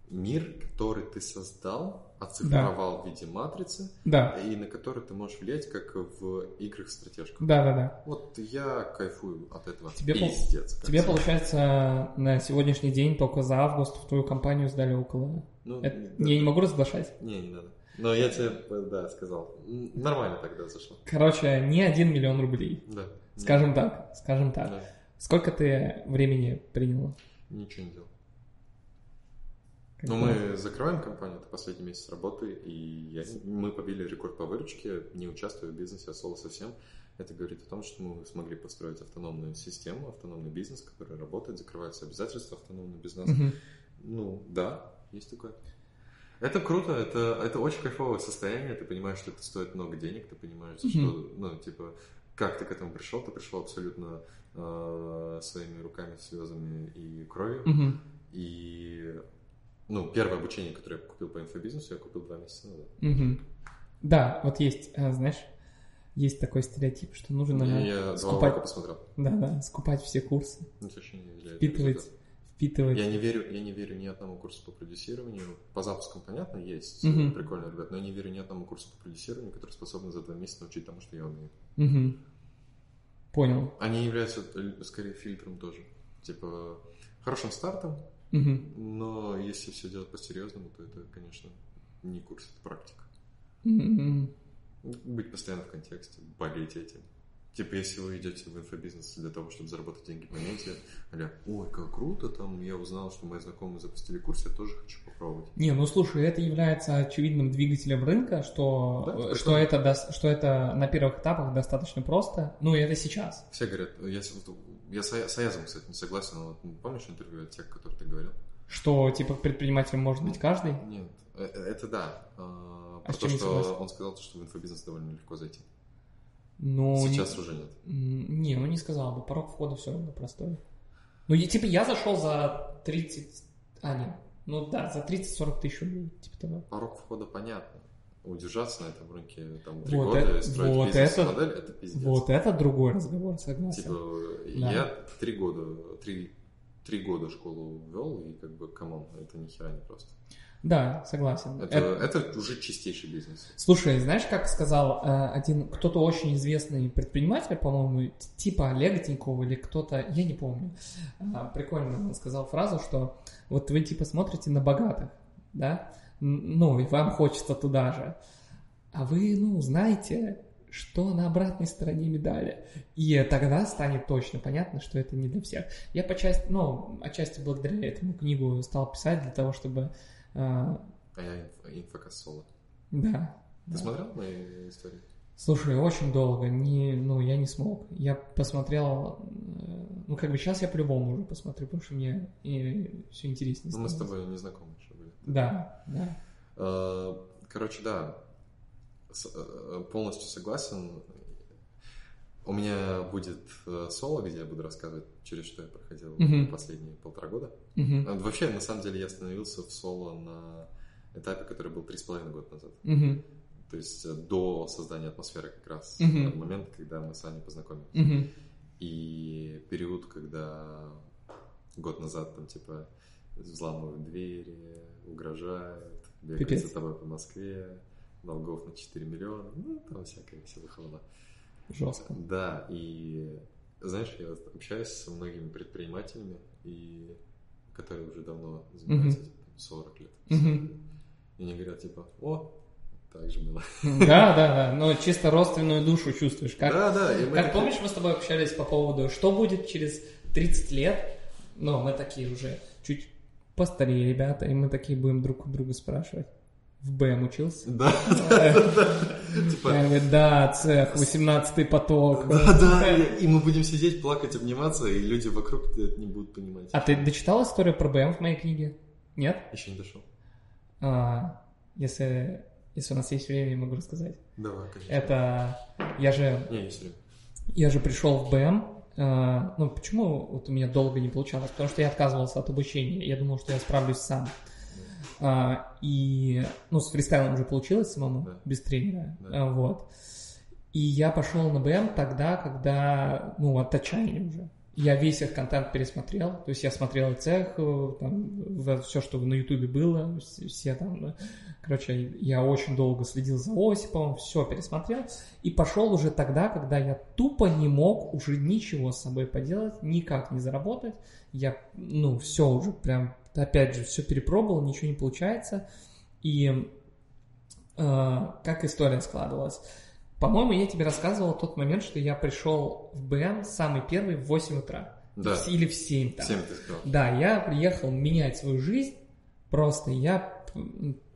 мир, который ты создал, оцифровал в виде матрицы, Да, и на который ты можешь влиять, как в играх стратежках. да, да, да. Вот я кайфую от этого. Тебе пол- Пиздец. как Тебе, получается, на сегодняшний день только за август в твою компанию сдали около... Ну, Это- да. Я не могу разглашать. Не, не надо. Но я тебе, да, сказал. Нормально тогда зашло. Короче, не один миллион рублей. Да. Скажем так, скажем так. Да. Сколько ты времени принял? Ничего не делал. Ну, мы закрываем компанию, это последний месяц работы, и я- мы побили рекорд по выручке, не участвуя в бизнесе, соло совсем. Это говорит о том, что мы смогли построить автономную систему, автономный бизнес, который работает, закрываются обязательства автономного бизнеса. Мгм. Ну, да, есть такое. Это круто, это, это очень кайфовое состояние, ты понимаешь, что это стоит много денег, ты понимаешь, Мгм. что, ну, типа, как ты к этому пришел, ты пришел абсолютно э, своими руками, слезами и кровью, Мгм. и, ну, первое обучение, которое я купил по инфобизнесу, я купил два месяца назад. Мгм. Да, вот есть, э, знаешь, есть такой стереотип, что нужно я скупать, посмотрел. да, да, скупать все курсы, Ну, впитывать. Впитывать. Я не верю, я не верю ни одному курсу по продюсированию. По запускам, понятно, есть Мгм. прикольные ребята, но я не верю ни одному курсу по продюсированию, который способен за два месяца научить тому, что я умею. Мгм. Понял. Они являются э, скорее фильтром тоже. Типа, хорошим стартом, Мгм. но если все делать по-серьезному, то это, конечно, не курс, это практика. М. Быть постоянно в контексте, болеть этим. Типа, если вы идете в инфобизнес для того, чтобы заработать деньги в моменте, аля, ой, как круто, там, я узнал, что мои знакомые запустили курс, я тоже хочу попробовать. Не, ну слушай, это является очевидным двигателем рынка, что, Да, это что, это, что это на первых этапах достаточно просто. Ну, и это сейчас. Все говорят, я, я с, с Аязом, кстати, не согласен, но помнишь интервью от тех, которые ты говорил? Что, типа, предпринимателем может быть каждый. Нет, э, э, это да. А, А про то, что он сказал, что в инфобизнес довольно легко зайти. Ну, Сейчас уже нет. Не, ну не сказал бы, порог входа все равно простой. Ну, и, типа, я зашел за 30... А, нет. Ну да, за 30-40 тысяч рублей, типа того. Порог входа понятно. Удержаться на этом рынке там три Вот года это- и строить вот бизнес-модель, это, пиздец. Вот это другой разговор, согласен. Типа, Да. я три года, три, три года школу вел, и как бы, come on, это ни хера не просто. Да, согласен. Это, Это- это уже чистейший бизнес. Слушай, знаешь, как сказал э, один кто-то очень известный предприниматель, по-моему, типа Олега Тинькова или кто-то, я не помню. А, прикольно он сказал фразу, что вот вы типа смотрите на богатых, да, ну и вам хочется туда же, а вы, ну, знаете, что на обратной стороне медали. И тогда станет точно понятно, что это не для всех. Я по части, ну, отчасти благодаря этому книгу стал писать для того, чтобы, э, А я инф- соло. да. Ты да. смотрел мои истории? Слушай, очень долго, не, ну, я не смог. Я посмотрел, э, ну, как бы сейчас я по-любому уже посмотрю, потому что мне все интереснее Ну, мы с тобой не знакомы еще были. Да, да. Э, Короче, да, э, полностью согласен. У меня будет э, соло, где я буду рассказывать, через что я проходил Мгм. последние полтора года. Э, Вообще, на самом деле, я остановился в соло на этапе, который был три с половиной года назад. мгм, То есть э, до создания атмосферы как раз. Э, Момент, когда мы с Аней познакомились. мгм. И период, когда год назад там типа взламывают двери, угрожают, бегают Пипец. за тобой по Москве, долгов на 4 миллиона, ну, там всякая веселая хвала. Жестко. Да, и знаешь, я общаюсь со многими предпринимателями, и которые уже давно занимаются там, 40 лет. Мгм. И они говорят, типа, о, так же было. Да, да, да, но чисто родственную душу чувствуешь. Как, да, да, и мы как такие- помнишь, мы с тобой общались по поводу, что будет через 30 лет? Ну, мы такие уже чуть постарее ребята, и мы такие будем друг у друга спрашивать. В БМ учился? Да, типа, Я говорю, да, цех, 18-й поток. Да, да, и, и мы будем сидеть, плакать, обниматься, и люди вокруг это не будут понимать. А ты дочитал историю про БМ в моей книге? Нет? Еще не дошел. А, если, если у нас есть время, я могу рассказать. Давай, конечно. Это я же Не, время. Я же пришел в БМ. э, ну, почему вот у меня долго не получалось? Потому что я отказывался от обучения. Я думал, что я справлюсь сам. А, и, ну, с фристайлом уже получилось самому, Да. без тренера. Да. А, вот. И я пошел на БМ тогда, когда, ну, от отчаяния уже. Я весь их контент пересмотрел, то есть я смотрел цех, э, там, все, что на Ютубе было, вс- все там, короче, я очень долго следил за Осиповым, все пересмотрел, и пошел уже тогда, когда я тупо не мог уже ничего с собой поделать, никак не заработать, я, ну, все уже прям, опять же, все перепробовал, ничего не получается, и э, как история складывалась. По-моему, я тебе рассказывал тот момент, что я пришел в БМ самый первый в 8 утра. Да. Или в 7 там. Всем ты сказал. Да, я приехал менять свою жизнь, Просто я,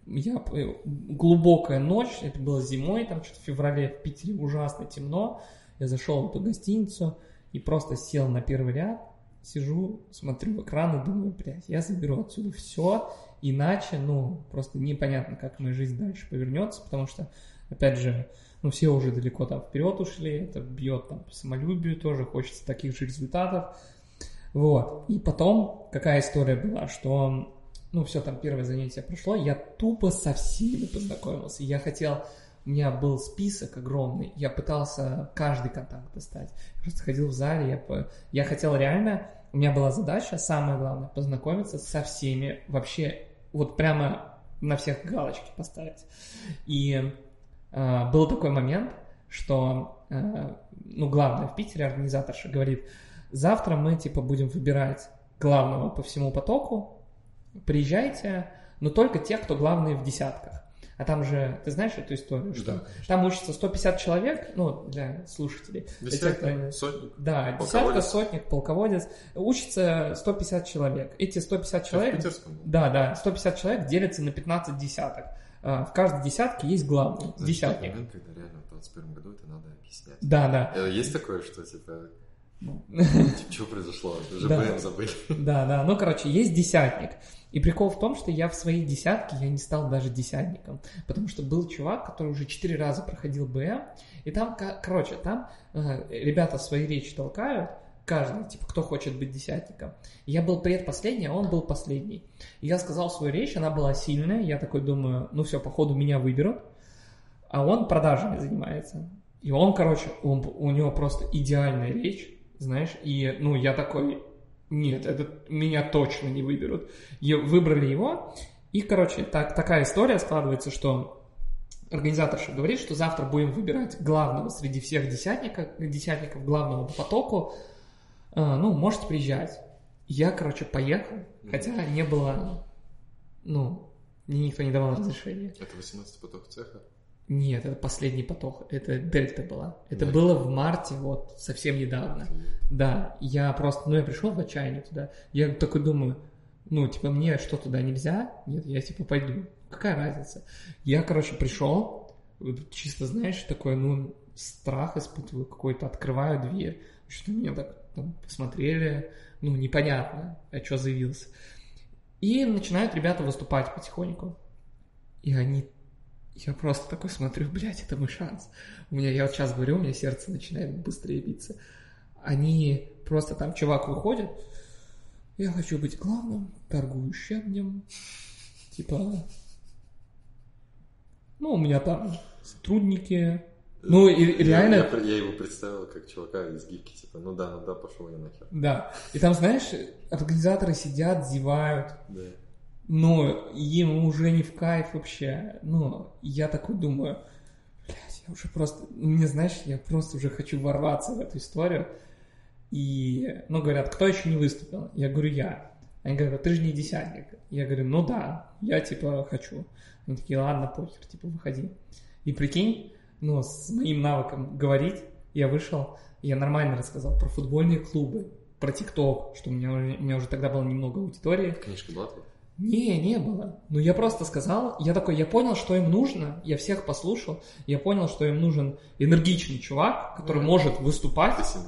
я глубокая ночь, это было зимой, там что-то в феврале в Питере ужасно темно. Я зашел в эту гостиницу и просто сел на первый ряд, сижу, смотрю в экран и думаю, блядь, я заберу отсюда все, иначе, ну, просто непонятно, как моя жизнь дальше повернется, потому что, опять же, ну, все уже далеко там вперед ушли, это бьет там по самолюбию тоже, хочется таких же результатов. Вот. И потом, какая история была, что, ну, все, там первое занятие прошло, я тупо со всеми познакомился. Я хотел, у меня был список огромный, я пытался каждый контакт достать. Я просто ходил в зале, я, я хотел реально, у меня была задача, самое главное, познакомиться со всеми, вообще, вот прямо на всех галочки поставить. И э, был такой момент, что, э, ну, главное в Питере организаторша говорит, завтра мы, типа, будем выбирать главного по всему потоку, приезжайте, но только те, кто главные в десятках. А там же, ты знаешь эту историю, что да, там учится 150 человек, ну, для слушателей. Десятка, сотник. Да, десятка, сотник, полководец. Учится 150 человек. Эти 150 человек... Да, да, 150 человек делятся на 15 десяток. А, в каждой десятке есть главный, Значит, десятник. момент, когда реально в 21 году это надо объяснять. Да, да. Э, есть такое, что, типа, Типа, что произошло? ЖБМ забыли. Да, да. Ну, короче, есть десятник. И прикол в том, что я в своей десятке, я не стал даже десятником. Потому что был чувак, который уже четыре раза проходил БМ. И там, короче, там э, ребята свои речи толкают, каждый, типа, кто хочет быть десятником. Я был предпоследний, а он был последний. И я сказал свою речь, она была сильная. Я такой думаю, ну все, походу меня выберут. А он продажами занимается. И он, короче, он, у него просто идеальная речь знаешь, и, ну, я такой, нет, это меня точно не выберут. И выбрали его, и, короче, так, такая история складывается, что организаторша говорит, что завтра будем выбирать главного среди всех десятников, десятников главного по потоку, а, ну, можете приезжать. Я, короче, поехал, хотя не было, ну, мне никто не давал разрешения. Это 18 поток цеха? Нет, это последний поток. Это дельта была. Это Дельта. было в марте, вот, совсем недавно. Да, я просто, ну, я пришел в отчаяние туда. Я такой думаю, ну, типа, мне что туда нельзя? Нет, я, типа, пойду. Какая разница? Я, короче, пришел, чисто, знаешь, такой, ну, страх испытываю какой-то, открываю дверь. Что меня так там, посмотрели, ну, непонятно, а что заявился. И начинают ребята выступать потихоньку. И они я просто такой смотрю, блядь, это мой шанс. У меня, я вот сейчас говорю, у меня сердце начинает быстрее биться. Они просто там, чувак выходит, я хочу быть главным, торгую щебнем, типа, ну, у меня там сотрудники, ну, и, и реально... Я, я, я его представил как чувака из гифки, типа, ну да, ну да, пошел я нахер. Да, и там, знаешь, организаторы сидят, зевают. Да но им уже не в кайф вообще. Ну, я такой думаю, блядь, я уже просто, не знаешь, я просто уже хочу ворваться в эту историю. И, ну, говорят, кто еще не выступил? Я говорю, я. Они говорят, ты же не десятник. Я говорю, ну да, я типа хочу. Они такие, ладно, похер, типа выходи. И прикинь, ну, с моим навыком говорить, я вышел, я нормально рассказал про футбольные клубы, про ТикТок, что у меня, у меня уже тогда было немного аудитории. Книжка была не, не было. Ну, я просто сказал, я такой, я понял, что им нужно, я всех послушал, я понял, что им нужен энергичный чувак, который ну, может выступать. Спасибо.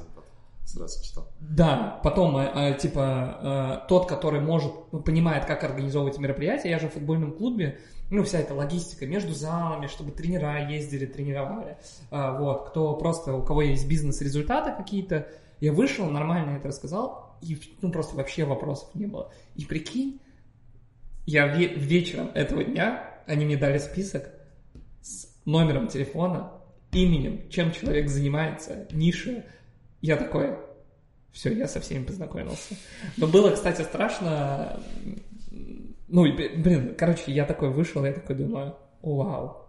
Сразу читал. Да, потом, э, типа, э, тот, который может, ну, понимает, как организовывать мероприятия, я же в футбольном клубе, ну, вся эта логистика между залами, чтобы тренера ездили, тренировали, э, вот, кто просто, у кого есть бизнес-результаты какие-то, я вышел, нормально это рассказал, и, ну, просто вообще вопросов не было. И прикинь, я вечером этого дня, они мне дали список с номером телефона, именем, чем человек занимается, ниша. Я такой, все, я со всеми познакомился. Но было, кстати, страшно. Ну, блин, короче, я такой вышел, я такой думаю, вау.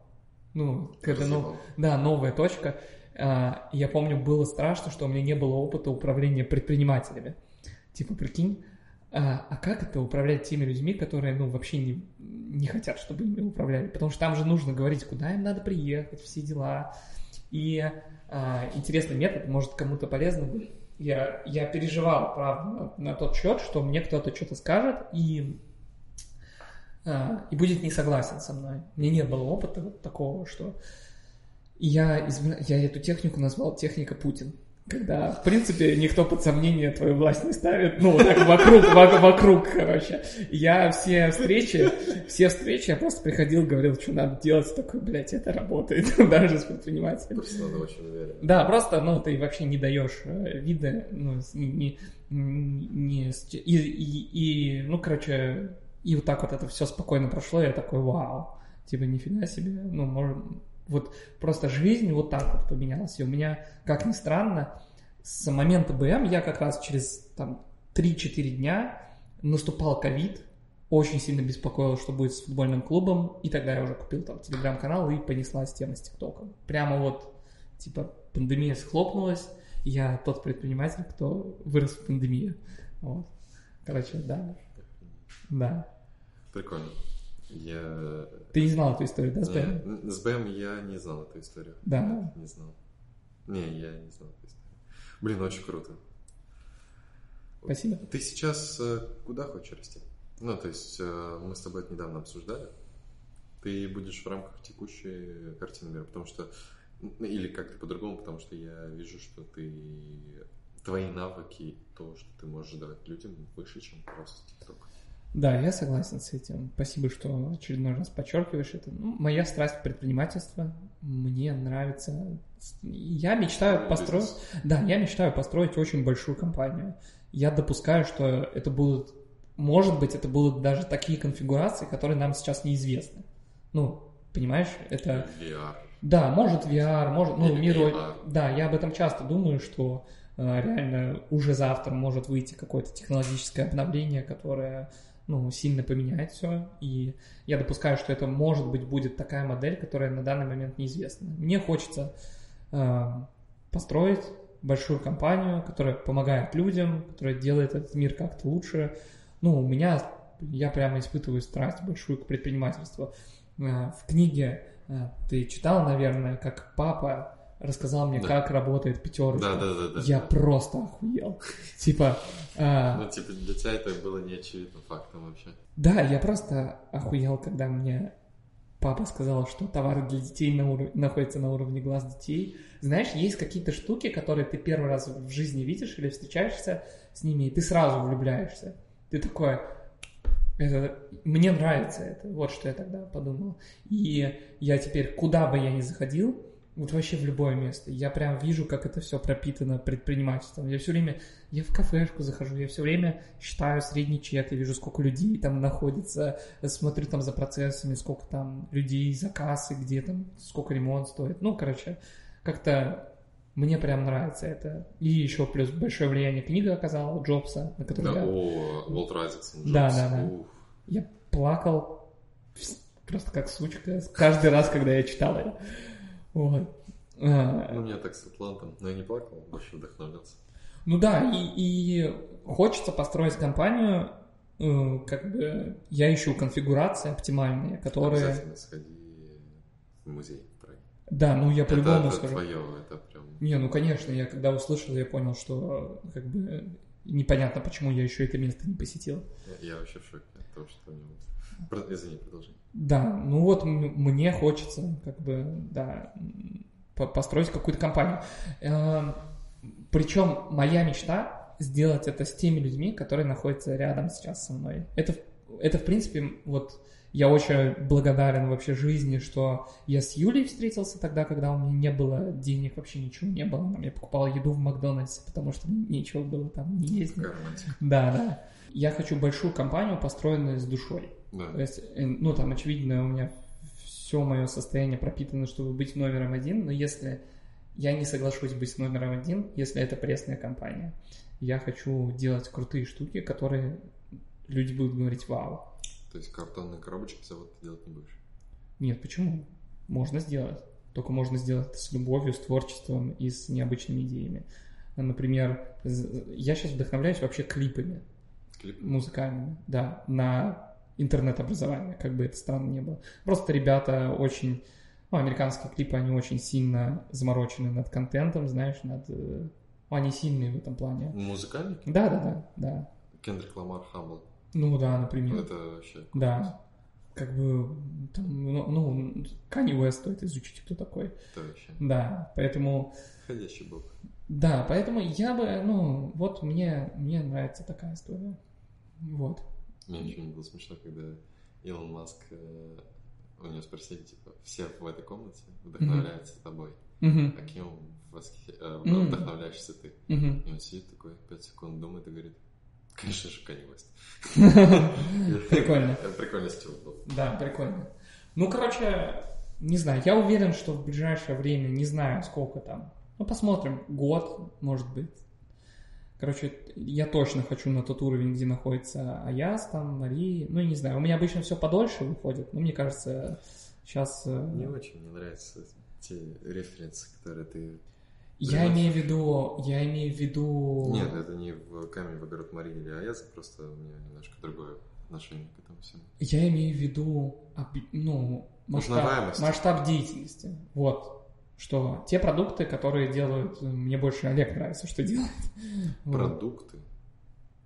Ну, когда, ну, да, новая точка. А, я помню, было страшно, что у меня не было опыта управления предпринимателями. Типа, прикинь, а, а как это управлять теми людьми, которые, ну, вообще не, не хотят, чтобы ими управляли? Потому что там же нужно говорить, куда им надо приехать, все дела. И а, интересный метод, может, кому-то полезно будет. Я, я переживал, правда, на, на тот счет, что мне кто-то что-то скажет, и а, и будет не согласен со мной. Меня не было опыта вот такого, что я, избира... я эту технику назвал техника Путин. Когда, в принципе, никто под сомнение твою власть не ставит. Ну, так вокруг, вокруг, короче. Я все встречи, все встречи, я просто приходил, говорил, что надо делать. Такой, блядь, это работает. Даже с предпринимателями. Просто надо очень уверен. Да, просто, ну, ты вообще не даешь э, вида, ну, не, не, и, и, и, ну, короче, и вот так вот это все спокойно прошло, я такой, вау, типа, нифига себе, ну, может, вот просто жизнь вот так вот поменялась. И у меня, как ни странно, с момента БМ я как раз через там 3-4 дня наступал ковид, очень сильно беспокоил, что будет с футбольным клубом, и тогда я уже купил там телеграм-канал и понеслась тема с ТикТоком. Прямо вот, типа, пандемия схлопнулась, я тот предприниматель, кто вырос в пандемии. Вот. Короче, да. Да. Прикольно. Я... Ты не знал эту историю, да, с БМ? С БМ я не знал эту историю. Да. Не знал. Не, я не знал эту историю. Блин, очень круто. Спасибо. Ты сейчас э, куда хочешь расти? Ну, то есть э, мы с тобой это недавно обсуждали. Ты будешь в рамках текущей картины мира, потому что или как-то по-другому, потому что я вижу, что ты твои навыки, то, что ты можешь давать людям, выше, чем просто TikTok. Да, я согласен с этим. Спасибо, что очередной раз подчеркиваешь это. Ну, моя страсть предпринимательство. Мне нравится. Я мечтаю построить. Да, я мечтаю построить очень большую компанию. Я допускаю, что это будут. Может быть, это будут даже такие конфигурации, которые нам сейчас неизвестны. Ну, понимаешь, это. VR. Да, может VR, может, ну, мир... Да, я об этом часто думаю, что э, реально уже завтра может выйти какое-то технологическое обновление, которое ну, сильно поменяет все. И я допускаю, что это, может быть, будет такая модель, которая на данный момент неизвестна. Мне хочется э, построить большую компанию, которая помогает людям, которая делает этот мир как-то лучше. Ну, у меня, я прямо испытываю страсть большую к предпринимательству. Э, в книге э, ты читал, наверное, как папа рассказал мне, да. как работает пятерочка. Да, да, да, да. Я просто охуел. Типа... А, ну, типа, для тебя это было неочевидным фактом вообще. Да, я просто охуел, когда мне папа сказал, что товары для детей на находятся на уровне глаз детей. Знаешь, есть какие-то штуки, которые ты первый раз в жизни видишь или встречаешься с ними, и ты сразу влюбляешься. Ты такой, это, мне нравится это, вот что я тогда подумал. И я теперь, куда бы я ни заходил, вот вообще в любое место. Я прям вижу, как это все пропитано предпринимательством. Я все время, я в кафешку захожу, я все время считаю средний чек, я вижу, сколько людей там находится, смотрю там за процессами, сколько там людей, заказы, где там, сколько ремонт стоит. Ну, короче, как-то мне прям нравится это. И еще плюс большое влияние книга оказала Джобса, на которой да, я... о, Уолт Джобс. Да, да, да. Я плакал просто как сучка каждый раз, когда я читал это. Вот. А, ну, у меня так с Атлантом, но я не плакал, больше вдохновлялся. Ну да, и, и хочется построить компанию, э, как бы я ищу конфигурации оптимальные, которые... Обязательно сходи в музей. Да, ну я по-любому скажу. Это твое, это прям... Не, ну конечно, я когда услышал, я понял, что как бы непонятно, почему я еще это место не посетил. Я, я вообще в шоке от того, что у него... Извини, продолжи. Да, ну вот мне хочется, как бы, да, построить какую-то компанию. Эм, Причем моя мечта сделать это с теми людьми, которые находятся рядом сейчас со мной. Это, это в принципе, вот я очень благодарен вообще жизни, что я с Юлей встретился тогда, когда у меня не было денег, вообще ничего не было. Она мне покупала еду в Макдональдсе, потому что нечего было там не есть. Да, да. Я хочу большую компанию, построенную с душой. Да. То есть, э, ну, там, очевидно, у меня все мое состояние пропитано, чтобы быть номером один, но если я не соглашусь быть номером один, если это пресная компания, я хочу делать крутые штуки, которые люди будут говорить «Вау». То есть картонные коробочки завод ты делать не будешь? Нет, почему? Можно сделать. Только можно сделать это с любовью, с творчеством и с необычными идеями. Например, я сейчас вдохновляюсь вообще клипами. Клипами? Музыкальными, да, на интернет-образования, как бы это странно не было. Просто ребята очень... Ну, американские клипы, они очень сильно заморочены над контентом, знаешь, над... Ну, они сильные в этом плане. Музыкальные? Да, да, да, да. Кендрик Ламар Хамбл. Ну да, например. Это вообще... Да. как бы, там, ну, ну, West стоит изучить, кто такой. Точно. Да, поэтому, Ходящий бог. да, поэтому я бы, ну, вот мне, мне нравится такая история. Вот. Мне не было смешно, когда Илон Маск, э, у него спросили, типа, все в этой комнате вдохновляются тобой. Мгм. А кем восхи- э, Мгм. вдохновляешься ты? Мгм. И он сидит такой, 5 секунд думает и говорит, конечно же, West. Прикольно. Это прикольный стил был. Да, прикольно. Ну, короче, не знаю, я уверен, что в ближайшее время, не знаю, сколько там, ну, посмотрим, год, может быть. Короче, я точно хочу на тот уровень, где находится Аяс, там, Мари, ну, я не знаю, у меня обычно все подольше выходит, но мне кажется, сейчас... Мне очень не нравятся те референсы, которые ты... Я имею в виду, я имею в виду... Нет, это не в камень в огород Марии или Аяза, просто у меня немножко другое отношение к этому всему. Я имею в виду, ну, масштаб, масштаб деятельности. Вот. Что те продукты, которые делают, мне больше Олег нравится, что делает. Продукты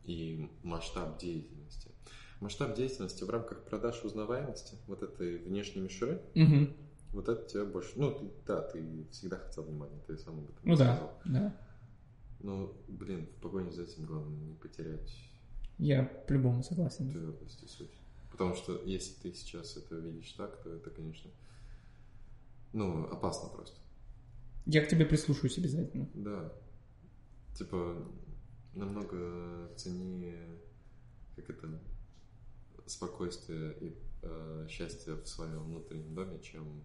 и масштаб деятельности. Масштаб деятельности в рамках продаж узнаваемости, вот этой внешней мишуры, Мгм. вот это тебя больше... Ну, ты- да, ты всегда хотел внимания, ты сам об этом Ну да, сказал. да. Ну, блин, в погоне за этим главное не потерять Я по-любому согласен. твердость и суть. Потому что если ты сейчас это видишь так, то это, конечно, ну, опасно просто. Я к тебе прислушаюсь обязательно. Да. Типа, намного ценнее, как это, спокойствие и э, счастье в своем внутреннем доме, чем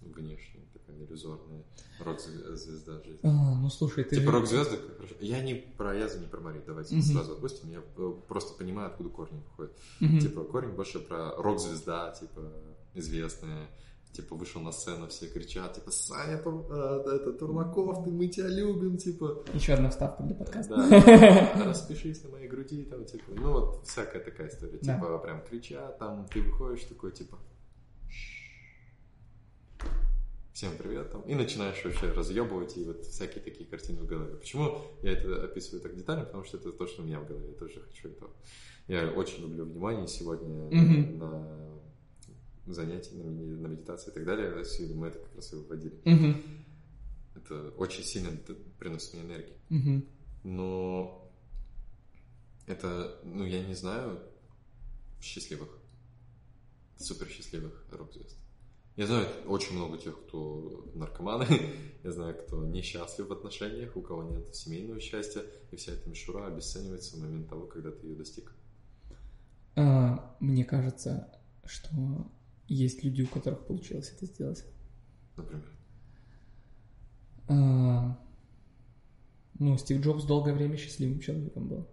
внешняя, такая иллюзорная рок-звезда жизни. А, ну слушай, ты... Типа рок-звезды, хорошо. Я не про Язу, не про Мари, давайте Мгм. сразу отпустим. Я э, просто понимаю, откуда корни выходят. Мгм. Типа, корень больше про рок-звезда, типа, известная. Типа, вышел на сцену, все кричат, типа, Саня, Тур- э, это, Турлаков, ты, мы тебя любим, типа. Еще одна вставка для подкаста. Да, распишись на моей груди, там, типа, ну, вот всякая такая история. Да. Типа, прям кричат, там, ты выходишь такой, типа, всем привет, там, и начинаешь вообще разъебывать, и вот всякие такие картины в голове. Почему я это описываю так детально? Потому что это то, что у меня в голове, я тоже хочу этого. Я очень люблю внимание сегодня Мгм. на занятия, на, меди- на медитации и так далее. Сегодня мы это как раз и выводили. Мгм. Это очень сильно приносит мне энергии. Мгм. Но это, ну, я не знаю счастливых, супер счастливых рок-звезд. Я знаю очень много тех, кто наркоманы, я знаю, кто несчастлив в отношениях, у кого нет семейного счастья, и вся эта мишура обесценивается в момент того, когда ты ее достиг. А, Мне кажется, что есть люди, у которых получилось это сделать. Например. А, Ну, Стив Джобс долгое время счастливым человеком был.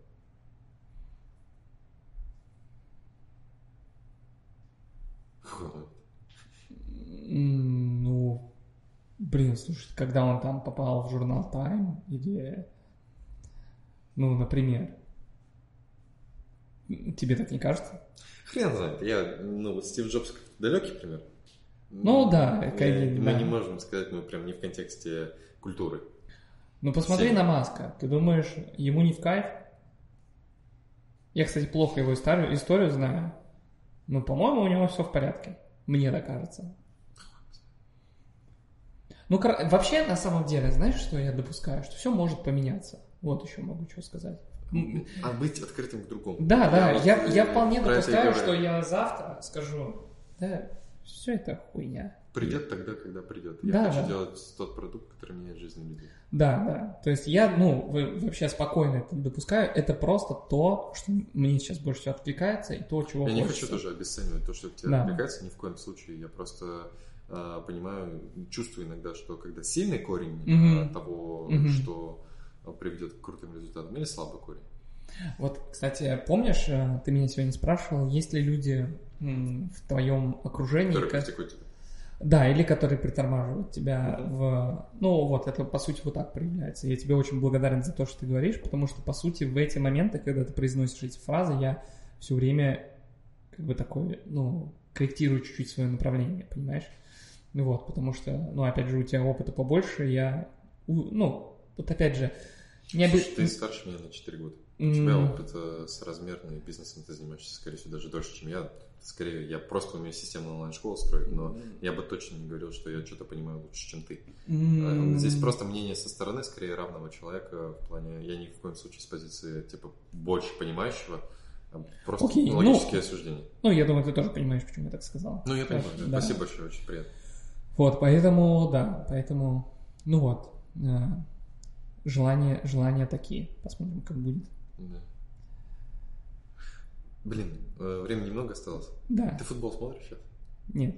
Ну, блин, слушай, когда он там попал в журнал Time, или, ну, например, тебе так не кажется? Хрен знает, я, ну, Стив Джобс далекий пример. Ну да, конечно, Мы да. не можем сказать, мы прям не в контексте культуры. Ну, посмотри Всем. на Маска. Ты думаешь, ему не в кайф? Я, кстати, плохо его историю, историю знаю. Но, по-моему, у него все в порядке. Мне так кажется. Ну, вообще, на самом деле, знаешь, что я допускаю? Что все может поменяться. Вот еще могу что сказать. А быть открытым к другому. Да, да, вот, я, я э, вполне это и допускаю, что я завтра скажу, да, все это хуйня. Придет тогда, когда придет. Я Да, хочу да. делать тот продукт, который меняет жизнь людей. Да, да. То есть я, ну, вы- вообще спокойно это допускаю. Это просто то, что мне сейчас больше всего откликается, и то, чего я не хочется. хочу тоже обесценивать то, что тебе Да. отвлекается, ни в коем случае. Я просто э, понимаю, чувствую иногда, что когда сильный корень Мгм. того, Мгм. что приведет к крутым результатам, или слабый корень. Вот, кстати, помнишь, э, ты меня сегодня спрашивал, есть ли люди в твоем окружении, Который ко- критикует тебя. да, или которые притормаживают тебя Мгм. в... Ну, вот, это по сути вот так проявляется. Я тебе очень благодарен за то, что ты говоришь, потому что, по сути, в эти моменты, когда ты произносишь эти фразы, я все время как бы такой, ну, корректирую чуть-чуть свое направление, понимаешь? Вот, потому что, ну, опять же, у тебя опыта побольше, я, ну, вот опять же, не оби- Слушай, ты старше меня на 4 года. У тебя опыт э, соразмерный, бизнесом ты занимаешься, скорее всего, даже дольше, чем я. Скорее, я просто умею системную онлайн-школу строить, но я бы точно не говорил, что я что-то понимаю лучше, чем ты. Здесь просто мнение со стороны, скорее, равного человека в плане... Я ни в коем случае с позиции, типа, больше понимающего, а просто Окей, ну- логические осуждения. Ну, я думаю, ты тоже понимаешь, почему я так сказал. Ну, я понимаю, да. Да. Спасибо большое, очень приятно. Вот, поэтому, да, поэтому, ну вот, э, желания, желания такие. Посмотрим, как будет. Да. Блин, э, времени немного осталось. Да, Ты футбол смотришь сейчас? нет.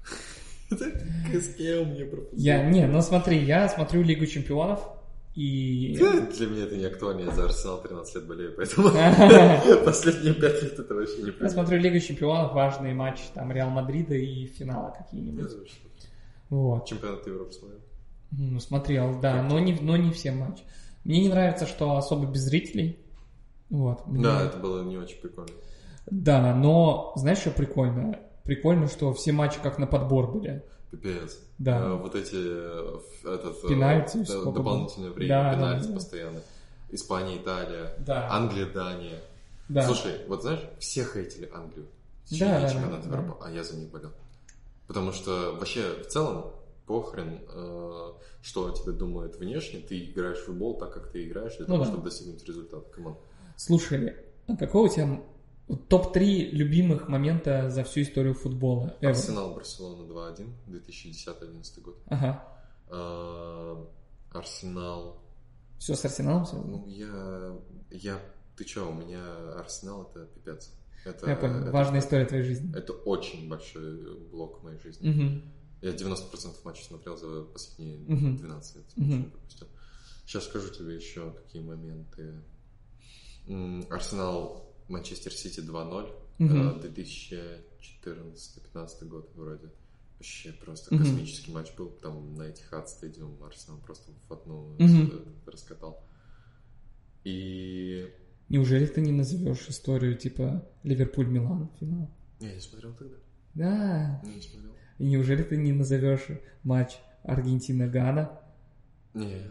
Это КСК мне пропустил. Я, не, ну смотри, я смотрю Лигу Чемпионов, и... Для меня это не актуально, я за Арсенал 13 лет болею, поэтому последние 5 лет это вообще не Я смотрю Лигу Чемпионов, важные матчи, там, Реал Мадрида и финала какие-нибудь. Вот. Чемпионат Европы смотрел. Ну, смотрел, да, но не, но не все матчи. Мне не нравится, что особо без зрителей. Вот. мне- Да, это было не очень прикольно. Да, но знаешь, что прикольно? Прикольно, что все матчи как на подбор были. Пипец. Да. Э, Вот эти, этот, э, Пенальти, д- дополнительное было? время, Да, да, пенальти да. постоянно. Испания, Италия, Да. Англия, Дания. Да. Слушай, вот знаешь, все хейтили Англию Да, да, чемпионата да, Европы, а я за них болел. Потому что вообще в целом похрен, э, что о тебе думают внешне, ты играешь в футбол так, как ты играешь, для Ну того, да. чтобы достигнуть результата. Камон. Слушай, а какой у тебя топ-3 любимых момента за всю историю футбола? Ever? Арсенал, Барселона 2-1, 2010-2011 год. Ага. Э, Арсенал, Все с Арсеналом связано? ну я, я, ты чё, у меня Арсенал это пипец. Это, Я понял. это- Важная история твоей жизни. Это очень большой блок моей жизни. Мгм. Я 90% матчей смотрел за последние. 12 лет. Пропустил. Сейчас скажу тебе еще какие моменты. Арсенал, Манчестер Сити 2-0. Мгм. э, 2014-15 год вроде. Вообще просто космический матч был. Там на Этихад стадиум Арсенал просто в одну с- раскатал. И... Неужели ты не назовешь историю типа Ливерпуль-Милан финал? Я не смотрел тогда. Да. Не смотрел. И неужели ты не назовешь матч Аргентина-Гана? Не.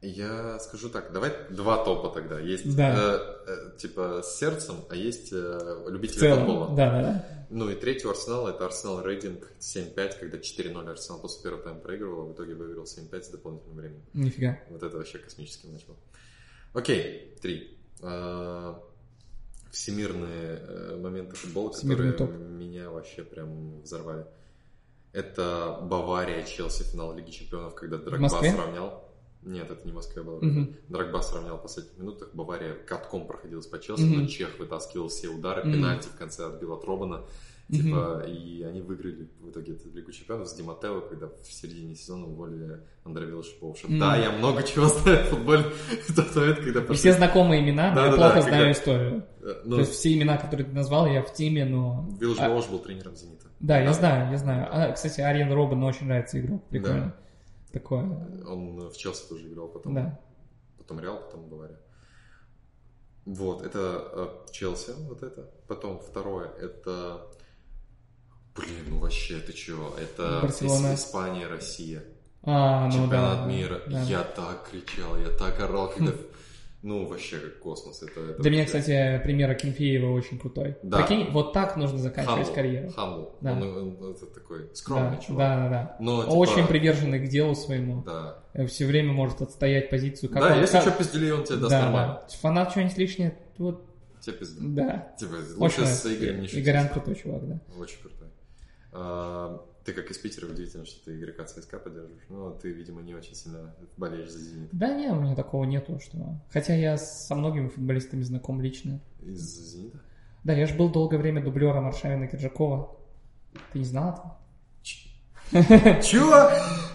Я скажу так, давай два топа тогда. Есть Да. э, э, типа с сердцем, а есть э, любители целом, футбола. да, да, да. Ну и третий у Арсенала это Арсенал рейтинг 7-5, когда 4-0 Арсенал после первого тайма проигрывал, а в итоге выиграл 7-5 с дополнительным временем. Нифига. Вот это вообще космический матч был. Окей, три. А, Всемирные э, моменты футбола, Всемирный которые топ. меня вообще прям взорвали. Это Бавария, Челси, финал Лиги Чемпионов, когда Москве? сравнял. Нет, это не в Москве было. Мгм. Дрогба сравнял в последних минутах. Бавария катком проходилась по Челси, Мгм. но Чех вытаскивал все удары. Мгм. Пенальти в конце отбил от Робана. Типа, и они выиграли в итоге эту Лигу Чемпионов с Диматео, когда в середине сезона уволили Андрея Велошиповича. Мгм. Да, я много чего знаю в футболе в тот момент, когда И все знакомые имена, Да, я да, плохо да, знаю когда- историю. Э, То Ну, есть все имена, которые ты назвал, я в теме, но... А, Велошипович был тренером «Зенита». Да, я знаю, я знаю. А, кстати, Ариен Робин очень нравится игрок. Прикольно. Такое. Он в Челси тоже играл, потом, Да. потом Реал, потом Бавария. Вот, это э, Челси, вот это. Потом второе, это... Блин, ну вообще, ты чё? Это Барселона. Ис- Испания, Россия. А, ну Чемпионат да. мира. да. Я так кричал, я так орал, когда... Ну, вообще, как космос. Это, это Для меня, кстати, пример Акинфеева очень крутой. Да. Прикинь, вот так нужно заканчивать Humble, карьеру. humble. Да. Он, он- это такой скромный да, чувак. да, да, да. Но, типа, Очень приверженный к делу своему. Да. Все время может отстоять позицию. Как да, он- если как- что пиздюлей, он тебе даст да, нормально. да. Фанат что-нибудь лишнее, вот, Тебе пизда. да. Типа, Очень лучше с нравится. Игорем не шутить. Игорян крутой чувак, да. Очень крутой. А, ты как из Питера, удивительно, что ты игрока ЦСКА поддерживаешь. Но ты, видимо, не очень сильно болеешь за «Зенит». Да не, у меня такого нету, что... Хотя я со многими футболистами знаком лично. Из «Зенита»? Да, я же был долгое время дублером Аршавина Киржакова. Ты не знал этого? Чего?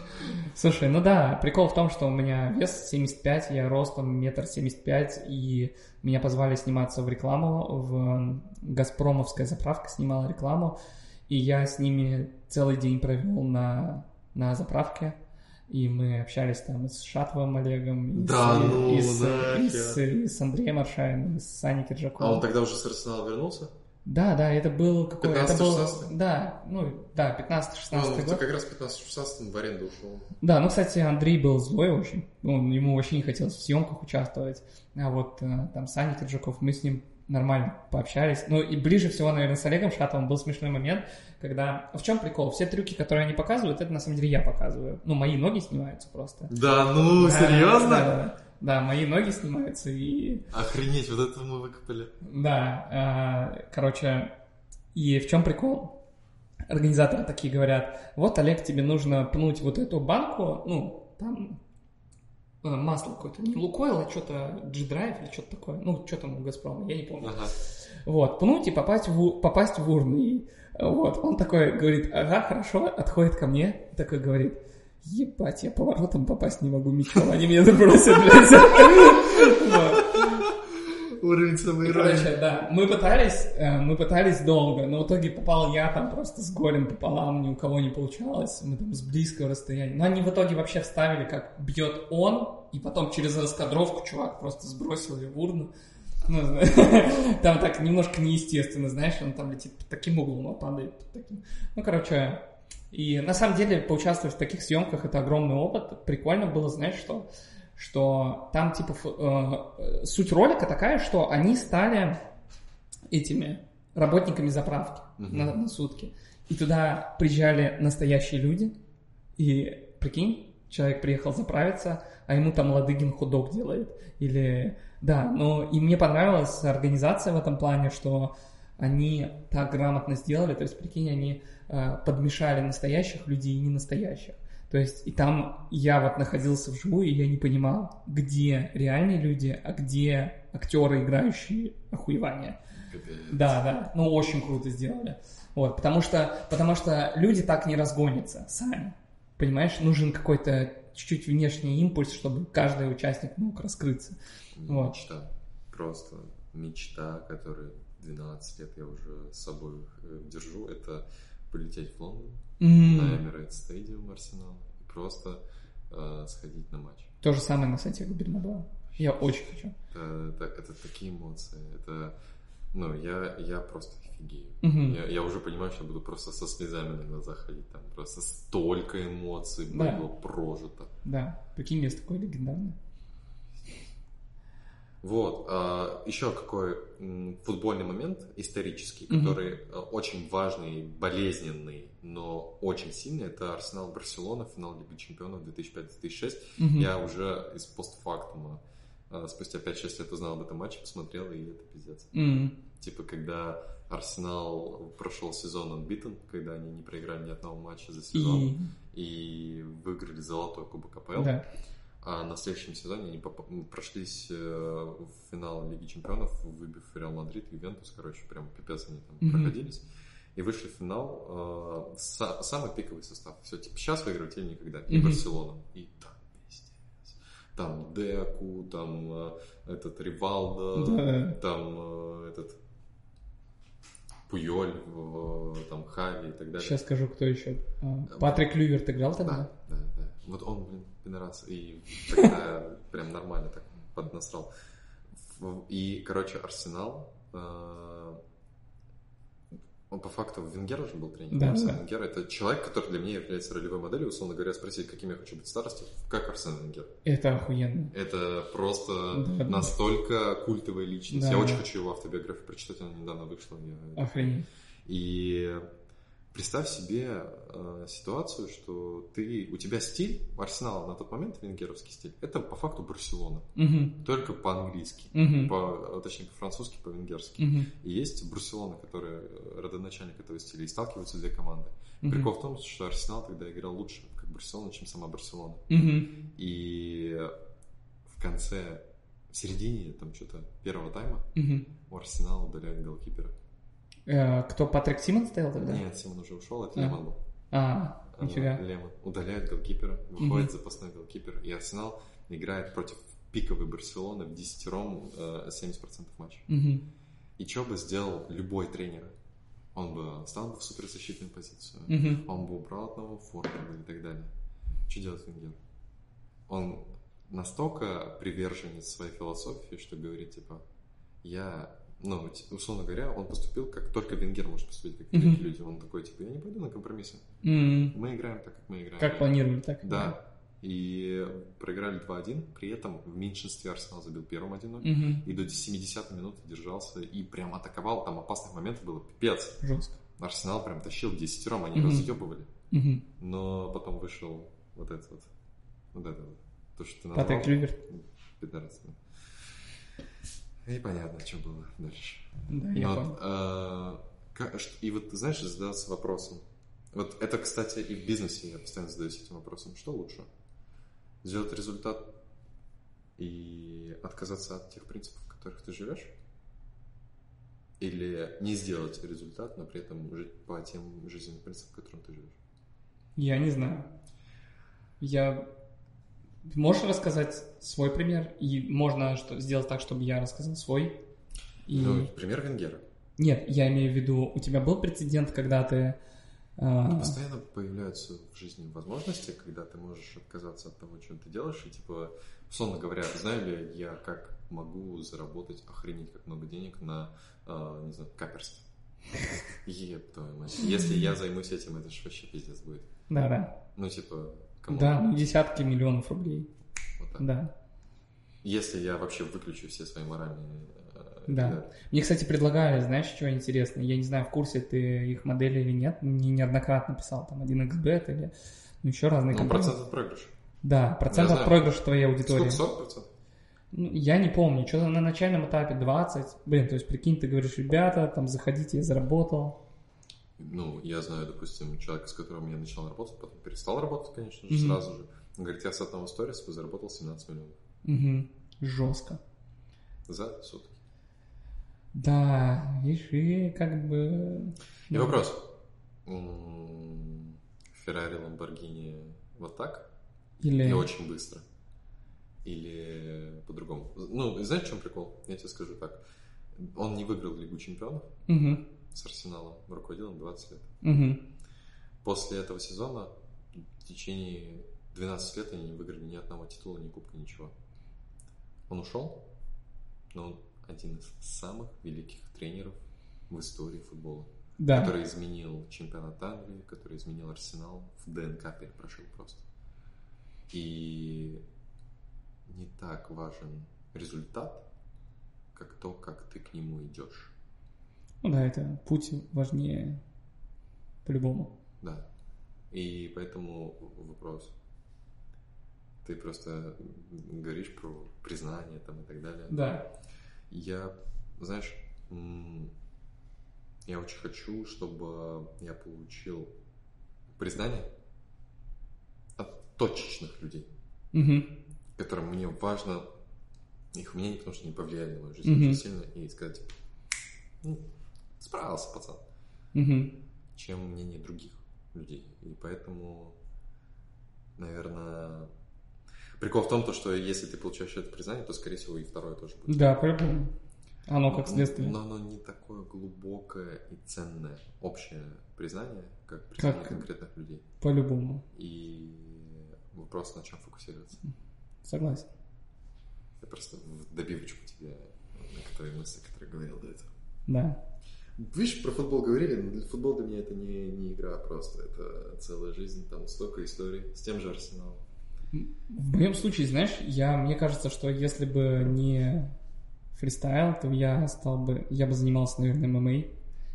Слушай, ну да, прикол в том, что у меня вес 75, я ростом метр семьдесят пять, и меня позвали сниматься в рекламу, в Газпромовская заправка снимала рекламу, и я с ними целый день провел на, на заправке, и мы общались там и с Шатовым Олегом, и, Да с, ну и, с, и, с, и с Андреем Аршавиным, и с Саней А он Киржаковым. тогда уже с Арсенала вернулся? Да, да, это был какой? Это был, 15-16? да, ну, да, 15-16 Ну, год. ты как раз 15-16 в аренду ушел. Да, ну, кстати, Андрей был злой очень. Он, ему вообще не хотелось в съемках участвовать. А вот э, там Саня Киржаков, мы с ним нормально пообщались. Ну, и ближе всего, наверное, с Олегом Шатовым был смешной момент, когда... В чем прикол? Все трюки, которые они показывают, это на самом деле я показываю. Ну, мои ноги снимаются просто. Да, ну, Да, серьезно? Да, да, мои ноги снимаются, и Охренеть, вот это мы выкопали. Да, а, короче, и в чем прикол? Организаторы такие говорят, вот, Олег, тебе нужно пнуть вот эту банку, ну, там масло какое-то, не Лукойл, а что-то G-Drive или что-то такое, ну, что там у Газпрома, я не помню. Ага. Вот, пнуть и попасть в, попасть в урну. И, вот, он такой говорит, ага, хорошо, отходит ко мне, такой говорит, ебать, я поворотом попасть не могу мечом, они меня забросят, блядь. Уровень самоиронии. Короче, да, мы пытались, э, мы пытались долго, но в итоге попал я там просто с горем пополам, ни у кого не получалось, мы там с близкого расстояния. Но они в итоге вообще вставили, как бьет он, и потом через раскадровку чувак просто сбросил ее в урну. Ну, там так немножко неестественно, знаешь, он там летит под таким углом, а падает под таким. Ну, короче, и на самом деле поучаствовать в таких съемках это огромный опыт. Прикольно было, знаешь, что что там типа э, суть ролика такая, что они стали этими работниками заправки Мгм. на, на сутки. И туда приезжали настоящие люди, и прикинь, человек приехал заправиться, а ему там Ладыгин худок делает. Или, да, но и мне понравилась организация в этом плане, что они так грамотно сделали, то есть, прикинь, они э, подмешали настоящих людей и не настоящих. То есть, и там я вот находился вживую, и я не понимал, где реальные люди, а где актеры, играющие охуевание. Капец. Да, да, ну очень круто сделали. Вот, потому что, потому что люди так не разгонятся сами. Понимаешь, нужен какой-то чуть-чуть внешний импульс, чтобы каждый участник мог раскрыться. Вот. Мечта. Просто мечта, которую 12 лет я уже с собой э, держу, это полететь в Лондон М, на Emirates Stadium Арсенал и просто э, сходить на матч. То же самое на Сантьяго Бернабеу. Я очень хочу. Это, это, это такие эмоции. Это, ну, я, я просто офигею. Мгм. Я, я уже понимаю, что я буду просто со слезами на глазах ходить. Там просто столько эмоций Да. было прожито. Да, прикинь, есть такое легендарное. Вот. а, еще какой футбольный момент исторический, Мгм. который э, очень важный, болезненный, но очень сильный. Это Арсенал Барселона, финал Лиги Чемпионов 2005-2006. Мгм. Я уже из постфактума а, спустя 5-6 лет узнал об этом матче, посмотрел, и это пиздец. М, Типа, когда Арсенал прошел сезон unbeaten, когда они не проиграли ни одного матча за сезон, И... и, выиграли золотой кубок АПЛ. Да. А на следующем сезоне они прошлись э, в финал Лиги Чемпионов, выбив Реал Мадрид, Ювентус, короче, прям пипец они там Мгм. проходились. И вышли в финал э, са- самый пиковый состав. Все, типа, сейчас выигрывать или никогда. И Мгм. Барселона. И там пиздец. Там Деку, там э, этот Ривалдо, Да. там э, этот Пуйоль, там Хави и так далее. Сейчас скажу, кто еще. А, Патрик Люверт играл тогда? Да, да, да. Вот он, блин, пидорас. И тогда прям нормально так поднасрал. В- И, короче, Арсенал... э, Он по факту Венгер уже был тренером. Да, Арсен да. Венгер это человек, который для меня является ролевой моделью. Условно говоря, спросить, каким я хочу быть старостью, как Арсен Венгер. Это охуенно. Это просто Да, да. настолько культовая личность. Да. Я очень хочу его автобиографию прочитать, она недавно вышла. Я Охренеть. и представь себе э, ситуацию, что ты, у тебя стиль, Арсенал на тот момент, венгеровский стиль, это по факту Барселона, Мгм. только по-английски, Мгм. по, точнее по-французски, по-венгерски. Мгм. И есть Барселона, которая э, родоначальник этого стиля, и сталкиваются две команды. Мгм. Прикол в том, что Арсенал тогда играл лучше, как Барселона, чем сама Барселона. Мгм. И в конце, в середине, там что-то первого тайма, Мгм. у Арсенала удаляют голкипера. Э, Кто, Патрик Симон стоял тогда? Нет, Симон уже ушел, это А. Лемон был. А, А, нифига. Лемон удаляет голкипера, выходит запасной голкипер, и Арсенал играет против пиковой Барселоны в десятером э, 70% матча. Мгм. И что бы сделал любой тренер? Он бы стал бы в суперзащитную позицию, он бы убрал одного форварда и так далее. Что делает Венгер? Он настолько приверженец своей философии, что говорит, типа, я ну, условно говоря, он поступил, как только Венгер может поступить, как такие люди. Он такой, типа, я не пойду на компромиссы. М, Мы играем так, как мы играем. Как планировали, так Да. И проиграли 2-1, при этом в меньшинстве Арсенал забил первым 1-0. было. Мгм. И до 70 минуты держался и прям атаковал. Там опасных моментов было пипец. Жестко. Арсенал прям тащил десятером, они Мгм. разъебывали. Мгм. Но потом вышел вот этот вот. Вот это вот. То, что ты назвал. Патрик Клюверт. пидорасом. И понятно, что было дальше. Да, я вот, э, как- и вот, знаешь, задаться вопросом. Вот это, кстати, и в бизнесе я постоянно задаюсь этим вопросом. Что лучше? Сделать результат и отказаться от тех принципов, в которых ты живешь? Или не сделать результат, но при этом жить по тем жизненным принципам, которым ты живешь? Я не знаю. Я... Можешь рассказать свой пример? И можно что, сделать так, чтобы я рассказал свой? И... Ну, пример Венгера. Нет, я имею в виду, у тебя был прецедент, когда ты... а, Постоянно появляются в жизни возможности, когда ты можешь отказаться от того, чем ты делаешь, и типа, условно говоря, знаю ли я, как могу заработать охренеть как много денег на, э, не знаю, каперстве. Еб твою мать. Если я займусь этим, это же вообще пиздец будет. Да-да. Ну, типа, кому Да, ну, десятки миллионов рублей. вот так. Да. Если я вообще выключу все свои моральные... э, Да. да. Мне, кстати, предлагали, знаешь, что интересно? Я не знаю, в курсе ты их модели или нет. Мне неоднократно писал там 1xbet или ну, еще разные Ну, компании. процент от проигрыша. Да, процент Я от знаю. проигрыша твоей аудитории. Сколько? 40 процентов? Ну, я не помню, что-то на начальном этапе 20. Блин, то есть, прикинь, ты говоришь, ребята, там, заходите, я заработал. Ну, я знаю, допустим, человека, с которым я начал работать, потом перестал работать, конечно же, Мгм. сразу же. Он говорит, я с одного сториса заработал 17 миллионов Угу. Жестко. за сутки. Да, видишь, и как бы... И ну, вопрос. Феррари, Ламборгини вот так? Или... И очень быстро? Или по-другому? Ну, знаешь, в чем прикол? Я тебе скажу так. Он не выиграл Лигу Чемпионов Угу. С Арсеналом, руководил им 20 лет. Угу. После этого сезона в течение 12 лет они не выиграли ни одного титула, ни кубка, ничего. Он ушел, но он один из самых великих тренеров в истории футбола, Да. который изменил чемпионат Англии, который изменил Арсенал, в ДНК перепрошил просто. И не так важен результат, как то, как ты к нему идешь. Ну да, это путь важнее по-любому. Да. И поэтому вопрос. Ты просто говоришь про признание там и так далее. Да. Я, знаешь, я очень хочу, чтобы я получил признание от точечных людей, Угу. которым мне важно их мнение, потому что они повлияли на мою жизнь Мгм. очень сильно, и сказать, «Ну, справился, пацан. Угу. чем мнение других людей. И поэтому, наверное, прикол в том, то, что если ты получаешь это признание, то, скорее всего, и второе тоже будет. Да, по-любому. Оно как следствие. Но оно не такое глубокое и ценное общее признание, как признание Как- конкретных людей. По-любому. И вопрос, на чем фокусироваться. Согласен. Я просто в добивочку тебе некоторые мысли, которые говорил до этого. Да. Видишь, про футбол говорили, но футбол для меня это не, не игра просто, это целая жизнь, там столько историй с тем же Арсеналом. В моем случае, знаешь, я, мне кажется, что если бы не фристайл, то я стал бы, я бы занимался, наверное, ММА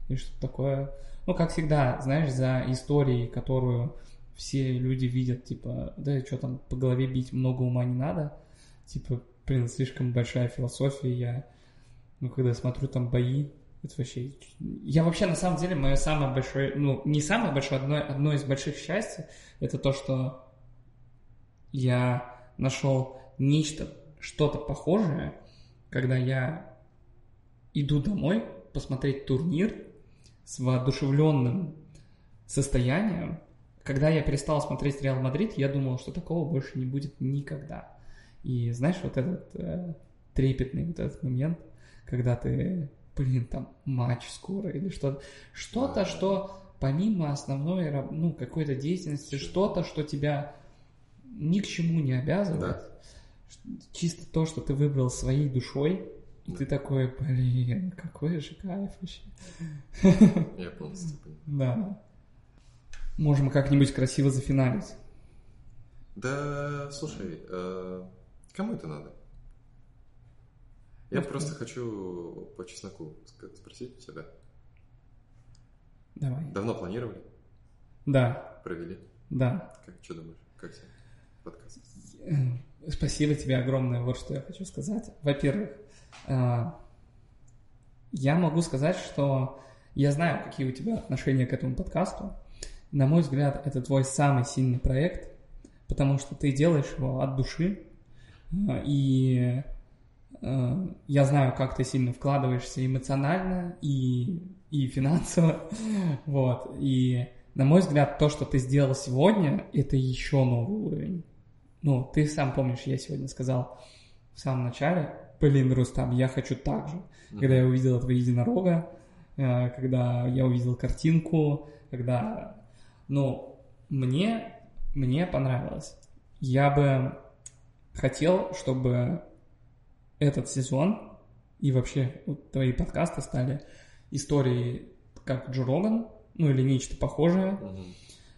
или что-то такое. Ну, как всегда, знаешь, за историей, которую все люди видят, типа, да, что там, по голове бить много ума не надо. Типа, блин, слишком большая философия. Я, ну, когда смотрю там бои, это вообще... Я вообще, на самом деле, мое самое большое, ну, не самое большое, одно, одно из больших счастья, это то, что я нашел нечто, что-то похожее, когда я иду домой посмотреть турнир с воодушевленным состоянием. Когда я перестал смотреть Реал Мадрид, я думал, что такого больше не будет никогда. И знаешь, вот этот э, трепетный вот этот момент, когда ты, блин, там матч скоро или что-то, что-то, Да. что помимо основной, ну, какой-то деятельности, что-то, что тебя ни к чему не обязывает. Да. Чисто то, что ты выбрал своей душой, И ты такой, блин, какой же кайф вообще. Я полностью понимаю. Да. Можем как-нибудь красиво зафиналить. Да, слушай, э, кому это надо? Я Ну, просто хочу по чесноку спросить у тебя. Давай. Давно планировали? Да, Провели? да. Как, что думаешь? Как тебе подкаст? Э, Спасибо тебе огромное, вот что я хочу сказать. Во-первых, а, я могу сказать, что я знаю, какие у тебя отношения к этому подкасту. На мой взгляд, это твой самый сильный проект, потому что ты делаешь его от души, а, и э, я знаю, как ты сильно вкладываешься эмоционально и, и финансово, вот, и на мой взгляд, то, что ты сделал сегодня, это еще новый уровень. Ну, ты сам помнишь, я сегодня сказал в самом начале, блин, Рустам, я хочу так же. Когда я увидел этого единорога, э, когда я увидел картинку, когда... Ну, мне, мне понравилось. Я бы хотел, чтобы этот сезон и вообще вот твои подкасты стали историей как Джо Роган, ну или нечто похожее. Мгм.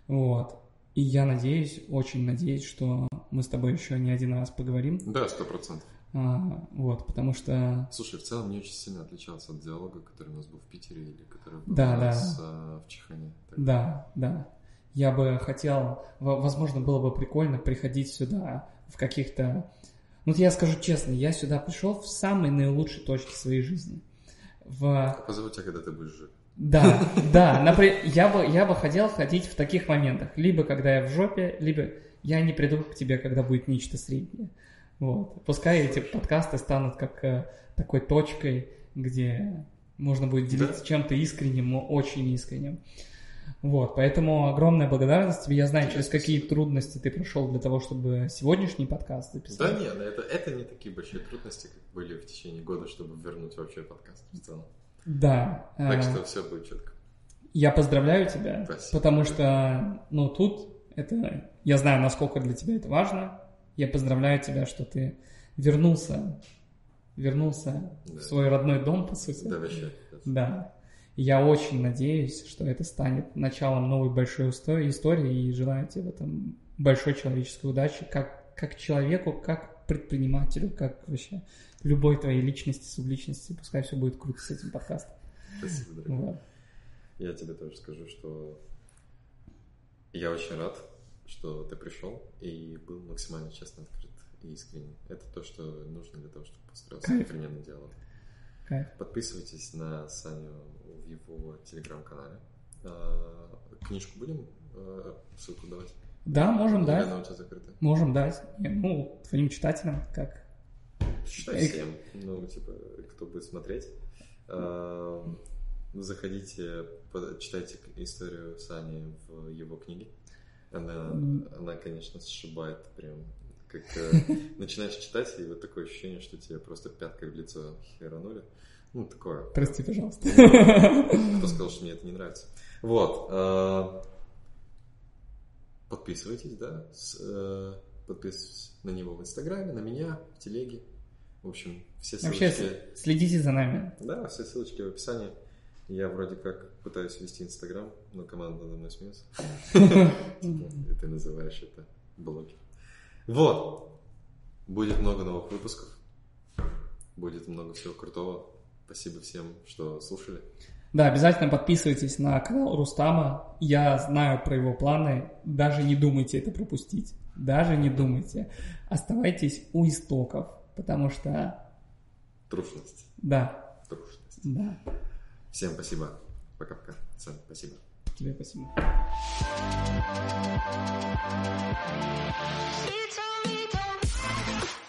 Вот. И я надеюсь, очень надеюсь, что мы с тобой еще не один раз поговорим. Да, сто процентов. А, вот, потому что... Слушай, в целом не очень сильно отличался от диалога, который у нас был в Питере или который был Да, у да. нас а, в Чехане. Так. Да, да. Я бы хотел, возможно, было бы прикольно приходить сюда в каких-то... Ну, вот я скажу честно, я сюда пришел в самой наилучшей точке своей жизни. В... Позову тебя, когда ты будешь жив. Да, да, например, я бы, я бы хотел ходить в таких моментах. Либо когда я в жопе, либо я не приду к тебе, когда будет нечто среднее. Вот. Пускай эти подкасты станут как э, такой точкой, где можно будет делиться Да. чем-то искренним, но очень искренним. Вот, поэтому огромная благодарность тебе. Я знаю, через какие трудности ты прошел для того, чтобы сегодняшний подкаст записать. Да нет, это, это не такие большие трудности, как были в течение года, чтобы вернуть вообще подкаст в целом. Да. Так э, что все будет четко. Я поздравляю тебя, Спасибо. потому что, ну, тут это, я знаю, насколько для тебя это важно. Я поздравляю тебя, что ты вернулся, вернулся Да. в свой родной дом, по сути. Да, вообще. Да. Я очень надеюсь, что это станет началом новой большой истории и желаю тебе в этом большой человеческой удачи, как, как человеку, как предпринимателю, как вообще любой твоей личности, субличности. Пускай все будет круто с этим подкастом. Спасибо, дорогой. Вот. Я тебе тоже скажу, что я очень рад, что ты пришел и был максимально честно открыт и искренний. Это то, что нужно для того, чтобы построился современный диалог. Кайф. Подписывайтесь на Саню в его телеграм-канале. А, Книжку будем а, ссылку давать? Да, можем Или дать. Можем дать. Ну, твоим читателям, как... Считай Эй. всем, ну, типа, кто будет смотреть. А, Заходите, читайте историю Сани в его книге. Она, она конечно, сшибает прям, как э, начинаешь читать, и вот такое ощущение, что тебе просто пяткой в лицо херанули. Ну, такое. Прости, пожалуйста. Кто сказал, что мне это не нравится? Вот. а, Подписывайтесь, да. э, Подписывайтесь на него в Инстаграме, на меня, в Телеге. В общем, все Вообще, ссылочки... с- следите за нами. Да, все ссылочки в описании. Я вроде как пытаюсь вести Инстаграм, но команда надо мной смеется. Типа, И ты называешь это блоги. Вот. Будет много новых выпусков. Будет много всего крутого. Спасибо всем, что слушали. Да, обязательно подписывайтесь на канал Рустама. Я знаю про его планы. Даже не думайте это пропустить. Даже не думайте. Оставайтесь у истоков, потому что, Трушность. да, Трушность. да, Всем спасибо. Пока-пока. Сань, спасибо. Тебе спасибо. You told me don't